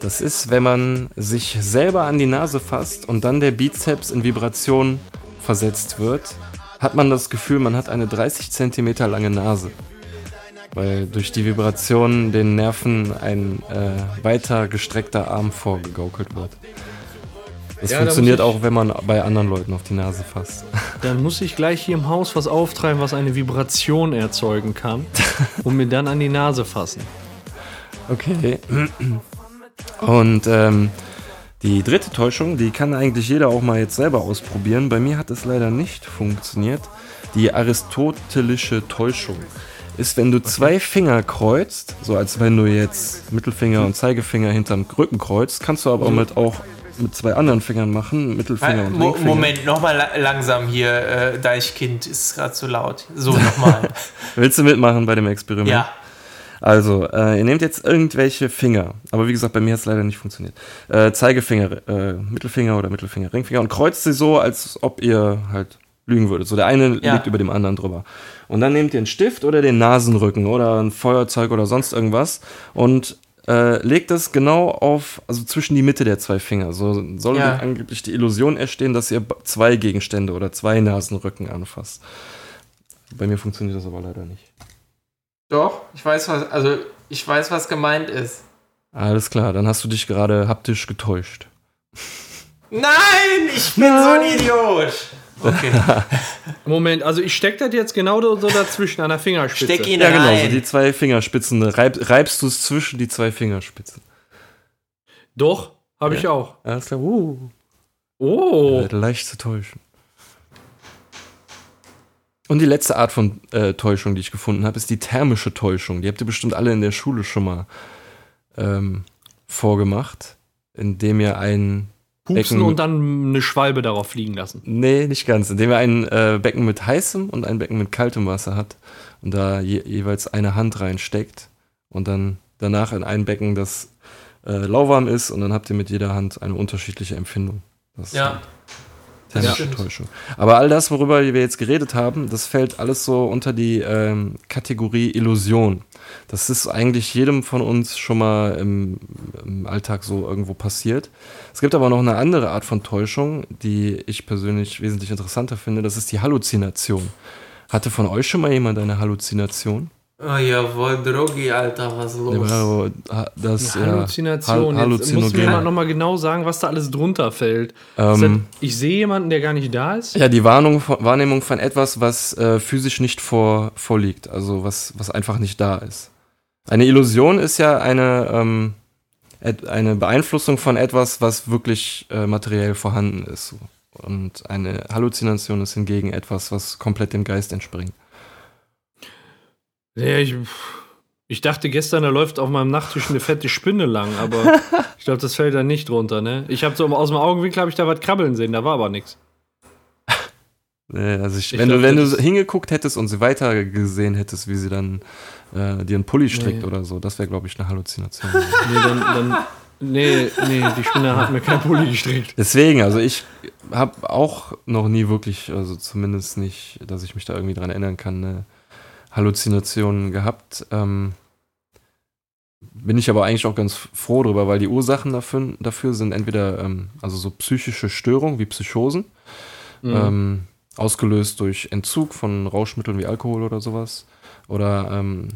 Das ist, wenn man sich selber an die Nase fasst und dann der Bizeps in Vibration versetzt wird, hat man das Gefühl, man hat eine 30 Zentimeter lange Nase. Weil durch die Vibration den Nerven ein äh, weiter gestreckter Arm vorgegaukelt wird. Das Ja, funktioniert ich- auch, wenn man bei anderen Leuten auf die Nase fasst. Dann muss ich gleich hier im Haus was auftreiben, was eine Vibration erzeugen kann und mir dann an die Nase fassen. Okay. Und ähm, die dritte Täuschung, die kann eigentlich jeder auch mal jetzt selber ausprobieren. Bei mir hat es leider nicht funktioniert. Die aristotelische Täuschung ist, wenn du zwei Finger kreuzt, so als wenn du jetzt Mittelfinger und Zeigefinger hinterm Rücken kreuzt, kannst du aber mit auch mit zwei anderen Fingern machen, Mittelfinger und Mo Ringfinger. Moment, nochmal la langsam hier, äh, Deichkind ist gerade zu laut. So, nochmal. Willst du mitmachen bei dem Experiment? ja. Also, äh, ihr nehmt jetzt irgendwelche Finger, aber wie gesagt, bei mir hat es leider nicht funktioniert. Äh, Zeigefinger, äh, Mittelfinger oder Mittelfinger, Ringfinger und kreuzt sie so, als ob ihr halt lügen würdet. So der eine Ja. liegt über dem anderen drüber. Und dann nehmt ihr einen Stift oder den Nasenrücken oder ein Feuerzeug oder sonst irgendwas und äh, legt es genau auf, also zwischen die Mitte der zwei Finger. So soll Ja. angeblich die Illusion entstehen, dass ihr zwei Gegenstände oder zwei Nasenrücken anfasst. Bei mir funktioniert das aber leider nicht. Doch, ich weiß, was, also ich weiß, was gemeint ist. Alles klar, dann hast du dich gerade haptisch getäuscht. Nein, ich bin so ein Idiot. Okay, Moment, also ich steck das jetzt genau so dazwischen an der Fingerspitze. steck ihn Ja, genau, so rein. die zwei Fingerspitzen. Reib, reibst du es zwischen die zwei Fingerspitzen. Doch, habe ich auch. Alles klar, uh, Oh. leicht zu täuschen. Und die letzte Art von äh, Täuschung, die ich gefunden habe, ist die thermische Täuschung. Die habt ihr bestimmt alle in der Schule schon mal ähm, vorgemacht, indem ihr ein Pupsen Becken- und dann eine Schwalbe darauf fliegen lassen. Nee, nicht ganz. Indem er ein äh, Becken mit heißem und ein Becken mit kaltem Wasser hat und da je, jeweils eine Hand reinsteckt und dann danach in ein Becken, das äh, lauwarm ist und dann habt ihr mit jeder Hand eine unterschiedliche Empfindung. Das ist Ja, thermische stimmt. Täuschung. Aber all das, worüber wir jetzt geredet haben, das fällt alles so unter die ähm, Kategorie Illusion. Das ist eigentlich jedem von uns schon mal im, im Alltag so irgendwo passiert. Es gibt aber noch eine andere Art von Täuschung, die ich persönlich wesentlich interessanter finde. Das ist die Halluzination. Hatte von euch schon mal jemand eine Halluzination? Oh jawohl, Drogi, Alter, was los? Ja, Das, Eine ja, Halluzination. Hal- Jetzt muss mir jemand nochmal genau sagen, was da alles drunter fällt. Ist das, Ähm, ich sehe jemanden, der gar nicht da ist. Ja, die Warnung, Wahrnehmung von etwas, was äh, physisch nicht vor, vorliegt, also was, was einfach nicht da ist. Eine Illusion ist ja eine, ähm, eine Beeinflussung von etwas, was wirklich äh, materiell vorhanden ist. So. Und eine Halluzination ist hingegen etwas, was komplett dem Geist entspringt. Ja, ich, ich dachte gestern, da läuft auf meinem Nachttisch eine fette Spinne lang, aber ich glaube, das fällt da nicht drunter, ne? Ich habe so aus dem Augenwinkel habe ich da was krabbeln sehen, da war aber nichts. Äh, also ich, Ich wenn, glaub, du, wenn du hingeguckt hättest und sie weiter gesehen hättest, wie sie dann äh, dir einen Pulli strickt Nee. oder so, das wäre, glaube ich, eine Halluzination. Nee, dann, dann nee, nee, die Spinne hat mir kein Pulli gestrickt. Deswegen, also ich habe auch noch nie wirklich, also zumindest nicht, dass ich mich da irgendwie dran erinnern kann, eine Halluzination gehabt. Ähm, bin ich aber eigentlich auch ganz froh drüber, weil die Ursachen dafür, dafür sind entweder ähm, also so psychische Störungen wie Psychosen, Mhm. ähm, ausgelöst durch Entzug von Rauschmitteln wie Alkohol oder sowas, oder ähm,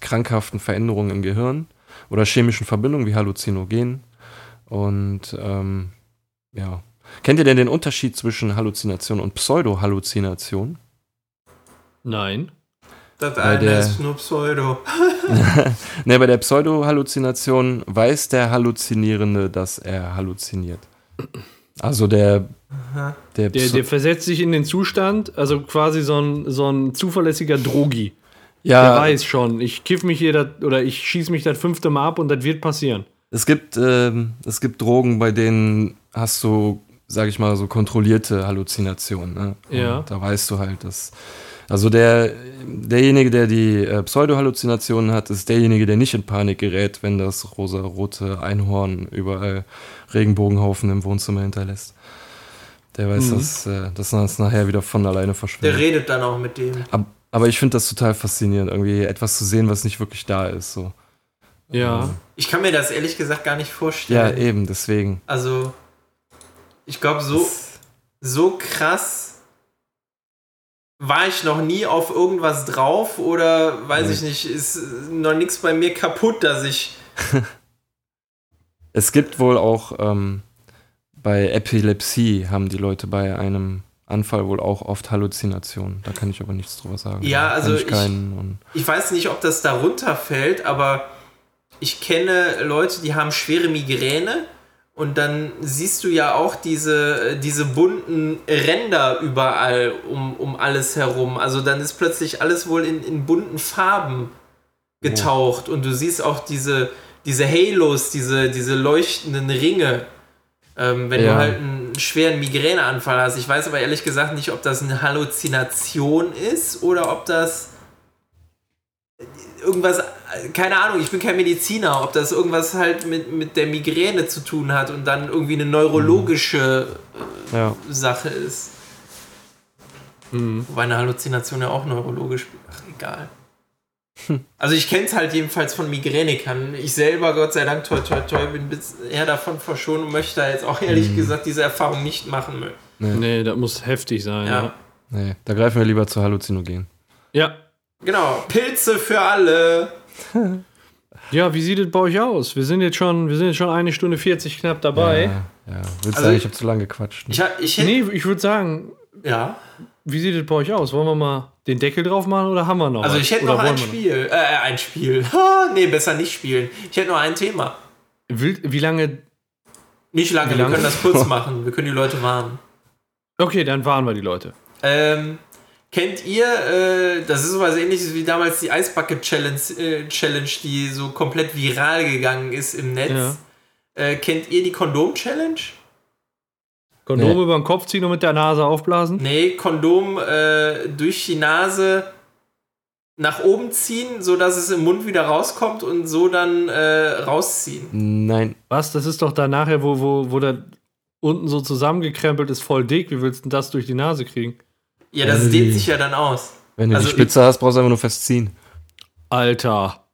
krankhaften Veränderungen im Gehirn oder chemischen Verbindungen wie Halluzinogen. Und ähm, ja. Kennt ihr denn den Unterschied zwischen Halluzination und Pseudo-Halluzination? Nein. Das Bei eine der- ist nur Pseudo. ne, bei der Pseudo-Halluzination weiß der Halluzinierende, dass er halluziniert. Also der, der, Der, der versetzt sich in den Zustand, also quasi so ein, so ein zuverlässiger Drogi. Der ja, weiß schon, ich kiff mich hier dat, oder ich schieß mich das fünfte Mal ab und das wird passieren. es gibt, ähm, es gibt Drogen, bei denen hast du, sag ich mal, so kontrollierte Halluzinationen. Ne? Ja. Da weißt du halt, dass. Also der, derjenige, der die äh, Pseudo-Halluzinationen hat, ist derjenige, der nicht in Panik gerät, wenn das rosa-rote Einhorn überall Regenbogenhaufen im Wohnzimmer hinterlässt. Der weiß, Mhm. dass, äh, dass das nachher wieder von alleine Der verschwindet. redet dann auch mit dem. Ab, aber ich finde das total faszinierend, irgendwie etwas zu sehen, was nicht wirklich da ist. So. Ja. Ich kann mir das ehrlich gesagt gar nicht Ja, vorstellen. eben, deswegen. Also, ich glaube, so, so krass war ich noch nie auf irgendwas drauf oder weiß Nee. ich nicht, ist noch nichts bei mir kaputt, dass ich. Es gibt wohl auch ähm, bei Epilepsie haben die Leute bei einem Anfall wohl auch oft Halluzinationen. Da kann ich aber nichts drüber sagen. Ja, also ich ich- Ich weiß nicht, ob das darunter fällt, aber ich kenne Leute, die haben schwere Migräne und dann siehst du ja auch diese, diese bunten Ränder überall um, um alles herum. Also dann ist plötzlich alles wohl in, in bunten Farben getaucht und du siehst auch diese, diese Halos, diese, diese leuchtenden Ringe. Ähm, wenn Ja. du halt einen schweren Migräneanfall hast. Ich weiß aber ehrlich gesagt nicht, ob das eine Halluzination ist oder ob das irgendwas, keine Ahnung, ich bin kein Mediziner, ob das irgendwas halt mit, mit der Migräne zu tun hat und dann irgendwie eine neurologische Ja. Sache ist. Wobei eine Halluzination ja auch neurologisch. Ach, egal. Also ich kenne es halt jedenfalls von Migränikern. Ich selber, Gott sei Dank, toi toi toi, bin eher davon verschont und möchte da jetzt auch ehrlich gesagt diese Erfahrung nicht machen. Nee, das muss heftig sein. Ja. Ja. Nee, da greifen wir lieber zu Halluzinogen. Ja. Genau, Pilze für alle. Ja, wie sieht es bei euch aus? Wir sind jetzt schon, wir sind jetzt schon eine Stunde 40 knapp dabei. Ja, ja. Willst du Also sagen, ich- ich habe zu lange gequatscht? Ne? Ich, ich hätte. Nee, ich würde sagen, Ja. wie sieht es bei euch aus? Wollen wir mal den Deckel drauf machen oder haben wir noch? Also ich hätte noch ein wollen wir Spiel. Äh, ein Spiel. Ha, nee, besser nicht spielen. Ich hätte noch ein Thema. Will, wie lange? Nicht lange, Wie wir lange? können das kurz machen. Wir können die Leute warnen. Okay, dann waren wir die Leute. Ähm, kennt ihr, äh, das ist sowas ähnliches wie damals die Eisbucket Challenge, äh, Challenge, die so komplett viral gegangen ist im Netz. Ja. Äh, kennt ihr die Kondom-Challenge? Kondome Nee. über den Kopf ziehen und mit der Nase aufblasen? Nee, Kondom äh, durch die Nase nach oben ziehen, sodass es im Mund wieder rauskommt und so dann äh, rausziehen. Nein. Was? Das ist doch da nachher, wo, wo, wo der unten so zusammengekrempelt ist, voll dick. Wie willst du denn das durch die Nase kriegen? Ja, das die- dehnt sich ja dann aus. Wenn du Also die Spitze hast, brauchst du einfach nur festziehen. Alter,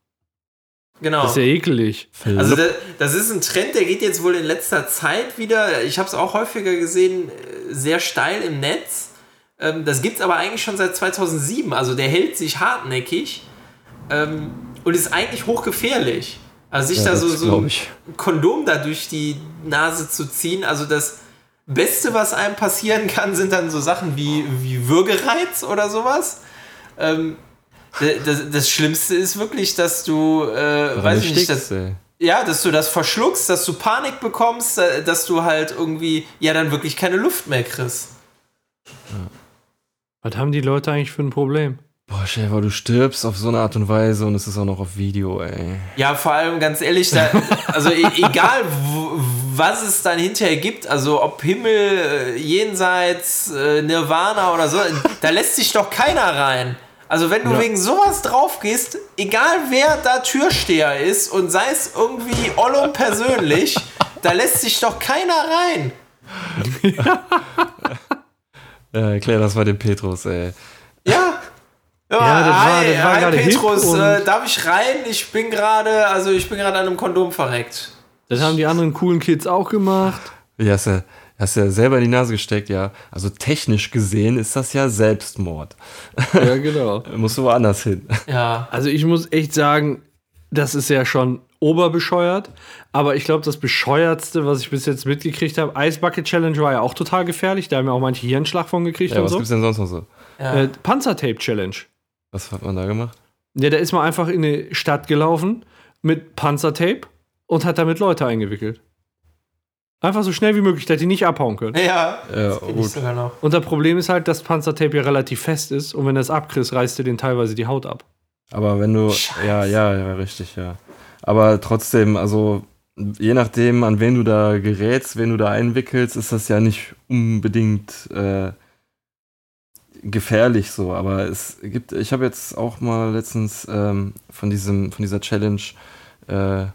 Genau. das ist ja ekelig. Also das, das ist ein Trend, der geht jetzt wohl in letzter Zeit wieder, ich habe es auch häufiger gesehen, äh, sehr steil im Netz. Ähm, Das gibt es aber eigentlich schon seit 2007, also der hält sich hartnäckig ähm, und ist eigentlich hochgefährlich. Also sich Ja, da so, so ein. Kondom da durch die Nase zu ziehen, also das Beste, was einem passieren kann, sind dann so Sachen wie, wie Würgereiz oder sowas. Ähm, das, das Schlimmste ist wirklich, dass du, äh, weiß ich nicht, dass, ja, dass du das verschluckst, dass du Panik bekommst, äh, dass du halt irgendwie, ja, dann wirklich keine Luft mehr kriegst. Was haben die Leute eigentlich für ein Problem? Boah, stell dir vor, du stirbst auf so eine Art und Weise und es ist auch noch auf Video, ey. Ja, vor allem ganz ehrlich, da, also e egal, was es dann hinterher gibt, also ob Himmel, äh, Jenseits, äh, Nirvana oder so, da lässt sich doch keiner rein. Also wenn du Ja. wegen sowas drauf gehst, egal wer da Türsteher ist und sei es irgendwie Ollo persönlich, da lässt sich doch keiner rein. Ja, erklär das mal dem Petrus, ey. Ja. Ja, das war- hi, das war hi gerade hip Petrus, äh, darf ich rein? Ich bin gerade, also ich bin gerade an einem Kondom verreckt. Das haben die anderen coolen Kids auch gemacht. Ja, hast ja, hast ja selber in die Nase gesteckt, ja. Also technisch gesehen ist das ja Selbstmord. Ja, genau. Musst du woanders hin. Ja. Also ich muss echt sagen, das ist ja schon oberbescheuert. Aber ich glaube, das bescheuertste, was ich bis jetzt mitgekriegt habe, Ice Bucket Challenge war ja auch total gefährlich. Da haben ja auch manche Hirnschlag von gekriegt Ja, und was so. gibt's denn sonst noch so? ja. Äh, Panzertape Challenge. Was hat man da gemacht? Ja, da ist man einfach in eine Stadt gelaufen mit Panzertape und hat damit Leute eingewickelt. Einfach so schnell wie möglich, dass die nicht abhauen können. Ja, Ja, gut. sogar noch. Und das Problem ist halt, dass Panzertape ja relativ fest ist und wenn das abkriegst, reißt dir den teilweise die Haut ab. Aber wenn du. Scheiße. Ja, ja, ja, richtig, ja. Aber trotzdem, also je nachdem, an wen du da gerätst, wen du da einwickelst, ist das ja nicht unbedingt äh, gefährlich so. Aber es gibt, ich habe jetzt auch mal letztens ähm, von diesem, von dieser Challenge äh,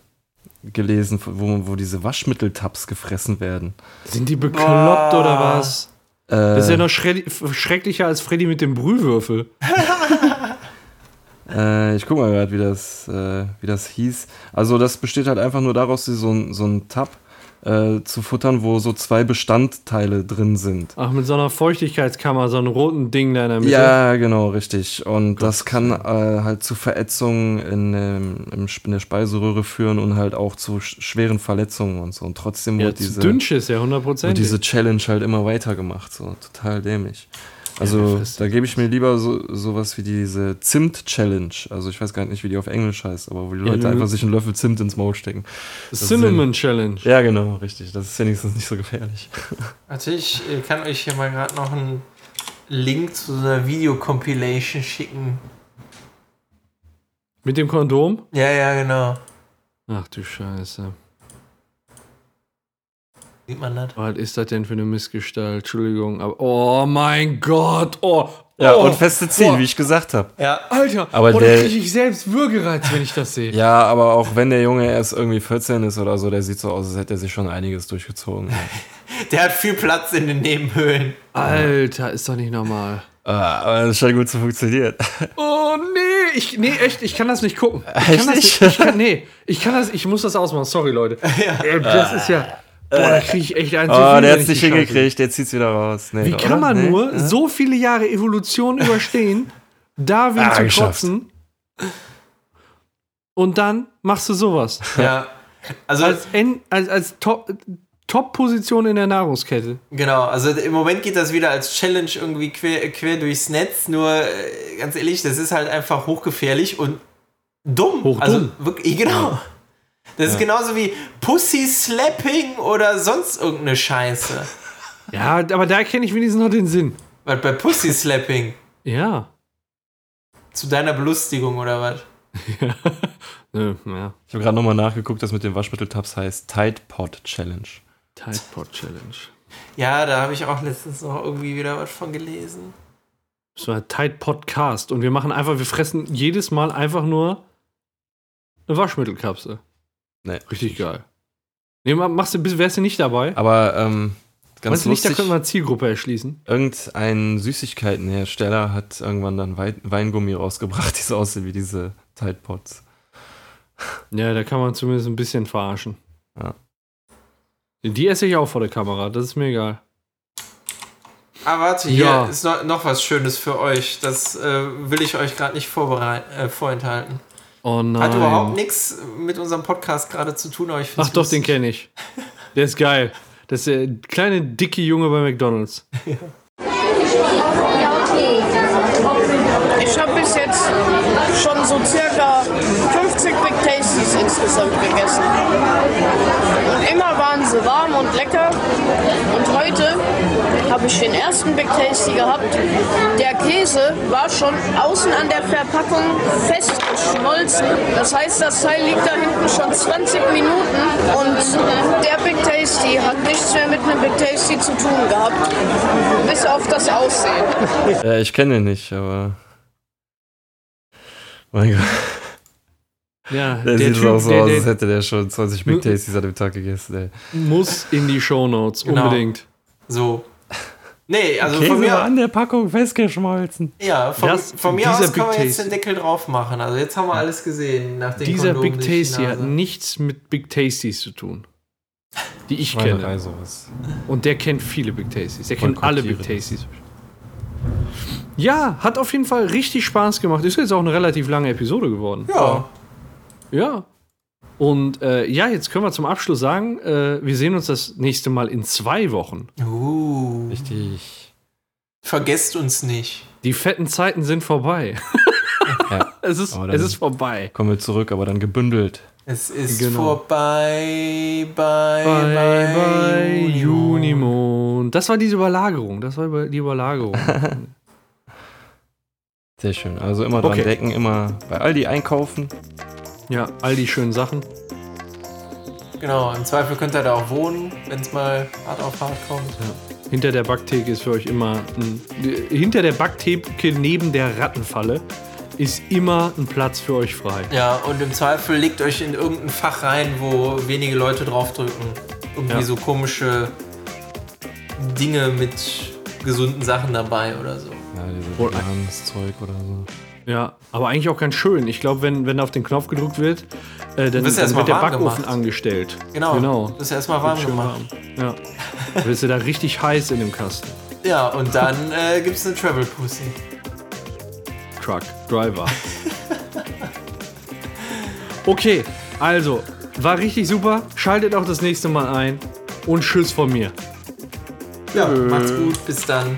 gelesen, wo, wo diese Waschmitteltabs gefressen werden. Sind die bekloppt Boah. oder was? Äh, Das ist ja noch schre- schrecklicher als Freddy mit dem Brühwürfel. Äh, ich guck mal gerade, wie das, äh, wie das hieß. Also das besteht halt einfach nur daraus, so ein, so ein Tab äh, zu futtern, wo so zwei Bestandteile drin sind. Ach, mit so einer Feuchtigkeitskammer, so einem roten Ding da in der Mitte. Ja, genau, richtig. Und das kann äh, halt zu Verätzungen in, ähm, in der Speiseröhre führen und halt auch zu sch schweren Verletzungen und so. Und trotzdem Ja, wird diese, Dünnschiss, ja, wird 100%. diese Challenge halt immer weitergemacht. So total dämlich. Ja, Also da gebe ich mir lieber so sowas wie diese Zimt-Challenge. Also ich weiß gar nicht, wie die auf Englisch heißt, aber wo die Ja, Leute du- einfach sich einen Löffel Zimt ins Maul stecken. Cinnamon Challenge. Ja, genau, richtig. Das ist wenigstens nicht so gefährlich. Warte, ich kann euch hier mal gerade noch einen Link zu so einer Videocompilation schicken. Mit dem Kondom? Ja, ja, genau. Ach du Scheiße. Sieht man das? Was ist das denn für eine Missgestalt? Entschuldigung, aber. Oh mein Gott! Oh! Ja, oh, und feste Ziel, oh, wie ich gesagt habe. Ja. Alter, Aber oh, der- da kriege ich selbst Würgereiz, wenn ich das sehe. Ja, aber auch wenn der Junge erst irgendwie 14 ist oder so, der sieht so aus, als hätte er sich schon einiges durchgezogen. Der hat viel Platz in den Nebenhöhlen. Alter, ist doch nicht normal. ah, aber das scheint gut zu funktionieren. Oh nee, ich nee echt, ich kann das nicht gucken. Ich Echt kann das nicht? Ich kann, nee, ich kann das, ich muss das ausmachen. Sorry Leute. Äh, Das ist ja, boah, da kriege ich echt einen Oh, der hat's ich nicht hingekriegt, der zieht's wieder raus. Nee, Wie oder? kann man Nee? nur so viele Jahre Evolution überstehen, Darwin Ah, zu geschafft. trotzen und dann machst du sowas Ja. Also, als als, als Top Top-Position in der Nahrungskette. genau. Also im Moment geht das wieder als Challenge irgendwie quer, quer durchs Netz. Nur, äh, ganz ehrlich, das ist halt einfach hochgefährlich und dumm. Hochdumm. Also wirklich, genau. Das ist genauso wie Pussy-Slapping oder sonst irgendeine Scheiße. Ja, aber da erkenne ich wenigstens noch den Sinn. Was bei Pussy-Slapping? Ja. Zu deiner Belustigung oder was? Nö, ja. Ich habe gerade nochmal nachgeguckt, das mit den Waschmitteltabs heißt Tide Pod Challenge. Tide Pod Challenge. Ja, da habe ich auch letztens noch irgendwie wieder was von gelesen. Das war Tide Podcast und wir machen einfach, wir fressen jedes Mal einfach nur eine Waschmittelkapsel. Nee. Richtig geil. Nee, ma- machst du, bist- wärst du nicht dabei? Aber ähm, ganz Meinst du nicht, da lustig, könnte man eine Zielgruppe erschließen? irgendein Süßigkeitenhersteller hat irgendwann dann Wei Weingummi rausgebracht, die so aussehen wie diese Tide Pods. Ja, da kann man zumindest ein bisschen verarschen. Ja. Die esse ich auch vor der Kamera, das ist mir egal. Ah, warte, hier Ja. ist noch, noch was Schönes für euch. Das äh, will ich euch gerade nicht äh, vorenthalten. Oh nein. Hat überhaupt nichts mit unserem Podcast gerade zu tun, aber ich Ach doch, den lustig. kenne ich. Der ist geil. Das ist der kleine, dicke Junge bei McDonalds. Ich habe bis jetzt schon so circa 50 Big Tasties insgesamt gegessen. Und immer waren sie warm und lecker. Und heute habe ich den ersten Big Tasty gehabt. Der Käse war schon außen an der Verpackung festgeschmolzen. Das heißt, das Teil liegt da hinten schon 20 Minuten. Und der Big Tasty hat nichts mehr mit einem Big Tasty zu tun gehabt. Bis auf das Aussehen. Äh, ich kenne den nicht, aber. Mein Gott, Ja, der, sieht Typ, auch so der, aus, der als hätte der schon 20 Nur- Big Tasties an dem Tag gegessen, ey. muss in die Shownotes, Genau. unbedingt. So. Nee, also Käse von war mir, an der Packung festgeschmolzen. ja, von, Das- von mir aus können Big wir jetzt Tasty- den Deckel drauf machen. Also jetzt haben wir alles gesehen. Nach den Dieser Kondomen Big die Tasty hat nichts mit Big Tasties zu tun. Die ich kenne. sowas. Und der kennt viele Big Tasties. Der kennt alle Big. Tasties. Ja, hat auf jeden Fall richtig Spaß gemacht. Ist jetzt auch eine relativ lange Episode geworden. Ja. Ja. Und äh, ja, jetzt können wir zum Abschluss sagen, äh, wir sehen uns das nächste Mal in zwei Wochen. Uh, Richtig. vergesst uns nicht. Die fetten Zeiten sind vorbei. Ja. es, ist, es ist vorbei. Kommen wir zurück, aber dann gebündelt. Es ist Genau. vorbei, bei, Bye, bei, bye, Junimond. Junimond. Das war diese Überlagerung. Das war die Überlagerung. Sehr schön. Also immer dran Okay. denken, immer bei Aldi einkaufen. Ja, all die schönen Sachen. Genau, im Zweifel könnt ihr da auch wohnen, wenn es mal hart auf hart kommt. Hinter der Backtheke ist für euch immer ein, hinter der Backtheke neben der Rattenfalle ist immer ein Platz für euch frei. Ja, und im Zweifel legt euch in irgendein Fach rein, wo wenige Leute draufdrücken. Irgendwie Ja. so komische Dinge mit gesunden Sachen dabei oder so. Ja, diese Wohl- veganes Zeug oder so. Ja, aber eigentlich auch ganz schön. Ich glaube, wenn, wenn auf den Knopf gedrückt wird, äh, dann, dann wird der Backofen gemacht. angestellt. Genau. genau. Das ist erstmal warm gemacht. warm. Ja. Dann wirst du da richtig heiß in dem Kasten. Ja, und dann äh, gibt es eine Travel Pussy. Truck, Driver. okay, also, war richtig super. Schaltet auch das nächste Mal ein. Und Tschüss von mir. Ja, macht's gut, bis dann.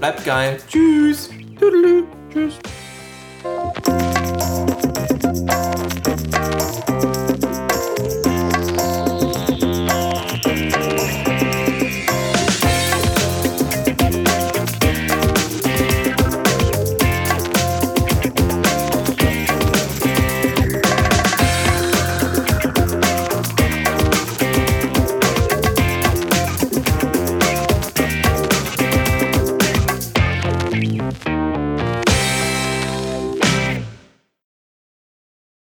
Bleibt geil. Tschüss. Tüdelü. Tschüss.